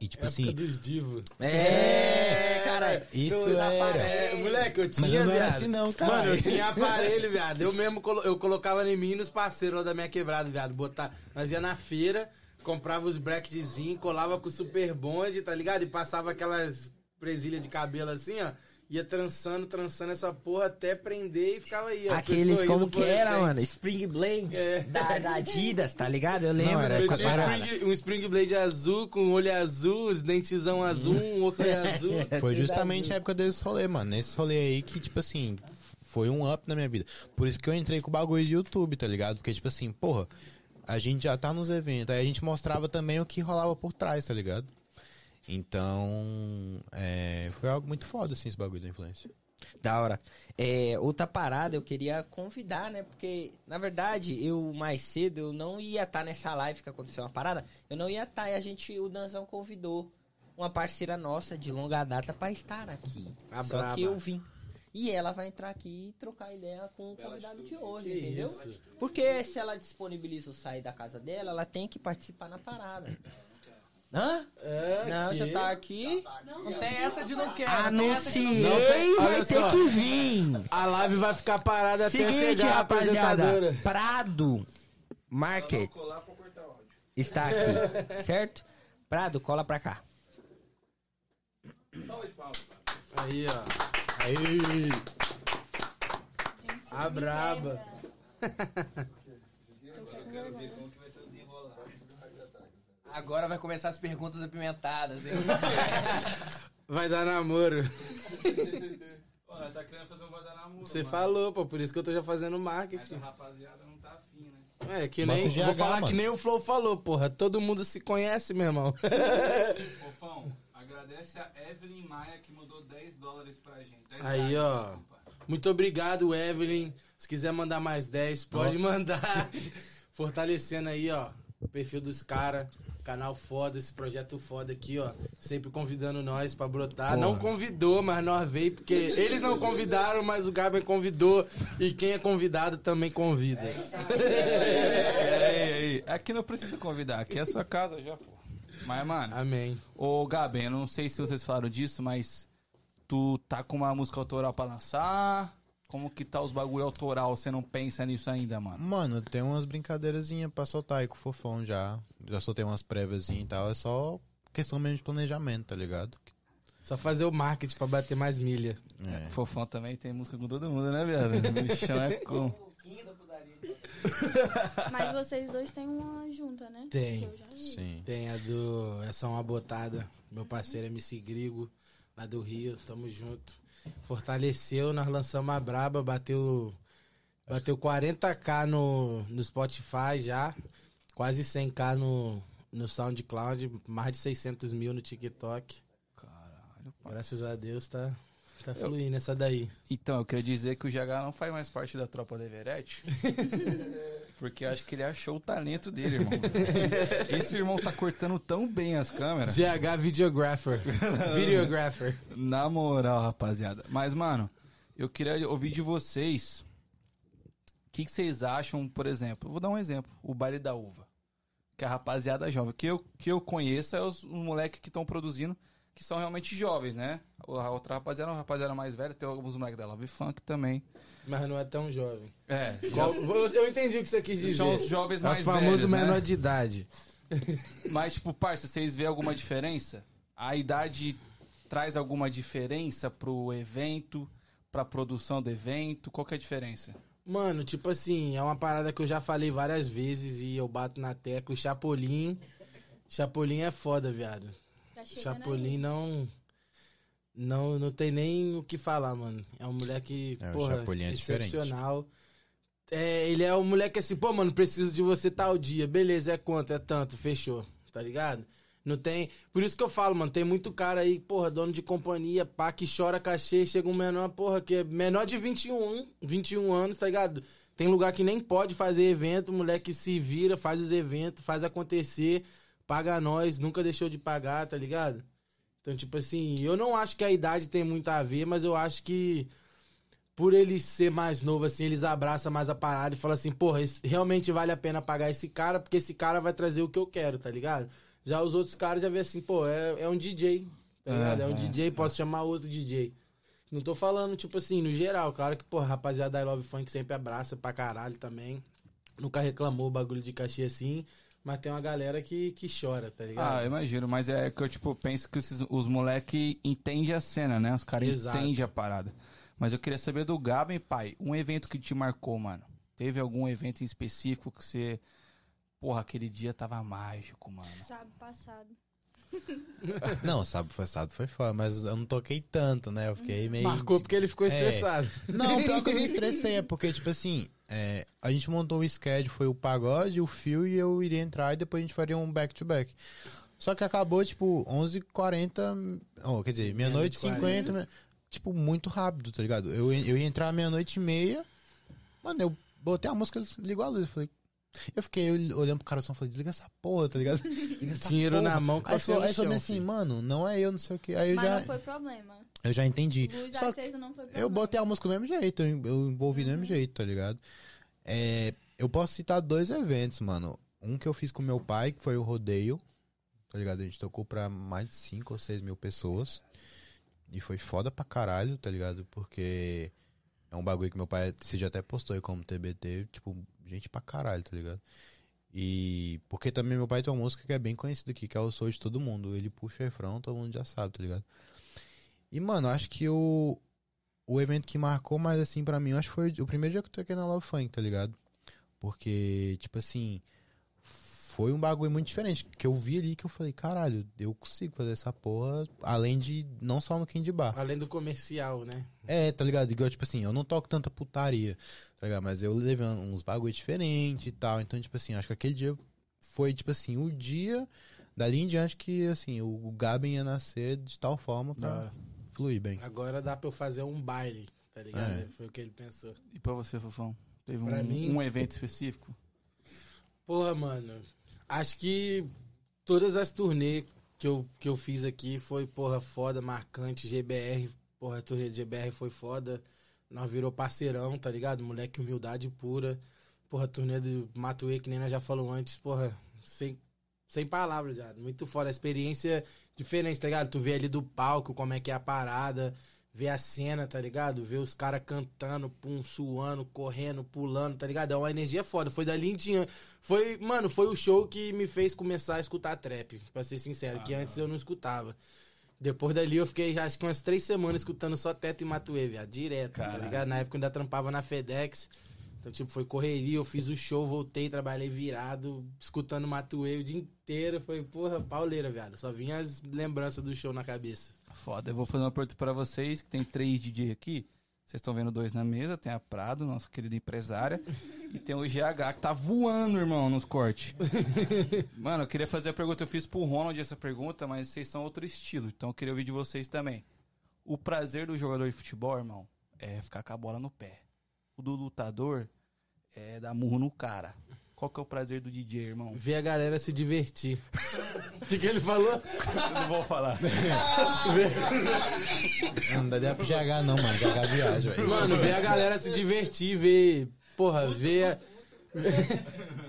E tipo Época assim, dos divos. É, cara. isso era. É, moleque, eu tinha, Mas eu não era viado. assim não, cara. Mano, eu tinha aparelho, viado. Eu mesmo colo- eu colocava em mim e nos parceiros lá da minha quebrada, viado. Botar, nós ia na feira, comprava os bracketzinhos, colava com o super bonde, tá ligado? E passava aquelas presilhas de cabelo assim, ó. Ia trançando, trançando essa porra até prender e ficava aí, ó. Aqueles como que era, mano? Spring Blade É. da, da Adidas, tá ligado? Eu lembro era Eu dessa essa tinha um parada. spring, um Spring Blade azul, com olho azul, os dentezão azul, um óculos azul. Foi justamente a época desse rolê, mano. Nesse rolê aí que, tipo assim, foi um up na minha vida. Por isso que eu entrei com o bagulho de YouTube, tá ligado? Porque, tipo assim, porra, a gente já tá nos eventos. Aí a gente mostrava também o que rolava por trás, tá ligado? Então, é, foi algo muito foda, assim, esse bagulho da influência. Da hora. É, outra parada eu queria convidar, né? Porque, na verdade, eu mais cedo eu não ia estar nessa live que aconteceu uma parada. Eu não ia estar e a gente, o Danzão convidou uma parceira nossa de longa data pra estar aqui. A Só braba. que eu vim. E ela vai entrar aqui e trocar ideia com o convidado de hoje, Que entendeu? isso? Porque se ela disponibiliza o sair da casa dela, ela tem que participar na parada. Hã? É, Não, já tá aqui. Não tem essa de não quero. não tem essa de não Anunciei, Não tem- vai ter só. que vir. A live vai ficar parada até Seguinte, chegar a rapaziada. apresentadora. Prado Market está aqui, certo? Prado, cola pra cá. Aí, ó. Aí. A braba. Agora vai começar as perguntas apimentadas, hein? Vai dar namoro. Olha, tá querendo fazer um guardanamuro. Você falou, pô, por isso que eu tô já fazendo marketing. rapaziada não tá afim, né? É, que nem. GH, vou falar mano. que nem o Flow falou, porra. Todo mundo se conhece, meu irmão. Fofão, agradece a Evelyn Maia que mandou 10 dólares pra gente. 10 Aí, reais, ó. desculpa. Muito obrigado, Evelyn. Se quiser mandar mais 10, pode mandar. Fortalecendo aí, ó, o perfil dos caras. Canal foda, esse projeto foda aqui, ó. Sempre convidando nós pra brotar. Não convidou, mas nós veio, porque eles não convidaram, mas o Gabriel convidou. E quem é convidado também convida. É, aí, aí. Aqui não precisa convidar, aqui é a sua casa já, pô. Mas, mano, Amém. ô Gaben, eu não sei se vocês falaram disso, mas tu tá com uma música autoral pra lançar? Como que tá os bagulho autoral? Você não pensa nisso ainda, mano? Mano, tem umas brincadeirazinhas pra soltar aí com o Fofão já. Já soltei umas préviazinhas e tal. É só questão mesmo de planejamento, tá ligado? Só fazer o marketing pra bater mais milha. É. Fofão também tem música com todo mundo, né, viado? Bichão é com. Mas vocês dois têm uma junta, né? Tem. Que eu já vi. Sim. Tem a do Essa é uma botada. Meu parceiro MC Grigo, lá do Rio, tamo junto. Fortaleceu, nós lançamos a Braba, bateu bateu 40k no, no Spotify já, quase 100k no, no SoundCloud, mais de 600 mil no TikTok. Caralho. Graças a Deus tá, tá fluindo essa daí. Então, eu queria dizer que o GH não faz mais parte da tropa do Everett. Porque eu acho que ele achou o talento dele, irmão. Esse irmão tá cortando tão bem as câmeras. GH Videographer. Videographer. Na moral, rapaziada. Mas, mano, eu queria ouvir de vocês. O que, que vocês acham, por exemplo? Eu vou dar um exemplo. O baile da uva. Que a rapaziada jovem. Que eu, que eu conheço é os, os moleques que estão produzindo, que são realmente jovens, né? A outra rapaziada é uma rapaziada mais velha. Tem alguns moleques da Love Funk também. Mas não é tão jovem. É, Qual- eu entendi o que você quis dizer. são os jovens mais os famosos velhos, né? menor de idade. Mas, tipo, parça, vocês vêem alguma diferença? A idade traz alguma diferença pro evento, pra produção do evento? Qual que é a diferença? Mano, tipo assim, é uma parada que eu já falei várias vezes e eu bato na tecla. O Chapolin. Chapolin é foda, viado. Tá Chapolin aí. não. Não, não tem nem o que falar, mano. É um moleque, É, porra, Chapolin é diferente. É, ele é um moleque assim, pô, mano, preciso de você tal dia. Beleza, é quanto? É tanto, fechou. Tá ligado? Não tem. Por isso que eu falo, mano, tem muito cara aí, porra, dono de companhia, pá, que chora cachê, chega um menor, porra, que é menor de 21, 21 anos, tá ligado? Tem lugar que nem pode fazer evento, o moleque se vira, faz os eventos, faz acontecer, paga nós, nunca deixou de pagar, tá ligado? Então, tipo assim, eu não acho que a idade tem muito a ver, mas eu acho que por ele ser mais novo, assim, eles abraçam mais a parada e falam assim, porra, realmente vale a pena pagar esse cara, porque esse cara vai trazer o que eu quero, tá ligado? Já os outros caras já vê assim, pô, é, é um DJ, tá ligado? É um DJ, posso chamar outro DJ. Não tô falando, tipo assim, no geral, claro que, porra, rapaziada da I Love Funk sempre abraça pra caralho também. Nunca reclamou o bagulho de cachê assim, mas tem uma galera que, que chora, tá ligado? Ah, imagino, mas é que eu, tipo, penso que esses- os moleque entendem a cena, né? Os caras entendem a parada. Mas eu queria saber do Gaben, pai, um evento que te marcou, mano. Teve algum evento em específico que você. Porra, aquele dia tava mágico, mano. Sábado passado. Não, sábado passado foi foda, mas eu não toquei tanto, né? Eu fiquei meio. Marcou porque ele ficou É. estressado. Não, pior que eu me estressei, é porque, tipo assim, é, a gente montou o schedule, foi o pagode, o fio e eu iria entrar e depois a gente faria um back-to-back. Só que acabou, tipo, 11h40, oh, quer dizer, meia-noite e Meia-noite 50, tipo, muito rápido, tá ligado? Eu, eu ia entrar meia-noite e meia, mano, eu botei a música, ligou a luz, eu falei... Eu fiquei olhando pro cara e falei, desliga essa porra, tá ligado? Dinheiro porra. na mão, no aí falou assim, filho. mano, não é eu, não sei o que. Aí eu Mas já, não foi problema. eu já entendi. Luz Só acesa não foi problema. eu botei a música do mesmo jeito, eu, eu envolvi do mesmo jeito, tá ligado? É, eu posso citar dois eventos, mano. Um que eu fiz com meu pai, que foi o rodeio. tá ligado? A gente tocou pra mais de 5 ou 6 mil pessoas. E foi foda pra caralho, tá ligado? Porque é um bagulho que meu pai, você já até postou aí como TBT, tipo, gente pra caralho, tá ligado? E porque também meu pai tem uma música que é bem conhecida aqui, que é o Sou de Todo Mundo. Ele puxa o refrão, todo mundo já sabe, tá ligado? E, mano, acho que o, o evento que marcou mais, assim, pra mim, acho que foi o primeiro dia que eu toquei na Love Funk, tá ligado? Porque, tipo assim, foi um bagulho muito diferente. Que eu vi ali que eu falei, caralho, eu consigo fazer essa porra, além de, não só no Candy Bar. Além do comercial, né? É, tá ligado? Igual, tipo assim, eu não toco tanta putaria, tá ligado? Mas eu levei uns bagulho diferentes e tal. Então, tipo assim, acho que aquele dia foi, tipo assim, o dia dali em diante que, assim, o, Gaben ia nascer de tal forma pra fluir bem. Agora dá pra eu fazer um baile, tá ligado? É. Foi o que ele pensou. E pra você, Fofão? Teve Pra um, mim- um evento específico? Porra, mano. Acho que todas as turnês que eu, que eu fiz aqui foi, porra, foda, marcante. GBR, porra, a turnê de GBR foi foda. Nós virou parceirão, tá ligado? Moleque, humildade pura. Porra, a turnê do Matuê, que nem nós já falou antes, porra, sem, sem palavras já. Muito foda. A experiência diferente, tá ligado? Tu vê ali do palco como é que é a parada, vê a cena, tá ligado? Vê os caras cantando, pum, suando, correndo, pulando, tá ligado? É uma energia foda. Foi dali em diante. Foi, mano, foi o show que me fez começar a escutar trap, pra ser sincero, que antes eu não escutava. Depois dali eu fiquei acho que umas três semanas escutando só Teto e Matuê, viado, direto, tá Caralho. ligado? Na época eu ainda trampava na FedEx. Então, tipo, foi correria, eu fiz o show, voltei, trabalhei virado, escutando Matuê o dia inteiro. Foi, porra, pauleira, viado. Só vinha as lembranças do show na cabeça. Foda, eu vou fazer uma pergunta pra vocês, que tem três DJ aqui. Vocês estão vendo dois na mesa, tem a Prado, nossa querida empresária, e tem o GH que tá voando, irmão, nos cortes. Mano, eu queria fazer a pergunta, eu fiz pro Ronald essa pergunta, mas vocês são outro estilo, então eu queria ouvir de vocês também. O prazer do jogador de futebol, irmão, é ficar com a bola no pé. O do lutador é dar murro no cara. Qual que é o prazer do DJ, irmão? Ver a galera se divertir. O que, que ele falou? Eu não vou falar. Não dá ideia pro GH não, mano. GH viaja, velho. Mano, ver a galera se divertir, ver. Porra, ver. a-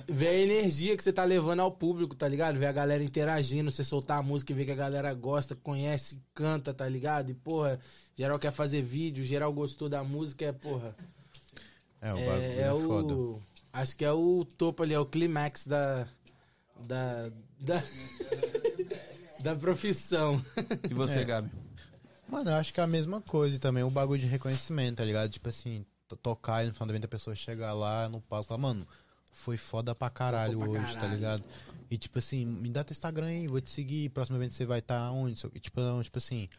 Ver a energia que você tá levando ao público, tá ligado? Ver a galera interagindo, você soltar a música e ver que a galera gosta, conhece, canta, tá ligado? E, porra, geral quer fazer vídeo, geral gostou da música, é, porra. É, o bagulho É, é, é foda. o. Acho que é o topo ali, é o clímax da. Da. Da, da profissão. E você, Gabi? Mano, eu acho que é a mesma coisa e também o bagulho de reconhecimento, tá ligado? Tipo assim, to- tocar e no final do evento a pessoa chegar lá no palco e falar, mano, foi foda pra caralho pra hoje, tá caralho. ligado? E tipo assim, me dá teu Instagram aí, vou te seguir, próximo evento você vai estar onde? Sei o quê. Tipo, não, tipo assim,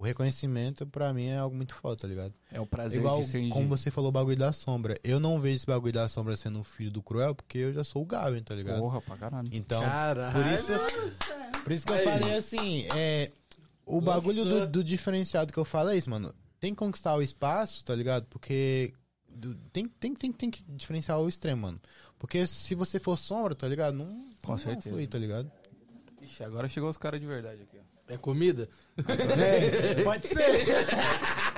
o reconhecimento pra mim é algo muito foda, tá ligado? É o prazer Igual de ser como você falou o bagulho da sombra. Eu não vejo esse bagulho da sombra sendo um filho do Cruel, porque eu já sou o Gavin, tá ligado? Porra, pra caralho. Então, Caralho. por isso, por isso que eu Aí. falei assim, é, o bagulho Nossa. do, do diferenciado que eu falo é isso, mano. Tem que conquistar o espaço, tá ligado? Porque tem, tem, tem, tem que diferenciar o extremo, mano. Porque se você for sombra, tá ligado? Não, Com não certeza. flui, tá ligado? Ixi, agora chegou os caras de verdade aqui, ó. É comida? Pode ser.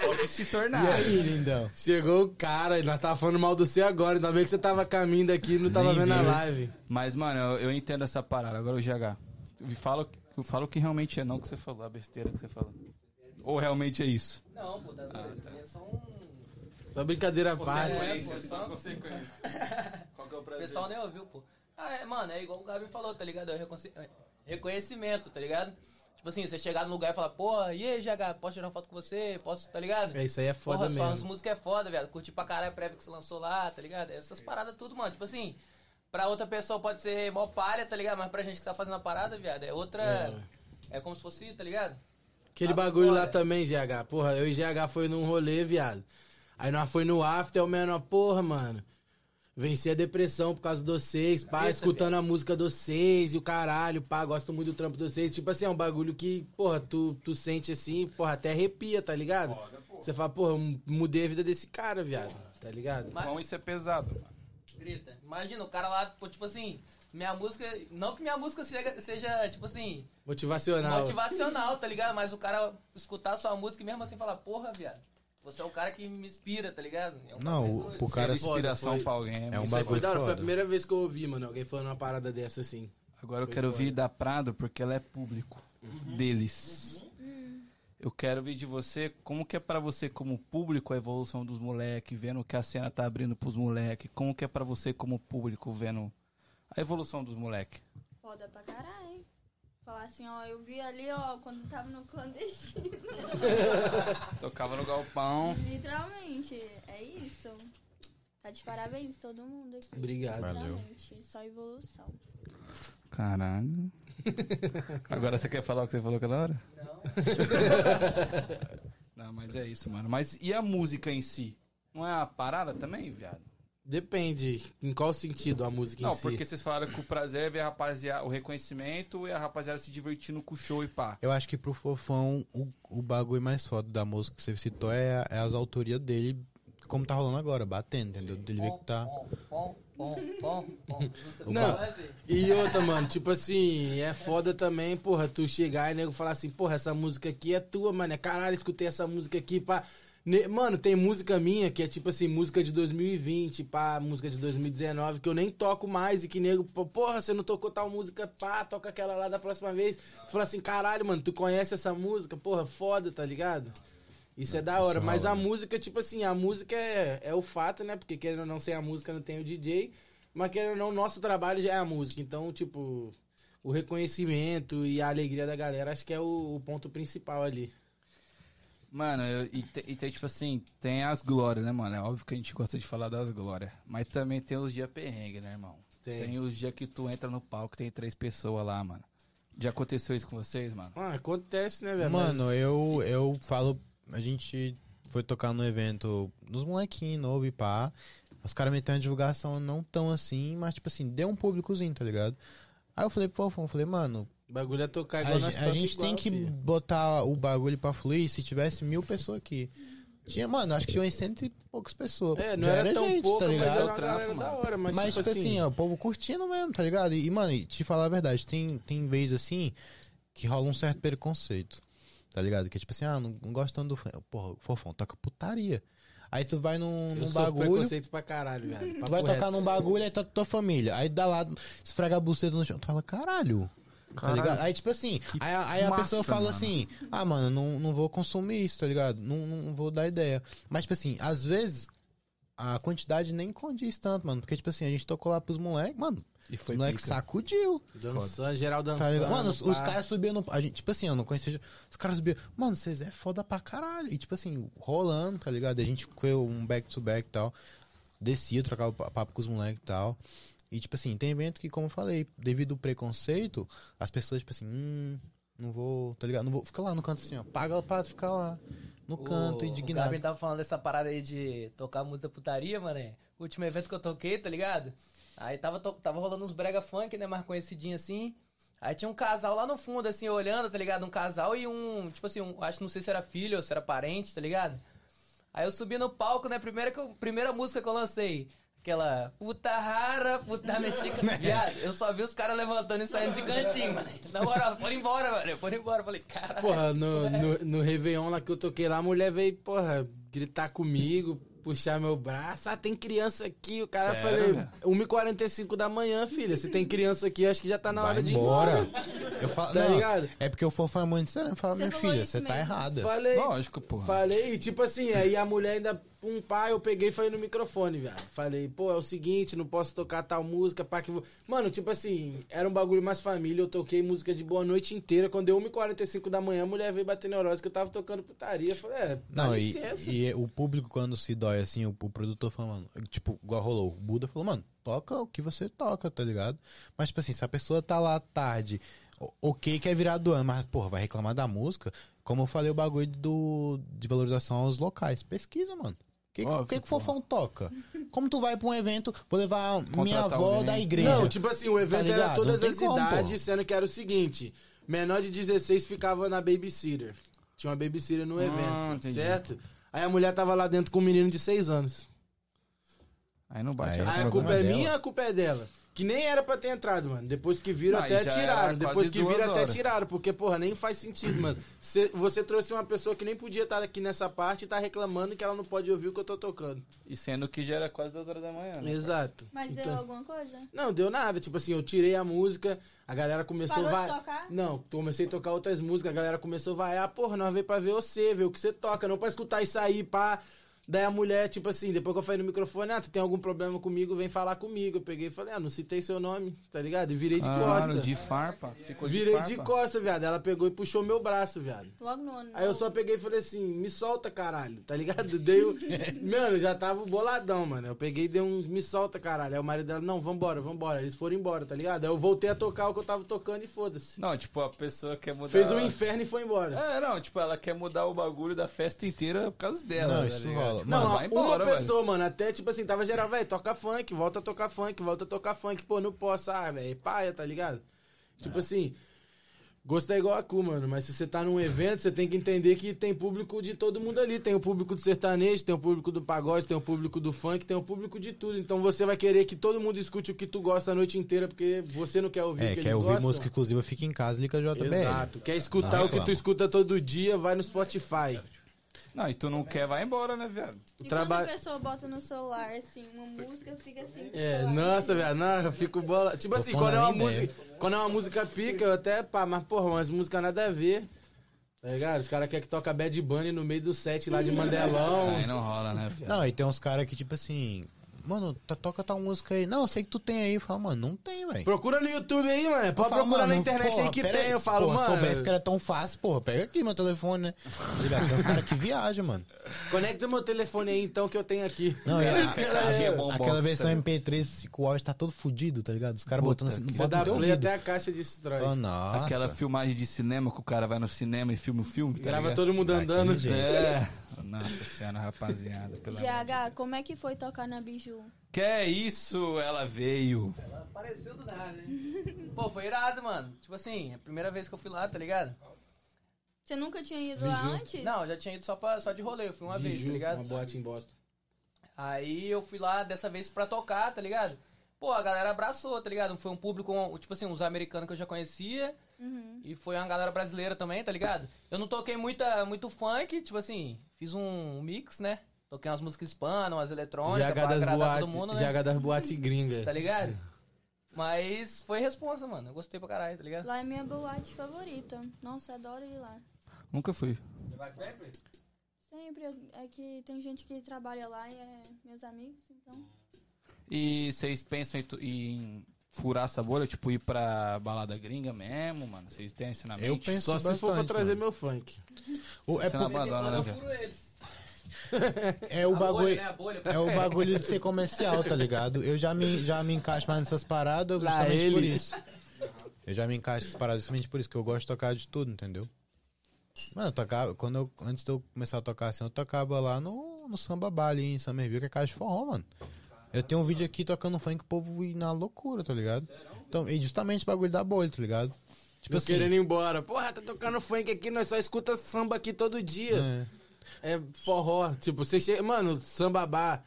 Pode se tornar. E aí, lindão? Chegou o cara, e nós tava falando mal do seu agora. Ainda bem que você tava caminho daqui e não tava Nem vendo a vi. live. Mas, mano, eu, eu entendo essa parada. Agora o GH. Eu falo, eu falo que realmente é não que você falou, a besteira que você falou. Ou realmente é isso? Não, pô, tá é só um. Só brincadeira à parte. Qual que é o O pessoal nem ouviu, pô. Ah, é, mano, é igual o Gabi falou, tá ligado? É o é, reconhecimento, tá ligado? Tipo assim, você chegar no lugar e falar, porra, e aí, GH, posso tirar uma foto com você? Posso, tá ligado? É, isso aí é foda Porra, mesmo. músicas é foda, velho. Curti pra caralho a prévia que você lançou lá, tá ligado? Essas paradas tudo, mano. Tipo assim, pra outra pessoa pode ser mó palha, tá ligado? Mas pra gente que tá fazendo a parada, viado, é outra. É, como se fosse, tá ligado? Aquele Tá bagulho lá também, GH. Porra, eu e GH foi num rolê, viado. Aí nós foi no after, o menor, porra, mano. Venci a depressão por causa de vocês, pá, escutando a música de vocês e o caralho, pá, gosto muito do trampo de vocês. Tipo assim, é um bagulho que, porra, tu, tu sente assim, porra, até arrepia, tá ligado? Você fala, porra, eu mudei a vida desse cara, viado, tá ligado? Bom, isso é pesado. mano. Grita. Imagina, o cara lá, pô, tipo assim, minha música. Não que minha música seja, seja tipo assim, Motivacional. motivacional, tá ligado? Mas o cara escutar sua música e mesmo assim falar, porra, viado, você é o cara que me inspira, tá ligado? É um Não, o- cara- Ser inspiração foi- pra alguém. É um Isso foi bagulho da hora, foi a primeira vez que eu ouvi, mano, alguém falando uma parada dessa assim. Agora eu Foi quero foda. ouvir da Prado porque ela é público deles. Eu quero ouvir de você como que é pra você como público a evolução dos moleques, vendo que a cena tá abrindo pros moleques. Como que é pra você como público vendo a evolução dos moleques. Foda pra caralho. Falar assim, ó, eu vi ali, ó, quando tava no clandestino. Tocava no galpão. Literalmente, é isso. Tá de parabéns todo mundo aqui. Obrigado. Valeu. Literalmente, Só evolução. Caralho. Agora você quer falar o que você falou aquela hora? Não. Não, mas é isso, mano. Mas e a música em si? Não é uma parada também, viado? Depende. Em qual sentido a música Não, em si? porque vocês falaram que o prazer é ver a rapaziada, o reconhecimento e a rapaziada se divertindo com o show e pá. Eu acho que pro Fofão, o, o bagulho mais foda da música que você citou é, é as autorias dele, como tá rolando agora, batendo, entendeu? Dele ver que tá. Pom, pom, pom, pom. Não, e outra, mano, tipo assim, é foda também, porra, tu chegar e nego falar assim, porra, essa música aqui é tua, mano, é caralho, escutei essa música aqui, pá. Mano, tem música minha que é tipo assim, música de 2020, pá, música de 2019, que eu nem toco mais e que nego, porra, você não tocou tal música, pá, toca aquela lá da próxima vez. Fala assim, caralho, mano, tu conhece essa música, porra, foda, tá ligado? Isso é da hora, mas a né? música, tipo assim, a música é, é o fato, né? Porque querendo ou não sem a música não tem o DJ, mas querendo ou não, o nosso trabalho já é a música. Então, tipo, o reconhecimento e a alegria da galera acho que é o, o ponto principal ali. Mano, eu- e, te- e tem, tipo assim, tem as glórias, né, mano? É óbvio que a gente gosta de falar das glórias. Mas também tem os dias perrengue, né, irmão? Tem. Tem os dias que tu entra no palco tem três pessoas lá, mano. Já aconteceu isso com vocês, mano? Ah, acontece, né, velho? Mano, Mas- eu, eu falo. A gente foi tocar no evento nos molequinhos novo e pá. Os caras meteram uma divulgação não tão assim, mas tipo assim, deu um públicozinho, tá ligado? Aí eu falei pro Fofão, falei, mano, O bagulho é tocar a, igual nós gen- a gente igual, tem que filho. botar o bagulho pra fluir se tivesse mil pessoas aqui. Tinha, mano, acho que tinha umas cento e poucas pessoas. É, não Já era, tão gente, pouco, tá mas ligado? era uma galera da hora. Mas, Mas, tipo assim, ó, o povo curtindo mesmo, tá ligado? E, mano, te falar a verdade, tem, tem vezes assim que rola um certo preconceito, tá ligado? Que é tipo assim, ah, não, não gosto tanto do. Porra, fofão, toca putaria. Aí tu vai num, num bagulho. preconceito pra caralho, velho. Tu vai tocar num bagulho, aí tá tua família. Aí dá lá, esfrega a buceta no chão. Tu fala, caralho. Tá ligado? Aí, tipo assim, aí, a- aí a massa, pessoa fala mano. assim: Ah, mano, não, não vou consumir isso, tá ligado? Não, não vou dar ideia. Mas, tipo assim, às vezes a quantidade nem condiz tanto, mano. Porque, tipo assim, a gente tocou lá pros moleques, mano. E Os moleques sacudiu. Dançando, geral Tá dançando. Mano, os, os caras subiam no. A gente, tipo assim, eu não conhecia. Os caras subiam. Mano, vocês é foda pra caralho. E tipo assim, rolando, tá ligado? E a gente foi um back-to-back e tal. Descia, trocava pa- papo com os moleques e tal. E tipo assim, tem evento que, como eu falei, devido ao preconceito, as pessoas, tipo assim, hum, não vou, tá ligado? Não vou. Fica lá no canto assim, ó. Paga pra ficar lá. No canto, O indignado. Gabriel tava falando dessa parada aí de tocar música putaria, mano. O último evento que eu toquei, tá ligado? Aí tava, tava rolando uns brega funk, né? Mais conhecidinho assim. Aí tinha um casal lá no fundo, assim, olhando, tá ligado? Um casal e um, tipo assim, um, acho que não sei se era filho ou se era parente, tá ligado? Aí eu subi no palco, né? Primeira, que eu- primeira música que eu lancei. Aquela puta rara, puta mexicana. Viado, eu só vi os caras levantando e saindo de cantinho, mano. Na moral, foram embora, mano. Foram embora. Eu falei, caralho. Porra, no, no, no Réveillon lá que eu toquei lá, a mulher veio, porra, gritar comigo, puxar meu braço. Ah, tem criança aqui. O cara Sério, falei, velho? 1h45 da manhã, filha. Se tem criança aqui, acho que já tá na hora Vai de ir embora. embora. Eu falo, Tá não, ligado? É porque o fofo é muito sério. Fala, Você minha falou filha, você tá mesmo. errada. Falei, Lógico, porra. falei, e tipo assim, aí a mulher ainda, um pai, eu peguei e falei no microfone, velho. Falei, pô, é o seguinte, não posso tocar tal música, pá, que vou... Mano, tipo assim, era um bagulho mais família, eu toquei música de boa noite inteira, quando deu 1h45 da manhã, a mulher veio bater neurose que eu tava tocando putaria. Eu falei, é, dá Não, e, licença. e o público quando se dói assim, o, o produtor mano, tipo, igual rolou, o Buda falou, mano, toca o que você toca, tá ligado? Mas, tipo assim, se a pessoa tá lá tarde, ok que é virado do ano, mas, porra, vai reclamar da música, como eu falei, o bagulho do, de valorização aos locais. Pesquisa, mano. O que, Óbvio, que, que o Fofão toca? Como tu vai pra um evento, vou levar minha avó alguém. da igreja. Não, tipo assim, o evento Tá era todas as como, idades, pô. sendo que era o seguinte: menor de 16 ficava na babysitter. Tinha uma babysitter no Ah, evento, entendi. certo? Aí a mulher tava lá dentro com um menino de 6 anos. Aí não bate. Aí- Aí a problema culpa é dela. minha, a culpa é dela. Que nem era pra ter entrado, mano. Depois que viram, até tiraram. Depois que viram, até tiraram. Porque, porra, nem faz sentido, mano. Cê- você trouxe uma pessoa que nem podia estar aqui nessa parte e tá reclamando que ela não pode ouvir o que eu tô tocando. E sendo que já era quase duas horas da manhã, né? Exato. Mas deu Então- alguma coisa? Não, deu nada. Tipo assim, eu tirei a música, a galera começou a vai. tocar? Não, comecei a tocar outras músicas, a galera começou a vaiar, porra, nós veio pra ver você, ver o que você toca, não pra escutar isso aí, pá. Daí a mulher, tipo assim, depois que eu falei no microfone, ah, tu tem algum problema comigo, vem falar comigo. Eu peguei e falei, ah, não citei seu nome, tá ligado? E virei de Caralho, costa. de farpa. Ficou Virei de de farpa. costa, viado. Ela pegou e puxou meu braço, viado. Logo no ano. Aí eu só peguei e falei assim, me solta, caralho, tá ligado? Dei o... Mano, já tava boladão, mano. Eu peguei e dei um, me solta, caralho. Aí o marido dela, não, vambora, vambora. Eles foram embora, tá ligado? Aí eu voltei a tocar o que eu tava tocando e foda-se. Não, tipo, a pessoa quer mudar... Fez um inferno e foi embora. É, não, tipo, ela quer mudar o bagulho da festa inteira por causa dela. Não, tá isso ligado? rola. Não, vai uma embora, velho. pessoa, mano, até tipo assim, tava geral, velho, toca funk, volta a tocar funk, volta a tocar funk. Pô, não posso, ah, velho, paia, tá ligado? Tipo assim, gosto é igual a cu, mano, mas se você tá num evento, você tem que entender que tem público de todo mundo ali. Tem o público do sertanejo, tem o público do pagode, tem o público do funk, tem o público de tudo. Então você vai querer que todo mundo escute o que tu gosta a noite inteira, porque você não quer ouvir o É, que quer ouvir gostam. música exclusiva, fica em casa, liga JBL. Exato. Quer escutar Não o que tu escuta todo dia, vai no Spotify. Não, e tu não quer, vai embora, né, viado? E trabalho- quando a pessoa bota no celular, assim, uma música, fica assim. É, celular. nossa, velho, não, eu fico bola. Tipo assim, quando é uma música. Quando é uma música pica, eu até, pá, mas porra, umas músicas nada a ver. Tá ligado? Os caras querem que toca Bad Bunny no meio do set lá de Mandelão. Aí não rola, né, viado? Não, e tem uns caras que, tipo assim, mano, to- toca tal música aí. Não, eu sei que tu tem aí. Eu falo, mano, não tem, velho. Procura no YouTube aí, mano. Pode Eu falo, procurar na mano, internet porra, aí que tem. Eu se, falo, porra, mano. soubesse que era tão fácil, porra, pega aqui meu telefone, né? Tá ligado? Tem uns caras que viajam, mano. Conecta meu telefone aí então que eu tenho aqui. Não, é, caras- Aqui é é, bom Aquela box, versão tá? MP3, que o áudio tá todo fudido, tá ligado? Os caras botando assim, Você dá play ouvido. até a caixa destrói. Oh, nossa. Aquela filmagem de cinema que o cara vai no cinema e filma o filme. Tá Grava ligado? todo mundo andando. jeito. É. Nossa senhora, rapaziada. GH, como é que foi tocar na Biju? Que é isso? Ela veio. Apareceu do nada, né? Pô, foi irado, mano. Tipo assim, é a primeira vez que eu fui lá, tá ligado? Você nunca tinha ido lá antes? Não, eu já tinha ido só, pra, só de rolê, eu fui uma vez, Biju, tá ligado? Uma boate em Boston. Aí eu fui lá dessa vez pra tocar, tá ligado? Pô, a galera abraçou, tá ligado? Foi um público, tipo assim, uns americanos que eu já conhecia. E foi uma galera brasileira também, tá ligado? Eu não toquei muita, muito funk, tipo assim, fiz um mix, né? Toquei umas músicas hispanas, umas eletrônicas, GH pra das agradar boate, todo mundo, né? GH das boate gringa. Tá ligado? Mas foi responsa, mano. Eu gostei pra caralho, tá ligado? Lá é minha boate favorita. Nossa, adoro ir lá. Nunca fui. Sempre. É que tem gente que trabalha lá e é meus amigos, então. E vocês pensam em, em furar essa bolha? Tipo, ir pra balada gringa mesmo, mano? Vocês têm ensinamento? Eu penso Só se for pra bastante, trazer mano. meu funk. O- é, Você por- abandona, né, eu furo eles. É o A bagulho. bolha, né? Bolha. É o bagulho de ser comercial, tá ligado? Eu já me, já me encaixo mais nessas paradas Lá justamente por ele. isso. Eu já me encaixo nessas paradas justamente por isso, que eu gosto de tocar de tudo, entendeu? Mano, eu tocava, quando eu, antes de eu começar a tocar assim, eu tocava lá no, no Samba Bar ali em Somerville, que é casa de forró, mano. Eu tenho um vídeo aqui tocando funk, o povo ir na loucura, tá ligado? Então, e justamente o bagulho da bolha, tá ligado? Tipo Tipo, assim, querendo ir embora. Porra, tá tocando funk aqui, nós só escuta samba aqui todo dia. é, É forró. Tipo, você chega. Mano, samba bar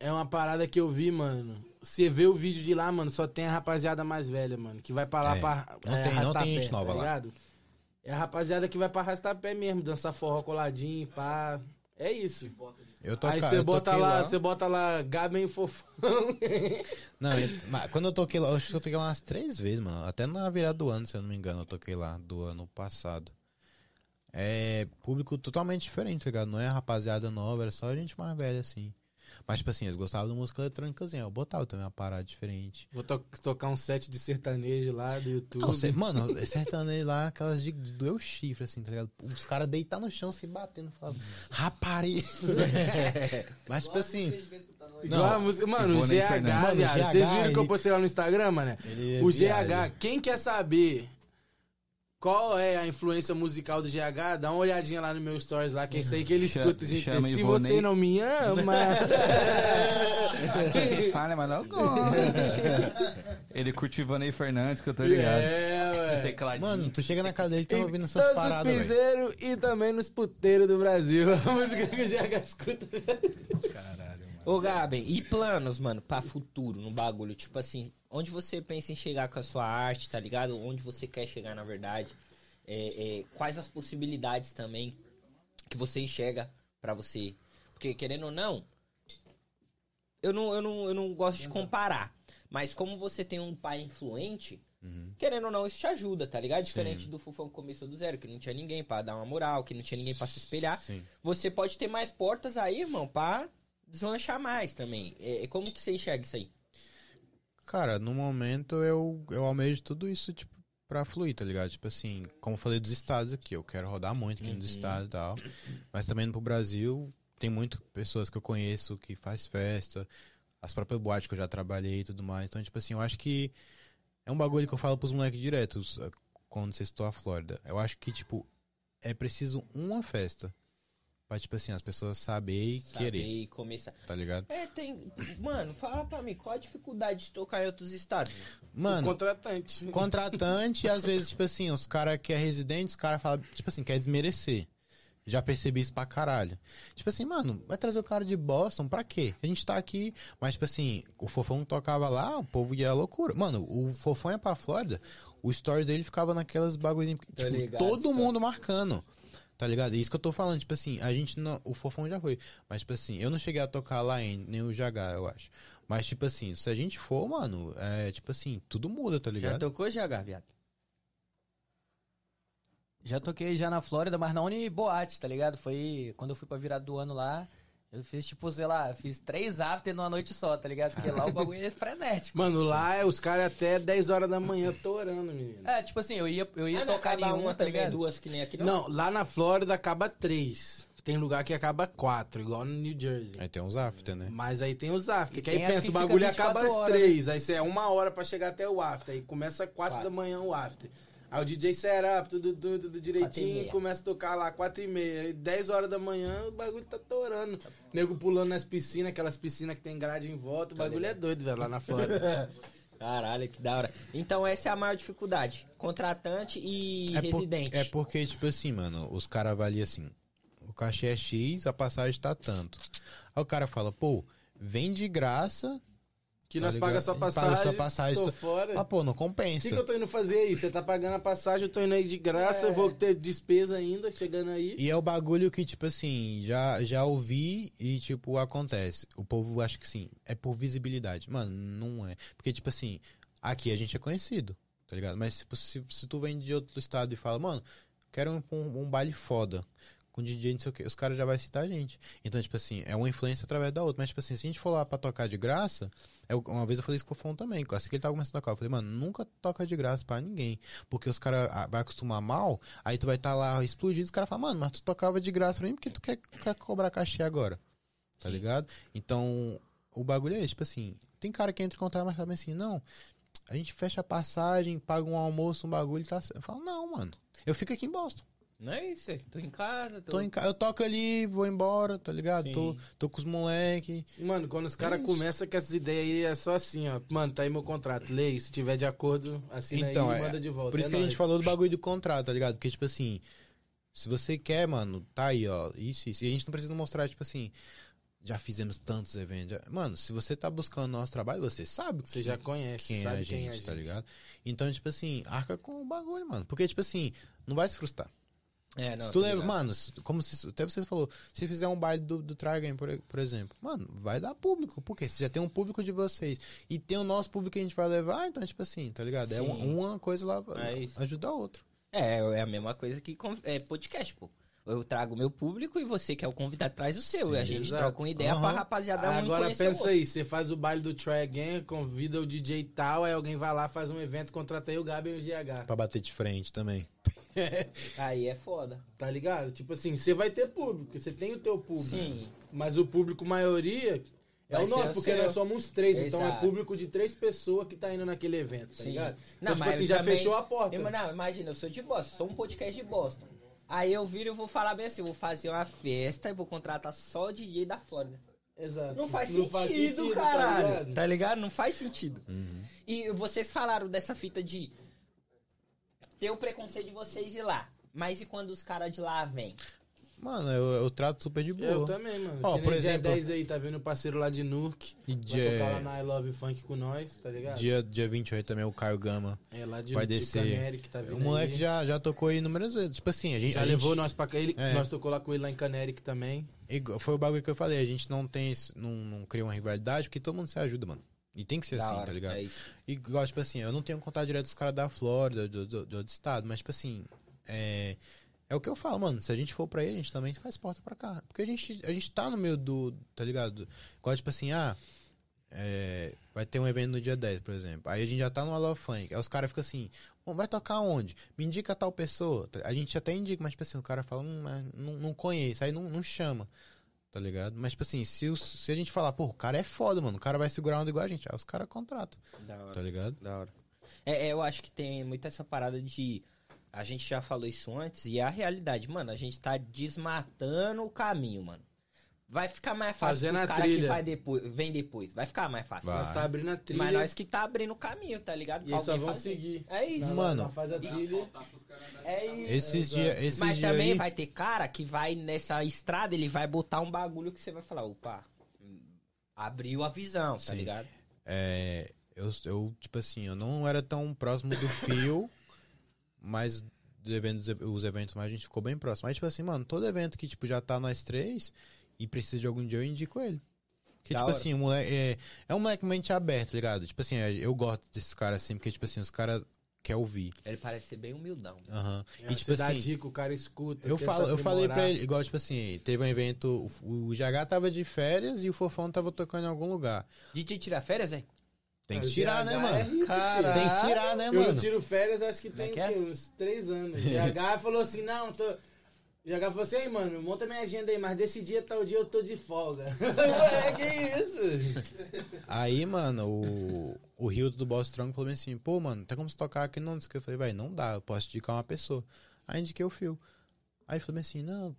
é uma parada que eu vi, mano. Você vê o vídeo de lá, mano, só tem a rapaziada mais velha, mano. Que vai pra lá É. pra Não é, tem- não tem pé, gente nova tá lá. ligado? É a rapaziada que vai pra arrastar pé mesmo, dançar forró coladinho, pá. É isso. eu toca, Aí você bota lá, você bota lá Gaben Fofão. Não, mas quando eu toquei lá, eu acho que eu toquei lá umas três vezes, mano. Até na virada do ano, se eu não me engano, eu toquei lá, do ano passado. É público totalmente diferente, tá ligado? Não é rapaziada nova, era só gente mais velha, assim. Mas, tipo assim, eles gostavam de música eletrônicazinha. Eu botava também uma parada diferente. Vou to- tocar um set de sertanejo lá do YouTube. Não, cê- mano, sertanejo lá, aquelas de, de doer o chifre, assim, tá ligado? Os caras deitar no chão se batendo, falando, rapariga. Mas, tipo assim, Igual a música- Mano, o GH. Mano, viado, GH, Vocês viram que eu postei lá no Instagram, mano? Ele é O. GH, quem quer saber qual é a influência musical do GH, dá uma olhadinha lá no meu stories lá, que é isso aí que ele Chama- escuta, gente. chama Se você não me ama. Quem fala, mas não. Ele curte Ivanei Fernandes, que eu tô ligado. é, ué. Tecladinho. mano, tu chega na casa dele e tá ouvindo essas todos os paradas, velho. piseiros e também nos puteiros do Brasil. A música que o GH escuta. Caralho. Ô, Gabi, e planos, mano, pra futuro no bagulho? Tipo assim, onde você pensa em chegar com a sua arte, tá ligado? Onde você quer chegar, na verdade? É, é, quais as possibilidades também que você enxerga pra você? Porque, querendo ou não, eu não, eu não, eu não gosto de comparar. Mas como você tem um pai influente, querendo ou não, isso te ajuda, tá ligado? Diferente do Fufão que começou do zero, que não tinha ninguém pra dar uma moral, que não tinha ninguém pra se espelhar. Sim. Você pode ter mais portas aí, irmão, pra deslanchar mais também. É, é como que você enxerga isso aí? Cara, no momento eu, eu almejo tudo isso, tipo, pra fluir, tá ligado? Tipo assim, como eu falei dos estados aqui, eu quero rodar muito aqui nos estados e tal. Mas também indo pro Brasil, tem muitas pessoas que eu conheço que faz festa, as próprias boates que eu já trabalhei e tudo mais. Então, tipo assim, eu acho que é um bagulho que eu falo pros moleques diretos eh, quando vocês estão a Flórida. Eu acho que, tipo, é preciso uma festa pra, tipo assim, as pessoas saber e Saber querer, e começar. tá ligado? É, tem. Mano, fala pra mim, qual a dificuldade de tocar em outros estados? O Mano, contratante. contratante, às vezes, tipo assim, os caras que é residente, os caras falam, tipo assim, quer desmerecer. Já percebi isso pra caralho. Tipo assim, mano, vai trazer o cara de Boston pra quê? A gente tá aqui, mas tipo assim, o Fofão tocava lá, o povo ia à loucura. Mano, o Fofão ia pra Flórida, o stories dele ficava naquelas bagulhinhas, tipo, ligado, todo mundo marcando. Tá ligado? É isso que eu tô falando, tipo assim, a gente não, o Fofão já foi, mas tipo assim, eu não cheguei a tocar lá em nem o Jagá, eu acho. Mas tipo assim, se a gente for, mano, é tipo assim, tudo muda, tá Já ligado? tocou GH, viado? Já toquei já na Flórida, mas não em boate, tá ligado? Foi quando eu fui pra virada do ano lá. Eu fiz, tipo, sei lá, fiz três after numa noite só, tá ligado? Porque lá o bagulho é frenético. Mano, lá é os caras até 10 horas da manhã torando, menino. É, tipo assim, eu ia, eu ia Ah, tocar em uma, tá ligado? duas que nem aqui, não? Não, lá na Flórida acaba três. Tem lugar que acaba quatro, igual no New Jersey. Aí tem uns after, né? Mas aí tem os after, E que aí pensa, que o bagulho 24 acaba às horas, três, aí você é uma hora pra chegar até o after, aí começa quatro Quatro. da manhã o after. Aí o DJ setup, tudo, tudo, tudo direitinho, começa a tocar lá quatro e meia. Aí 10 horas da manhã o bagulho tá torando. Nego pulando nas piscinas, aquelas piscinas que tem grade em volta, o bagulho é doido, velho, lá na Flórida. Caralho, que da hora. Então essa é a maior dificuldade. Contratante e É, por- residente. é porque, tipo assim, mano, os caras avaliam assim, o cachê é X, a passagem tá tanto. Aí o cara fala, pô, vem de graça, Que Tá nós ligado? paga sua Paga passagem, sua passagem, tô fora. ah, pô, não O compensa. que, que eu tô indo fazer aí? Você tá pagando a passagem, eu tô indo aí de graça, eu vou ter despesa ainda, chegando aí. E é o bagulho que, tipo assim, já, já ouvi e, tipo, acontece. O povo acha que, sim, é por visibilidade. Mano, não é. Porque, tipo assim, aqui a gente é conhecido, tá ligado? Mas tipo, se, se tu vem de outro estado e fala, mano, quero um, um, um baile foda, com DJ não sei o que, os caras já vão citar a gente. Então, tipo assim, é uma influência através da outra. Mas, tipo assim, se a gente for lá pra tocar de graça, é, uma vez eu falei isso com o Fon também, assim que ele tava começando a tocar, eu falei, mano, nunca toca de graça pra ninguém. Porque os caras ah, vai acostumar mal, aí tu vai estar lá explodido, os caras falam, mano, mas tu tocava de graça pra mim, porque tu quer, quer cobrar cachê agora? Tá ligado? Então, o bagulho é esse, tipo assim, tem cara que entra em contato, mas sabe assim, não, a gente fecha a passagem, paga um almoço, um bagulho, tá. Eu falo, não, mano, eu fico aqui em Boston. Não é isso? Tô em casa, tô... Tô em ca... Eu toco ali, vou embora, tá ligado? Tô, Sim. tô com os moleque. Mano, quando os caras isso. começam com essas ideias aí, é só assim, ó. Mano, tá aí meu contrato. Lei, se tiver de acordo, assina Então, aí e é- manda de volta. Por isso É que a gente falou do bagulho do contrato, tá ligado? Porque, tipo assim, se você quer, mano, tá aí, ó, isso, isso. E a gente não precisa mostrar, tipo assim, já fizemos tantos eventos. Mano, se você tá buscando nosso trabalho, você sabe Você que- já conhece, quem, sabe é a quem gente, é a gente. tá ligado? Então, tipo assim, arca com o bagulho, mano. Porque, tipo assim, não vai se frustrar. É, não, se tu leva, ligado. mano, como se, até você falou, se fizer um baile do, do Try Game, por, por exemplo, mano, vai dar público, porque você já tem um público de vocês e tem o nosso público que a gente vai levar, então, tipo assim, tá ligado? É Sim. uma, uma coisa lá É ajuda a outra. É, é a mesma coisa que é podcast, pô. Eu trago o meu público e você que é o convidado traz o seu. Sim, e a gente exato. troca uma ideia Aham. pra rapaziada um Agora pensa aí, você faz o baile do Try Again, convida o DJ tal, aí alguém vai lá, faz um evento, contrata aí o Gabi e o GH. Pra bater de frente também. Aí é foda. Tá ligado? Tipo assim, você vai ter público, você tem o teu público. Sim. Mas o público maioria é Vai o nosso, o porque seu. nós somos três, então é Exato. público de três pessoas que tá indo naquele evento, tá Sim. ligado? Não, Então, tipo mas assim, já também- fechou a porta. Eu- não, imagina, eu sou de Boston, sou um podcast de Boston. Aí eu viro e vou falar bem assim, vou fazer uma festa e vou contratar só o DJ da Flórida. Exato. Não faz sentido, tá caralho. ligado? Tá ligado? Não faz sentido. E vocês falaram dessa fita de ter o preconceito de vocês ir lá. Mas e quando os caras de lá vêm? Mano, eu, eu trato super de boa. Eu também, mano. Ó, por dia exemplo- 10 aí, tá vendo o parceiro lá de Nuke. E Vai tocar lá dia, na I Love Funk com nós, tá ligado? dia, dia 28 também o Caio Gama. É, lá de, vai de descer. Tá vindo O moleque aí. já, já tocou aí inúmeras vezes. Tipo assim, a gente. Já a levou gente, nós pra cá. Ele, É. Nós tocou lá com ele lá em Caneric também. igual- Foi o bagulho que eu falei. A gente não tem. Não, não cria uma rivalidade porque todo mundo se ajuda, mano. E tem que ser Da assim, hora, tá ligado? é isso. Igual, tipo assim, eu não tenho contato direto dos caras da Flórida, do, do, do outro estado, mas, tipo assim, é, é o que eu falo, mano. Se a gente for pra aí, a gente também faz porta pra cá. Porque a gente, a gente tá no meio do, tá ligado? Igual, tipo assim, ah, é, vai ter um evento no dia 10, por exemplo. Aí a gente já tá no Funk. Aí os caras ficam assim, bom, vai tocar onde? Me indica tal pessoa. A gente até indica, mas, tipo assim, o cara fala, hum, não, não conheço, aí não, não chama. Tá ligado? Mas, tipo assim, se, os- se a gente falar, pô, o cara é foda, mano, o cara vai segurar onda igual a gente, aí os caras contratam, Da hora. tá ligado? Da hora. É, é, eu acho que tem muito essa parada de. A gente já falou isso antes e é a realidade. Mano, a gente tá desmatando o caminho, mano. Vai ficar mais fácil Fazendo pros a caras que trilha. vai depois, vem depois. Vai ficar mais fácil. Vai. Nós tá abrindo a trilha. Mas nós que tá abrindo o caminho, tá ligado? E eles só vão fazer. seguir. É isso. Mano. faz a trilha. É isso. Esses dias esses Mas dias também aí, vai ter cara que vai nessa estrada, ele vai botar um bagulho que você vai falar, opa, abriu a visão, tá Sim. ligado? é, eu, eu, tipo assim, eu não era tão próximo do fio, mas dos eventos, os eventos mais a gente ficou bem próximo. Mas, tipo assim, mano, todo evento que, tipo, já tá nós três e precisa de algum dia, eu indico ele. Porque, Da tipo hora. assim, o moleque é, é um moleque mente aberto, tá ligado? Tipo assim, eu gosto desses caras assim, porque, tipo assim, os caras querem ouvir. Ele parece ser bem humildão. Aham. É, E, tipo você dá assim, dica, o cara escuta. Eu, falo, eu falei pra ele, igual, tipo assim, teve um evento, o, o GH tava de férias e o Fofão tava tocando em algum lugar. DJ tira férias, é? Tem que tirar, né, é mano? Cara, Tem que tirar, né, Eu mano? não tiro férias, acho que é tem que é? o uns três anos. GH falou assim, não, tô... GH falou assim, aí, mano, monta minha agenda aí, mas desse dia, tal dia, eu tô de folga. Ué, que isso? Aí, mano, o, o Rio do Boss Strong falou assim, pô, mano, tem como se tocar aqui? Não, não que. Eu falei, vai, não dá, eu posso indicar uma pessoa. Aí indiquei o Fio. Aí falou assim, não,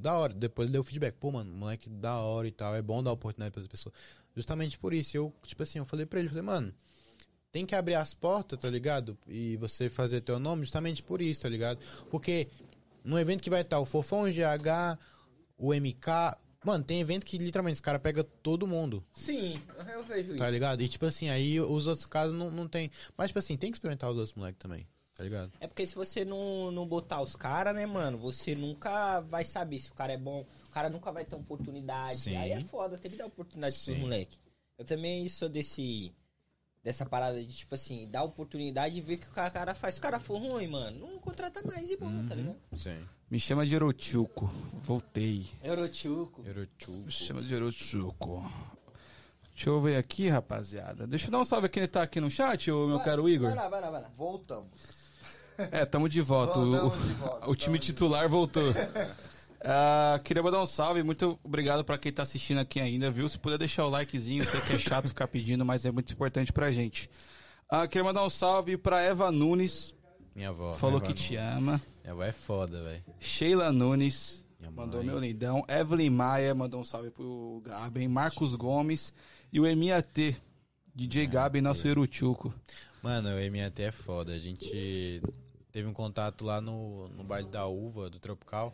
da hora. Depois ele deu feedback, pô, mano, moleque da hora e tal, é bom dar oportunidade pra pessoa. Justamente por isso, eu, tipo assim, eu falei pra ele, falei, mano, tem que abrir as portas, tá ligado? E você fazer teu nome justamente por isso, tá ligado? Porque no evento que vai estar o Fofão, o GH, o MK. Mano, tem evento que literalmente os caras pegam todo mundo, Sim, eu vejo isso. tá ligado? E tipo assim, aí os outros casos não, não tem. Mas tipo assim, tem que experimentar os outros moleques também, tá ligado? É porque se você não, não botar os caras, né, mano, você nunca vai saber se o cara é bom. O cara nunca vai ter oportunidade. Sim. Aí é foda, tem que dar oportunidade pros Sim. moleques. Eu também sou desse. Dessa parada de, tipo assim, dar oportunidade e ver o que o cara, faz. Se o cara for ruim, mano, não contrata mais e bom, tá ligado? Sim. Me chama de Orochuco. Voltei. Eurochuco. Eurochuco. Me chama de Orochuco. Deixa eu ver aqui, rapaziada. Deixa eu dar um salve aqui, ele tá aqui no chat, o meu caro Igor. Vai lá, vai lá, vai lá. Voltamos. É, tamo de volta. O, Voltamos de volta, o time titular voltou. Ah, queria mandar um salve, muito obrigado pra quem tá assistindo aqui ainda, viu? Se puder deixar o likezinho, sei que é chato ficar pedindo, mas é muito importante pra gente. Ah, queria mandar um salve pra Eva Nunes, Minha avó. falou minha que avó te não- ama. Minha avó é foda, velho. Sheila Nunes, mandou meu lindão. Evelyn Maia, mandou um salve pro Gaben. Marcos Gomes e o MAT, DJ Gaben, nosso Eruchuco. Mano, o MAT é foda. A gente teve um contato lá no, no baile da uva, do Tropical.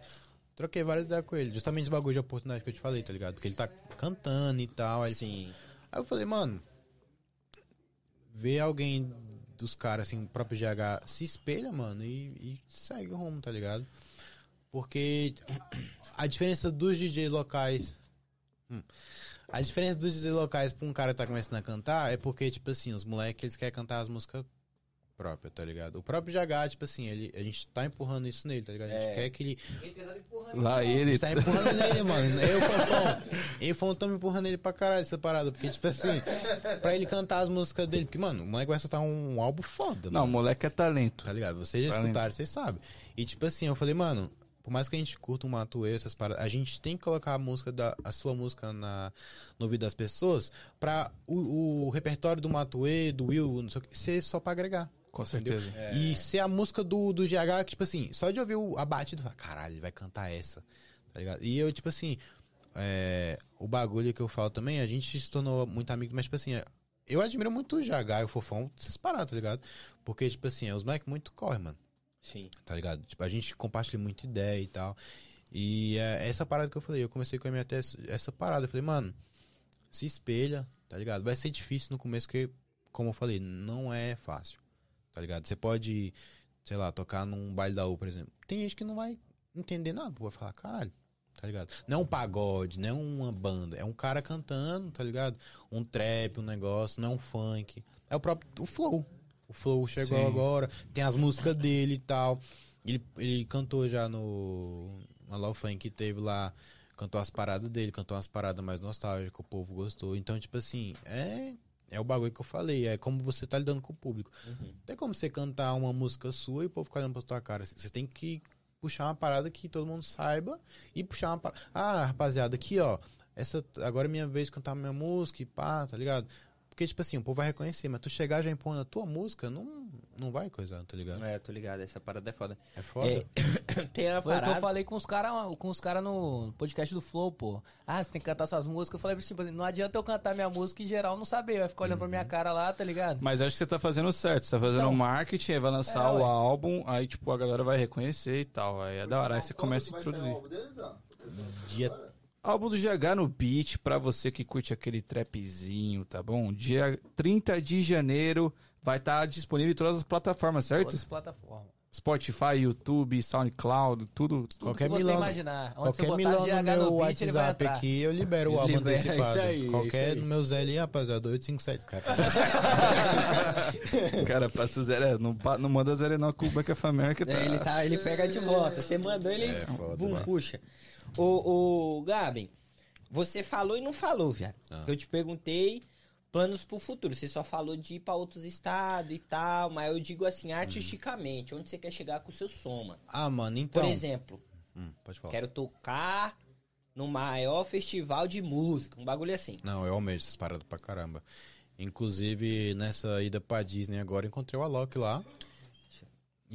Troquei várias ideias com ele. Justamente esse bagulho de oportunidade que eu te falei, tá ligado? Porque ele tá cantando e tal. Aí, Sim. aí eu falei, mano, vê alguém dos caras, assim, o próprio GH se espelha, mano, e, e segue o rumo, tá ligado? Porque a diferença dos DJs locais. Hum. a diferença dos DJs locais pra um cara que tá começando a cantar é porque, tipo assim, os moleques eles querem cantar as músicas próprias, tá ligado? O próprio GH, tipo assim, ele, a gente tá empurrando isso nele, tá ligado? A gente É. quer que ele. Lá A ele. gente tá empurrando nele, mano. Eu e o Fofão. Eu e o Fofão estamos empurrando ele pra caralho essa parada. Porque, tipo assim, pra ele cantar as músicas dele. Porque, mano, o moleque vai soltar um álbum foda, Não, o moleque é talento. Tá ligado? Vocês já Talento. escutaram, vocês sabem. E, tipo assim, eu falei, mano, por mais que a gente curta um Matuê, essas paradas, a gente tem que colocar a música da, a sua música na, no ouvido das pessoas pra o, o repertório do Matuê, do Will, não sei o que, ser só pra agregar. Com Entendeu? certeza. E ser a música do, do GH, que, tipo assim, só de ouvir o- a batida, fala, caralho, ele vai cantar essa, tá ligado? E eu, tipo assim, é, o bagulho que eu falo também, a gente se tornou muito amigo, mas, tipo assim, é, eu admiro muito o GH e o Fofão, essas paradas, tá ligado? Porque, tipo assim, é, os moleques muito correm, mano, Sim. tá ligado? Tipo, a gente compartilha muita ideia e tal. E é essa parada que eu falei, eu comecei com a minha tese, essa parada. Eu falei, mano, se espelha, tá ligado? Vai ser difícil no começo, porque, como eu falei, não é fácil, tá ligado? Você pode, sei lá, tocar num baile da U, por exemplo. Tem gente que não vai entender nada, vai falar, caralho, tá ligado? Não é um pagode, não é uma banda, é um cara cantando, tá ligado? Um trap, um negócio, não é um funk. É o próprio o flow. O flow chegou Sim. agora, tem as músicas dele e tal. Ele, ele cantou já no, Love Funk que teve lá, cantou as paradas dele, cantou umas paradas mais nostálgicas, o povo gostou. Então, tipo assim, é, é o bagulho que eu falei, é como você tá lidando com o público. Não tem como você cantar uma música sua e o povo ficar olhando pra tua cara. Você tem que puxar uma parada que todo mundo saiba e puxar uma parada. Ah, rapaziada, aqui ó, essa, agora é minha vez de cantar minha música e pá, tá ligado? Porque, tipo assim, o povo vai reconhecer, mas tu chegar já impondo a tua música, não, não vai coisar, tá ligado? É, tô ligado, essa parada é foda. É foda. É, tem a Foi o que eu parada. falei com os caras com os cara no podcast do Flow, pô. Ah, você tem que cantar suas músicas. Eu falei, tipo, não adianta eu cantar minha música e geral não saber. Vai ficar olhando pra minha cara lá, tá ligado? Mas acho que você tá fazendo certo. Você tá fazendo Então. marketing, aí vai lançar É, o ué. álbum, aí, tipo, a galera vai reconhecer e tal. Aí é da hora. Aí você começa a introduzir. Dia Álbum do GH no beat, pra você que curte aquele trapzinho, tá bom? Dia 30 de janeiro vai estar disponível em todas as plataformas, certo? Todas as plataformas. Spotify, YouTube, SoundCloud, tudo. Tudo Qualquer que você milão- imaginar. Onde Qualquer você botar milão no GH meu no beat, WhatsApp aqui, eu libero o álbum Libera, antecipado. isso aí, Qualquer isso aí. no meu Zé ali, rapaziada, 857, cara. Cara, passa o zero. é, Não, não manda zero não com o Back of America. Tá? É, ele, tá, ele pega de volta. Você mandou, ele É, bum, mano. puxa. Ô, ô, Gabi, você falou e não falou, viado. Ah. Eu te perguntei planos pro futuro. Você só falou de ir pra outros estados e tal, mas eu digo assim, artisticamente, onde você quer chegar com o seu som, mano? Ah, mano, Por então. exemplo, Hum, pode falar. quero tocar no maior festival de música, um bagulho assim. Não, eu almejo essas paradas pra caramba. Inclusive, nessa ida pra Disney agora, encontrei o Alok lá.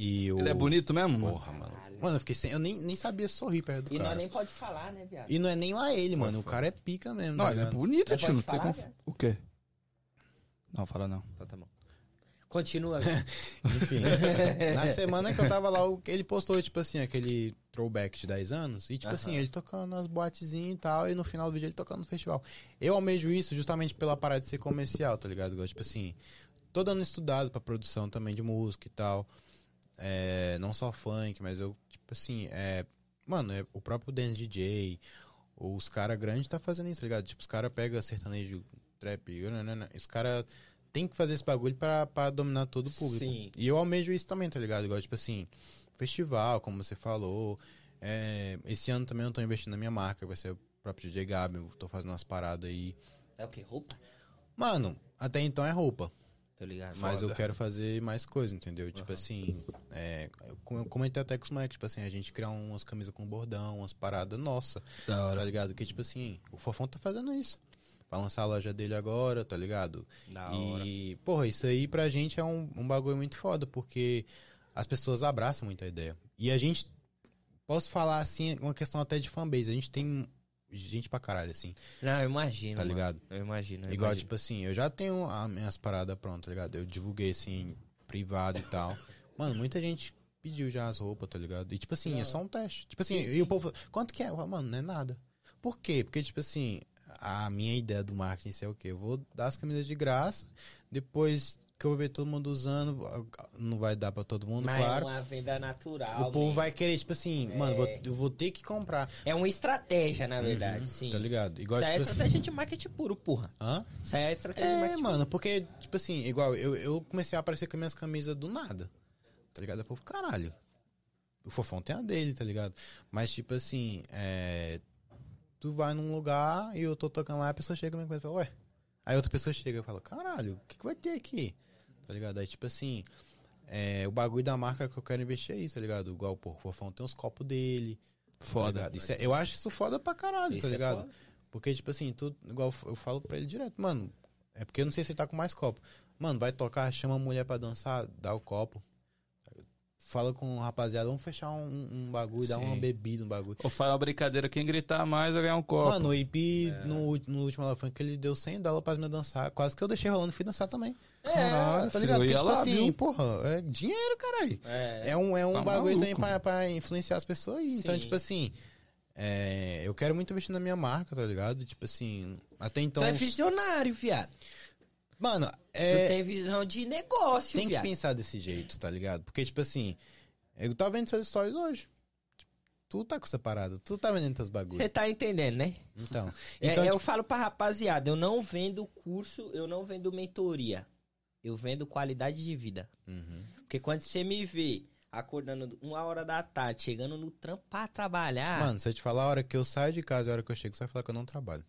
E o... Ele é bonito mesmo? mano? Porra, mano. Mano, eu fiquei sem... Eu nem, nem sabia sorrir perto do E nós cara. nem pode falar, né, viado? E não é nem lá ele, mano. O cara é pica mesmo, Não, tá ele é bonito, tio. Não tem como... O quê? Não, fala não. Então tá bom. Continua. Enfim. na semana que eu tava lá, o- ele postou, tipo assim, aquele throwback de 10 anos. E, tipo assim, ele tocando nas boatezinhas e tal. E no final do vídeo ele tocando no festival. Eu almejo isso justamente pela parada de ser comercial, tá ligado? Tipo assim, tô dando estudado pra produção também de música e tal. É, não só funk, mas eu, tipo assim, é. Mano, é o próprio Dance DJ, os caras grandes tá fazendo isso, tá ligado? Tipo, os caras pegam sertanejo, trap, nanana, os caras tem que fazer esse bagulho pra, pra dominar todo o público. Sim. E eu almejo isso também, tá ligado? Igual, tipo assim, festival, como você falou. É, esse ano também eu tô investindo na minha marca, vai ser o próprio DJ Gabi, eu tô fazendo umas paradas aí. É o que? Roupa? Mano, até então é roupa. Tô ligado. Mas eu quero fazer mais coisa, entendeu? Tipo assim, é, eu com- eu comentei até com os moleques, tipo assim, a gente criar umas camisas com bordão, umas paradas, nossa, Da tá hora. ligado? Que tipo assim, o Fofão tá fazendo isso. Vai lançar a loja dele agora, tá ligado? Da hora. E, porra, isso aí pra gente é um, um bagulho muito foda, porque as pessoas abraçam muito a ideia. E a gente, posso falar assim, uma questão até de fanbase, a gente tem gente pra caralho, assim, Não, eu imagino. tá ligado? Eu imagino. eu Igual, imagino. tipo assim, eu já tenho as minhas paradas prontas, tá ligado? Eu divulguei, assim, privado e tal. Mano, muita gente pediu já as roupas, tá ligado? E, tipo assim, é só um teste. Tipo assim, e o povo quanto que é? Mano, não é nada. Por quê? Porque, tipo assim, a minha ideia do marketing é o quê? Eu vou dar as camisas de graça, depois que eu ver todo mundo usando, não vai dar pra todo mundo, Mas claro. é uma venda natural. O povo né? vai querer, tipo assim, mano, vou- eu vou ter que comprar, É uma estratégia, na verdade, sim. tá ligado? Igual, Isso aí é tipo assim... estratégia de marketing puro, porra. Hã? Isso aí é estratégia de É, marketing mano, porque, tipo assim, igual, eu, eu comecei a aparecer com minhas camisas do nada. Tá ligado? Eu povo, caralho. O fofão tem a dele, tá ligado? Mas, tipo assim, é. Tu vai num lugar e eu tô tocando lá, a pessoa chega e me fala, ué. Aí outra pessoa chega e fala, caralho, o que, que vai ter aqui? Tá ligado? Aí, tipo assim, é, o bagulho da marca que eu quero investir é isso, tá ligado? Igual, pô, o fofão tem os copos dele. tá Foda. ligado? Isso é- eu acho isso foda pra caralho, Isso tá é ligado? foda. Porque, tipo assim, tu, igual eu falo pra ele direto, mano, é porque eu não sei se ele tá com mais copo. Mano, vai tocar, chama a mulher pra dançar, dá o copo. Fala com o rapaziada, vamos fechar um, um bagulho, Sim. uma bebida, um bagulho. Ou faz uma brincadeira, quem gritar mais vai ganhar um copo. Mano, o IP É. no, no último Ela Funk ele deu 100 dólares pra me dançar. Quase que eu deixei rolando e fui dançar também. Caralho, Tá filho, ligado? eu Porque, tipo assim, viu? porra, é dinheiro, caralho. É. É um, é um Tá bagulho também maluco. pra, pra influenciar as pessoas aí. Então, tipo assim, é, eu quero muito investir na minha marca, tá ligado? Tipo assim, até então. Tu é visionário, viado. Mano, Tu é. tem visão de negócio, Tem que pensar desse jeito, tá ligado? Porque, tipo assim, eu tava vendo seus stories hoje. Tipo, Tu tá com essa parada, tu tá vendendo teus bagulhos. Você tá entendendo, né? Então, É, então eu tipo, falo pra rapaziada, eu não vendo curso, eu não vendo mentoria. Eu vendo qualidade de vida. uhum. Porque quando você me vê acordando uma hora da tarde, chegando no trampo pra trabalhar. Mano, se eu te falar a hora que eu saio de casa e a hora que eu chego, você vai falar que eu não trabalho.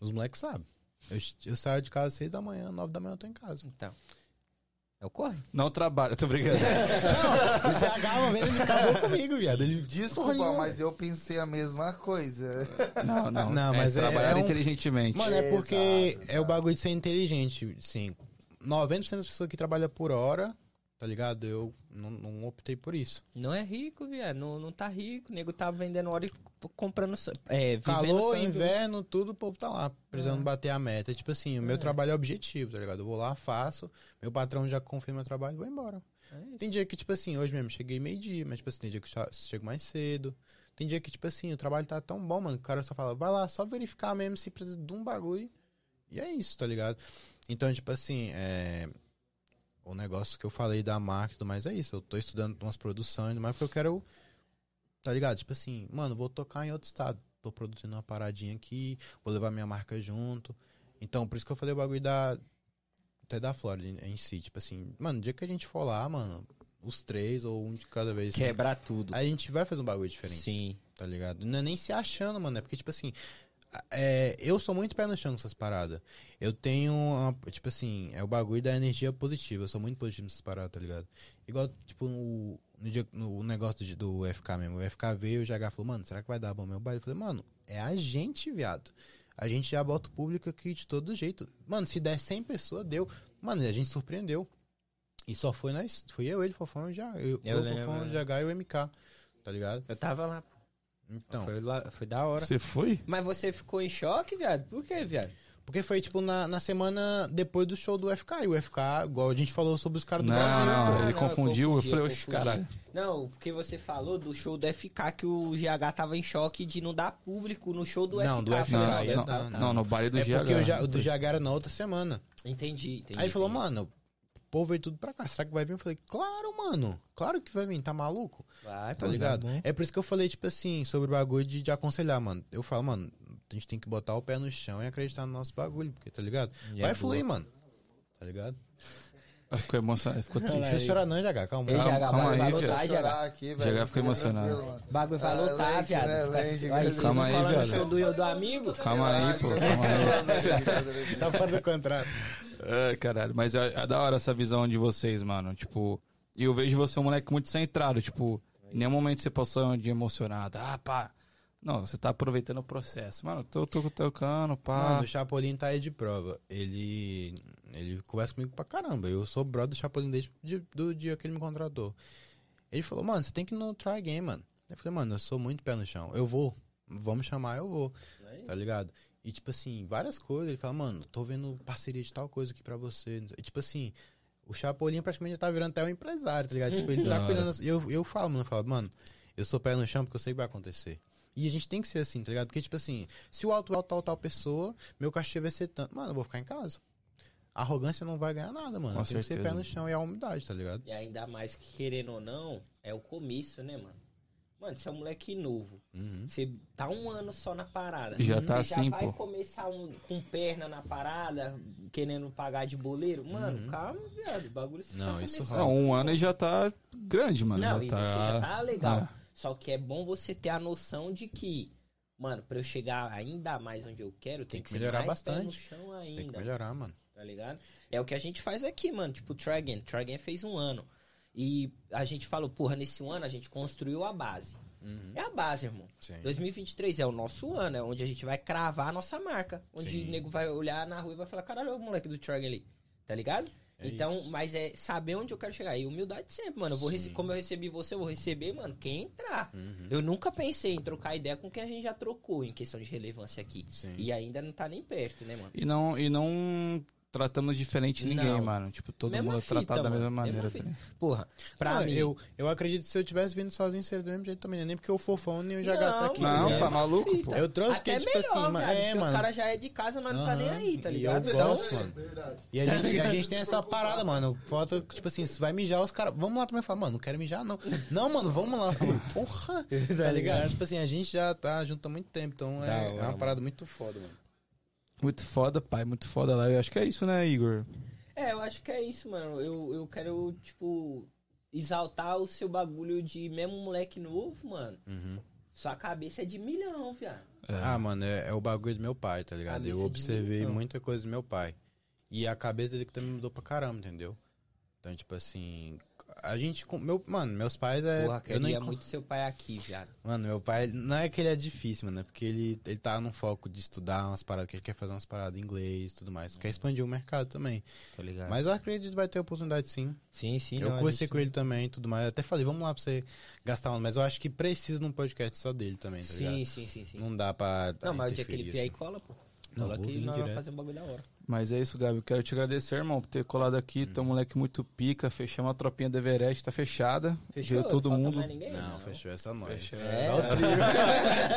Os moleques sabem. Eu, eu saio de casa às seis da manhã, nove da manhã eu tô em casa. Então. É o corre? Não trabalha, tô brincando. O GH, uma vez, ele acabou comigo, viado. Ele Desculpa, mas eu pensei a mesma coisa. Não, não. Não, é mas é- trabalhar é um- inteligentemente. Mano, é porque Exato, é o bagulho de ser inteligente, sim. 90% das pessoas que trabalham por hora, tá ligado? Eu não, não optei por isso. Não é rico, viado. Não, não tá rico. O nego tá vendendo hora e comprando. É, Calor, sangue. inverno, tudo, o povo tá lá, precisando bater a meta. Tipo assim, o meu trabalho é objetivo, tá ligado? Eu vou lá, faço, meu patrão já confia no meu trabalho, vou embora. É. Tem dia que, tipo assim, hoje mesmo cheguei meio-dia, mas, tipo assim, tem dia que eu chego mais cedo. Tem dia que, tipo assim, o trabalho tá tão bom, mano, que o cara só fala, vai lá, só verificar mesmo se precisa de um bagulho. E é isso, tá ligado? Então, tipo assim, é... o negócio que eu falei da marca e tudo mais é isso. Eu tô estudando umas produções, mas porque eu quero, tá ligado? Tipo assim, mano, vou tocar em outro estado. Tô produzindo uma paradinha aqui, vou levar minha marca junto. Então, por isso que eu falei o bagulho da. Até da Flórida em, si. Tipo assim, mano, no dia que a gente for lá, mano, os três ou um de cada vez. Quebrar tudo. Aí a gente vai fazer um bagulho diferente Sim. tá ligado? Não é nem se achando, mano. É porque, tipo assim, é, eu sou muito pé no chão com essas paradas. Eu tenho, uma- tipo assim, é o bagulho da energia positiva. Eu sou muito positivo nessas paradas, tá ligado? Igual, tipo, no, no, dia- no negócio de- do FK mesmo. O FK veio e o GH falou, mano, será que vai dar bom meu baile? Eu falei, mano, é a gente, viado. A gente já bota o público aqui de todo jeito. Mano, se der 100 pessoas, deu. Mano, a gente surpreendeu. E só foi nós. Foi eu, ele, Fofão e o GH. Eu, Eu eu, lembro, Fofão, o né? GH e o MK. Tá ligado? Eu tava lá. Então. Foi, lá- foi da hora. Você foi? Mas você ficou em choque, viado? Por quê, viado? Porque foi, tipo, na, na semana depois do show do FK. E o FK, igual a gente falou sobre os caras do Não, Brasil. não, Ah, ele não, confundiu. Eu confundi, falei, eu oxe, confundi. caralho. Não, porque você falou do show do FK que o GH tava em choque de não dar público no show do Não, FK. do FK, Falei, Não, aí não, não, não, no baile do É GH. porque o, do GH era na outra semana. Entendi, entendi. Aí ele falou, mano, povo veio tudo pra cá. Será que vai vir? Eu falei, claro, mano. Claro que vai vir, tá maluco? Vai, Tá ligado? bom. É por isso que eu falei, tipo assim, sobre o bagulho de, de aconselhar, mano. Eu falo, mano, a gente tem que botar o pé no chão e acreditar no nosso bagulho, porque, tá ligado? E vai é fluir, mano. Tá ligado? Ficou emocionado, ficou Não triste. precisa chorar não, GH, calma. Ei, Calma, GH, calma vai, aí, vai lotar, GH. aqui, velho. GH ficou emocionado. O bagulho vai Ah, lotar, viado. né, vocês Calma não aí, show do, do amigo? Calma aí, pô, calma aí. Tá fora do contrato. Ai, caralho. Mas é, é da hora essa visão de vocês, mano. Tipo, e eu vejo você um moleque muito centrado. Tipo, em nenhum momento você passou de emocionado. Ah, pá. Não, você tá aproveitando o processo. Mano, tô, tô tocando, pá. Mano, o Chapolin tá aí de prova. Ele. Ele conversa comigo pra caramba. Eu sou brother do Chapolin desde de- do dia que ele me contratou. Ele falou, mano, você tem que ir no try game, mano. Eu falei, mano, eu sou muito pé no chão. Eu vou. Vamos chamar, eu vou. Tá ligado? E, tipo assim, várias coisas. Ele fala, mano, tô vendo parceria de tal coisa aqui pra você. E, tipo assim, o Chapolin praticamente já tá virando até um empresário, tá ligado? Tipo, ele tá cuidando. E eu, eu falo, mano, eu falo, mano, eu sou pé no chão porque eu sei que vai acontecer. E a gente tem que ser assim, tá ligado? Porque, tipo assim, se o alto é tal, tal pessoa, meu cachê vai ser tanto. Mano, eu vou ficar em casa. A arrogância não vai ganhar nada, mano. Com tem que ser pé no chão e a humildade, tá ligado? E ainda mais que, querendo ou não, é o comício, né, mano? Mano, você é um moleque novo. Uhum. Você tá um ano só na parada. Já tá você assim, já vai pô. começar um- com perna na parada, querendo pagar de boleiro. Mano, calma, viado. O bagulho você Uhum. Não, tá isso começando. Não, um ano e já tá grande, mano. Não, já e tá... você já tá legal. É. Só que é bom você ter a noção de que, mano, pra eu chegar ainda mais onde eu quero, tem, que que, melhorar pé no bastante. chão Tem que ainda. melhorar, mano. Tá ligado? É o que a gente faz aqui, mano. Tipo, o Tragen. Tragen fez um ano. E a gente falou, porra, nesse ano a gente construiu a base. É a base, irmão. Sim. 2023 é o nosso ano, é onde a gente vai cravar a nossa marca. Onde Sim. o nego vai olhar na rua e vai falar, caralho, o moleque do Tragen ali. Tá ligado? É então, mas é saber onde eu quero chegar. E humildade sempre, mano. Eu vou rece- como eu recebi você, eu vou receber, mano, quem entrar. Uhum. Eu nunca pensei em trocar ideia com quem a gente já trocou em questão de relevância aqui. Sim. E ainda não tá nem perto, né, mano? E não, e não tratando diferente ninguém, Não. mano. Tipo, todo Mesma mundo é fita, tratado da mano. mesma Mesma maneira. fita. tá? Porra, pra Não, mim. eu, eu acredito que se eu tivesse vindo sozinho seria do mesmo jeito também, né? Nem porque o fofão nem o Jagat tá Não, aqui. Não, né? tá maluco, pô. Eu trouxe Até que, tipo melhor, assim, é, porque mano. Os caras já é de casa, nós não tá nem aí, tá e ligado? Eu Então, gosto, mano. E a gente, a gente tem essa parada, mano. Falta, tipo assim, se vai mijar, os caras. Vamos lá também falar, mano, não quero mijar, não. Não, mano, vamos lá. Porra, tá ligado? Tipo assim, a gente já tá junto há muito tempo, então Da é, é uma parada muito foda, mano. Muito foda, pai. Muito foda lá. Eu acho que é isso, né, Igor? É, eu acho que é isso, mano. Eu, eu quero, tipo, exaltar o seu bagulho de mesmo moleque novo, mano. Uhum. Sua cabeça é de milhão, viado. Ah, mano, é, é o bagulho do meu pai, tá ligado? Cabeça Eu observei muita coisa do meu pai. E a cabeça dele que também mudou pra caramba, entendeu? Então, tipo assim. A gente. Meu, mano, meus pais é. Porra, eu queria con- muito seu pai aqui, viado. Mano, meu pai, não é que ele é difícil, mano, é porque ele, ele tá num foco de estudar umas paradas, que ele quer fazer umas paradas em inglês e tudo mais. Quer expandir o mercado também. Tá ligado? Mas eu acredito que vai ter oportunidade sim. sim, sim. eu não, conversei com ele também e tudo mais. Até falei, vamos lá pra você gastar um, mas eu acho que precisa num podcast só dele também, tá Sim, ligado? sim, sim, sim. Não dá pra. Não, mas o dia que ele vier aí assim. cola, pô. Não, Cola vou que nós vamos fazer um bagulho da hora. Mas é isso, Gabi. Eu quero te agradecer, irmão, por ter colado aqui. Tu é um moleque muito pica. Fechamos a tropinha do Everest, tá fechada. Fechou? Veio todo Não mundo. ninguém? Não, fechou essa nós. Fechou. É,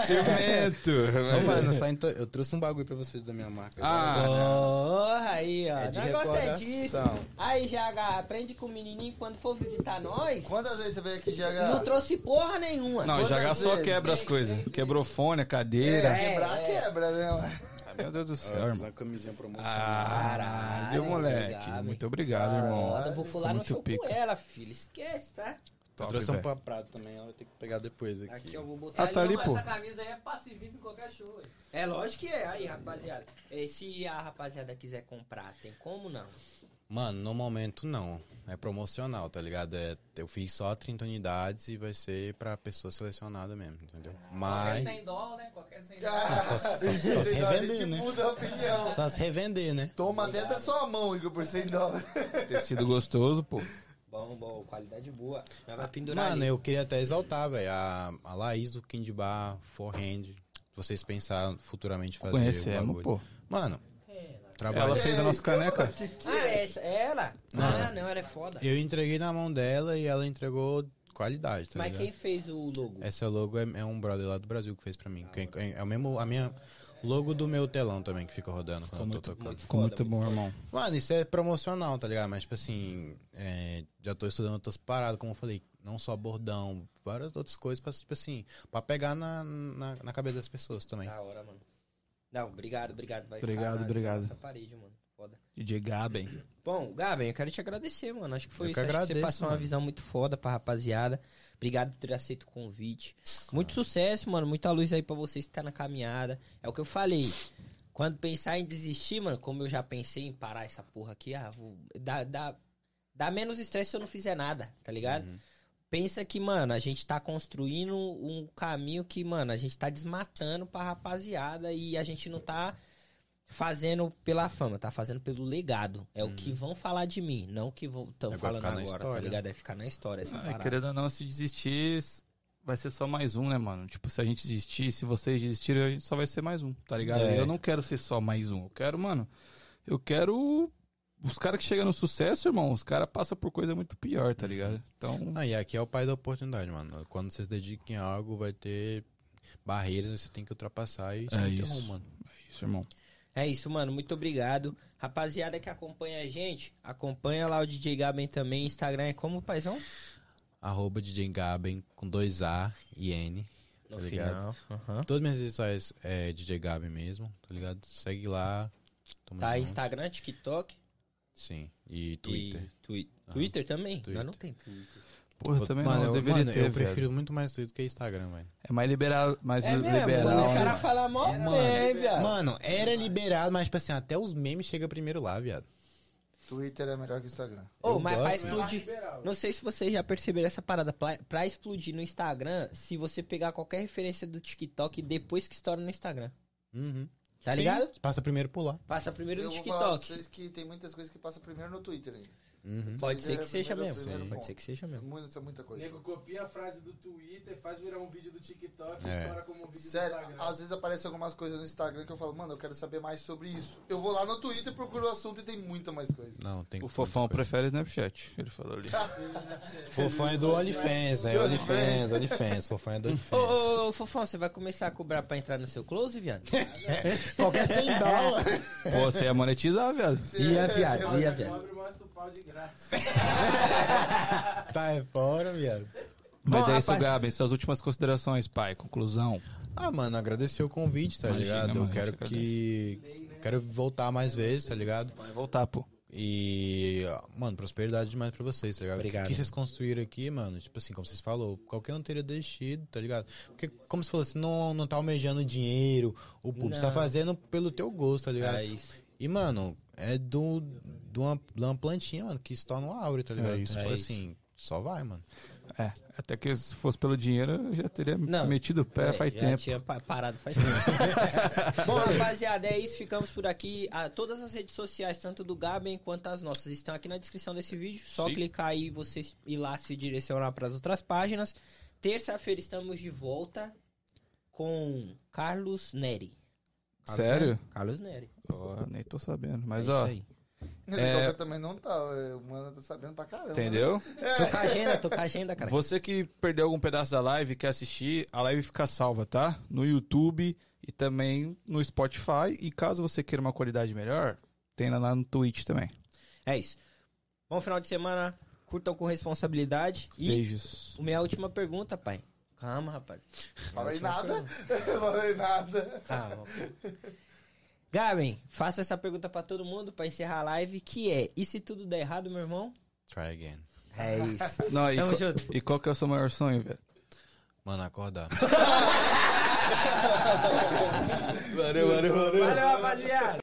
Ciumento. Ô, mano, só então, eu trouxe um bagulho pra vocês da minha marca. Ah, Porra, aí, ó. É de gostamos recordação. disso. Aí, Jaga, aprende com o menininho quando for visitar nós. Quantas vezes você veio aqui, Não GH? trouxe porra nenhuma. Não, o Quantas Jaga só vezes? quebra as coisas. Quebrou fone, a cadeira. É, quebrar, é. quebra, né, mano? Meu Deus do céu, Ó, irmão. uma camisinha promocional. Caralho, Caralho, moleque. obrigado. Muito obrigado, irmão. Foda, vou fular no Muito show pica. com ela, filho. Esquece, tá? eu Top, trouxe um pra prato também, ela vai ter que pegar depois aqui. Aqui eu vou botar Ah, tá ali, ó. pô. Essa camisa aí é passiva em qualquer show. É lógico que é. Aí, rapaziada. Se a rapaziada quiser comprar, tem como não? Mano, no momento não. É promocional, tá ligado? É, eu fiz só 30 unidades e vai ser pra pessoa selecionada mesmo, entendeu? Qualquer Mas. 100 dólares, né? Qualquer 100 Ah, dólares. Só, só, só se a revender, né? muda a opinião. Só se revender, né? Toma dentro da sua mão, Igor, por 100 dólares. Tecido gostoso, pô. Bom, bom, qualidade boa. Nós vai pendurar Mano, ali. eu queria até exaltar, velho. A, a Laís do Kind Bar, Forehand. Vocês pensaram futuramente fazer o Conhecemos, bagulho. pô. Mano, Ela trabalho. fez a nossa caneca. Ah, essa, é ela? Não. Ah, não, ela é foda. Eu entreguei na mão dela e ela entregou qualidade, tá Mas ligado? quem fez o logo? Essa logo é, é um brother lá do Brasil que fez pra mim. Quem- quem- é o mesmo, a minha logo do meu telão também que fica rodando quando eu tô tocando. Ficou muito bom, irmão. Mano, isso é promocional, tá ligado? Mas, tipo assim, é, já tô estudando outras paradas, como eu falei, não só bordão, várias outras coisas pra, tipo assim, pra pegar na, na, na cabeça das pessoas também. Da hora, mano. Não, obrigado, obrigado. Vai Obrigado, ficar obrigado. Nossa parede, mano. Foda. DJ Gaben. Bom, Gaben, eu quero te agradecer, mano. Acho que foi Eu isso. que Acho que você agradeço, passou uma mano. visão muito foda pra rapaziada. Obrigado por ter aceito o convite. Muito sucesso, mano. Muita luz aí pra vocês que tá na caminhada. É o que eu falei. Quando pensar em desistir, mano, como eu já pensei em parar essa porra aqui, ah, vou, dá, dá, dá menos estresse se eu não fizer nada, tá ligado? Uhum. Pensa que, mano, a gente tá construindo um caminho que, mano, a gente tá desmatando pra rapaziada e a gente não tá fazendo pela fama, tá fazendo pelo legado. É o que vão falar de mim, não o que estão Uhum. Falando agora, tá história. ligado? É ficar na história essa Ah, querendo ou não, se desistir, vai ser só mais um, né, mano? Tipo, se a gente desistir, se vocês desistirem, a gente só vai ser mais um, tá ligado? É. Eu não quero ser só mais um. Eu quero, mano, eu quero. Os caras que chegam no sucesso, irmão, os caras passam por coisa muito pior, tá ligado? Então. Ah, e aqui é o pai da oportunidade, mano. Quando vocês dediquem a algo, vai ter barreiras, você tem que ultrapassar e É seguir isso. rumo, mano. É isso, irmão. É isso, mano. Muito obrigado. Rapaziada que acompanha a gente, acompanha lá o DJ Gaben também. Instagram é como, paizão? Arroba DJ Gaben com dois A e N. No Tá ligado? final. Aham. Todas minhas redes sociais é DJ Gaben mesmo, tá ligado? Segue lá. Tamo Tá, junto. Instagram, TikTok Sim. E Twitter. e twi- Twitter também? Twitter. Nós não tem Twitter. Porra, eu também mano, não, eu, deveria mano, ter, eu velho. prefiro muito mais Twitter que Instagram, velho. É mais liberal, mais É mesmo, liberal. mano, os né? caras falam mó bem, viado. Mano, era liberado, mas tipo assim, até os memes chegam primeiro lá, viado. Twitter é melhor que Instagram. Ô, eu mas pra né? explodir. Não sei se vocês já perceberam essa parada. Pra, pra explodir no Instagram, se você pegar qualquer referência do TikTok depois que estoura no Instagram. Uhum. Tá Sim, ligado? Passa primeiro por lá. Passa primeiro Eu no vou falar pra TikTok. vocês que tem muitas coisas que passam primeiro no Twitter ainda. Uhum. Pode ser que seja mesmo. Pode ponto. ser que seja mesmo. Isso é muita coisa. Nego copia a frase do Twitter, faz virar um vídeo do TikTok É. estoura como um vídeo Sério, do Instagram. às vezes aparecem algumas coisas no Instagram que eu falo, mano, eu quero saber mais sobre isso. Eu vou lá no Twitter, procuro o assunto e tem muita mais coisa. Não, tem O Fofão muita prefere Snapchat, ele falou ali. Fofão é do OnlyFans, né? OnlyFans, OnlyFans. Fofão é do Ô, OnlyFans. ô, ô, Fofão, você vai começar a cobrar pra entrar no seu close, viado? Qualquer 100 dólares. Pô, você ia monetizar, viado. Ia, viado, ia, viado. Pobre mostra o pau de graça. Tá é fora, viado. Mas Bom, é isso, rapaz- Gabi. Suas últimas considerações, pai. Conclusão. Ah, mano, agradecer o convite, tá Imagina, ligado? mano, Eu quero que. Quero voltar mais vezes, tá ligado? Vai voltar, pô. E, mano, prosperidade demais pra vocês, tá ligado? Obrigado. O que vocês construíram aqui, mano, tipo assim, como vocês falou, qualquer um teria desistido, tá ligado? Porque, como você falou, você não, não tá almejando dinheiro, o público, você tá Não. fazendo pelo teu gosto, tá ligado? É isso. E, mano, é do, de, uma, de uma plantinha, mano, que se torna uma árvore, tá ligado? É isso, então, é tipo isso. assim, só vai, mano. É, até que se fosse pelo dinheiro, eu já teria Não. metido o pé É, faz já tempo. tinha pa- parado faz tempo. Bom, rapaziada, é isso. Ficamos por aqui. Ah, todas as redes sociais, tanto do Gaben quanto as nossas, estão aqui na descrição desse vídeo. Só Sim. clicar aí e você ir lá se direcionar para as outras páginas. Terça-feira estamos de volta com Carlos Neri. Carlos Sério? Neri? Carlos Neri. Ó, nem tô sabendo. Mas, é ó, isso aí. É. É... também não tá, é, o mano tá sabendo pra caramba. entendeu? Tô com a agenda, tô com a agenda, cara. Você que perdeu algum pedaço da live e quer assistir, a live fica salva, tá? No YouTube e também no Spotify. E caso você queira uma qualidade melhor, tem lá no Twitch também. É isso. Bom final de semana. Curtam com responsabilidade. E Beijos. minha última pergunta, pai. Calma, rapaz. Falei nada. Falei nada. Calma. pô. Gaben, faça essa pergunta pra todo mundo pra encerrar a live, que é: e se tudo der errado, meu irmão? Try again. É isso. Não, e, Tamo qual- junto. e qual que é o seu maior sonho, velho? Mano, acordar. Valeu, rapaziada.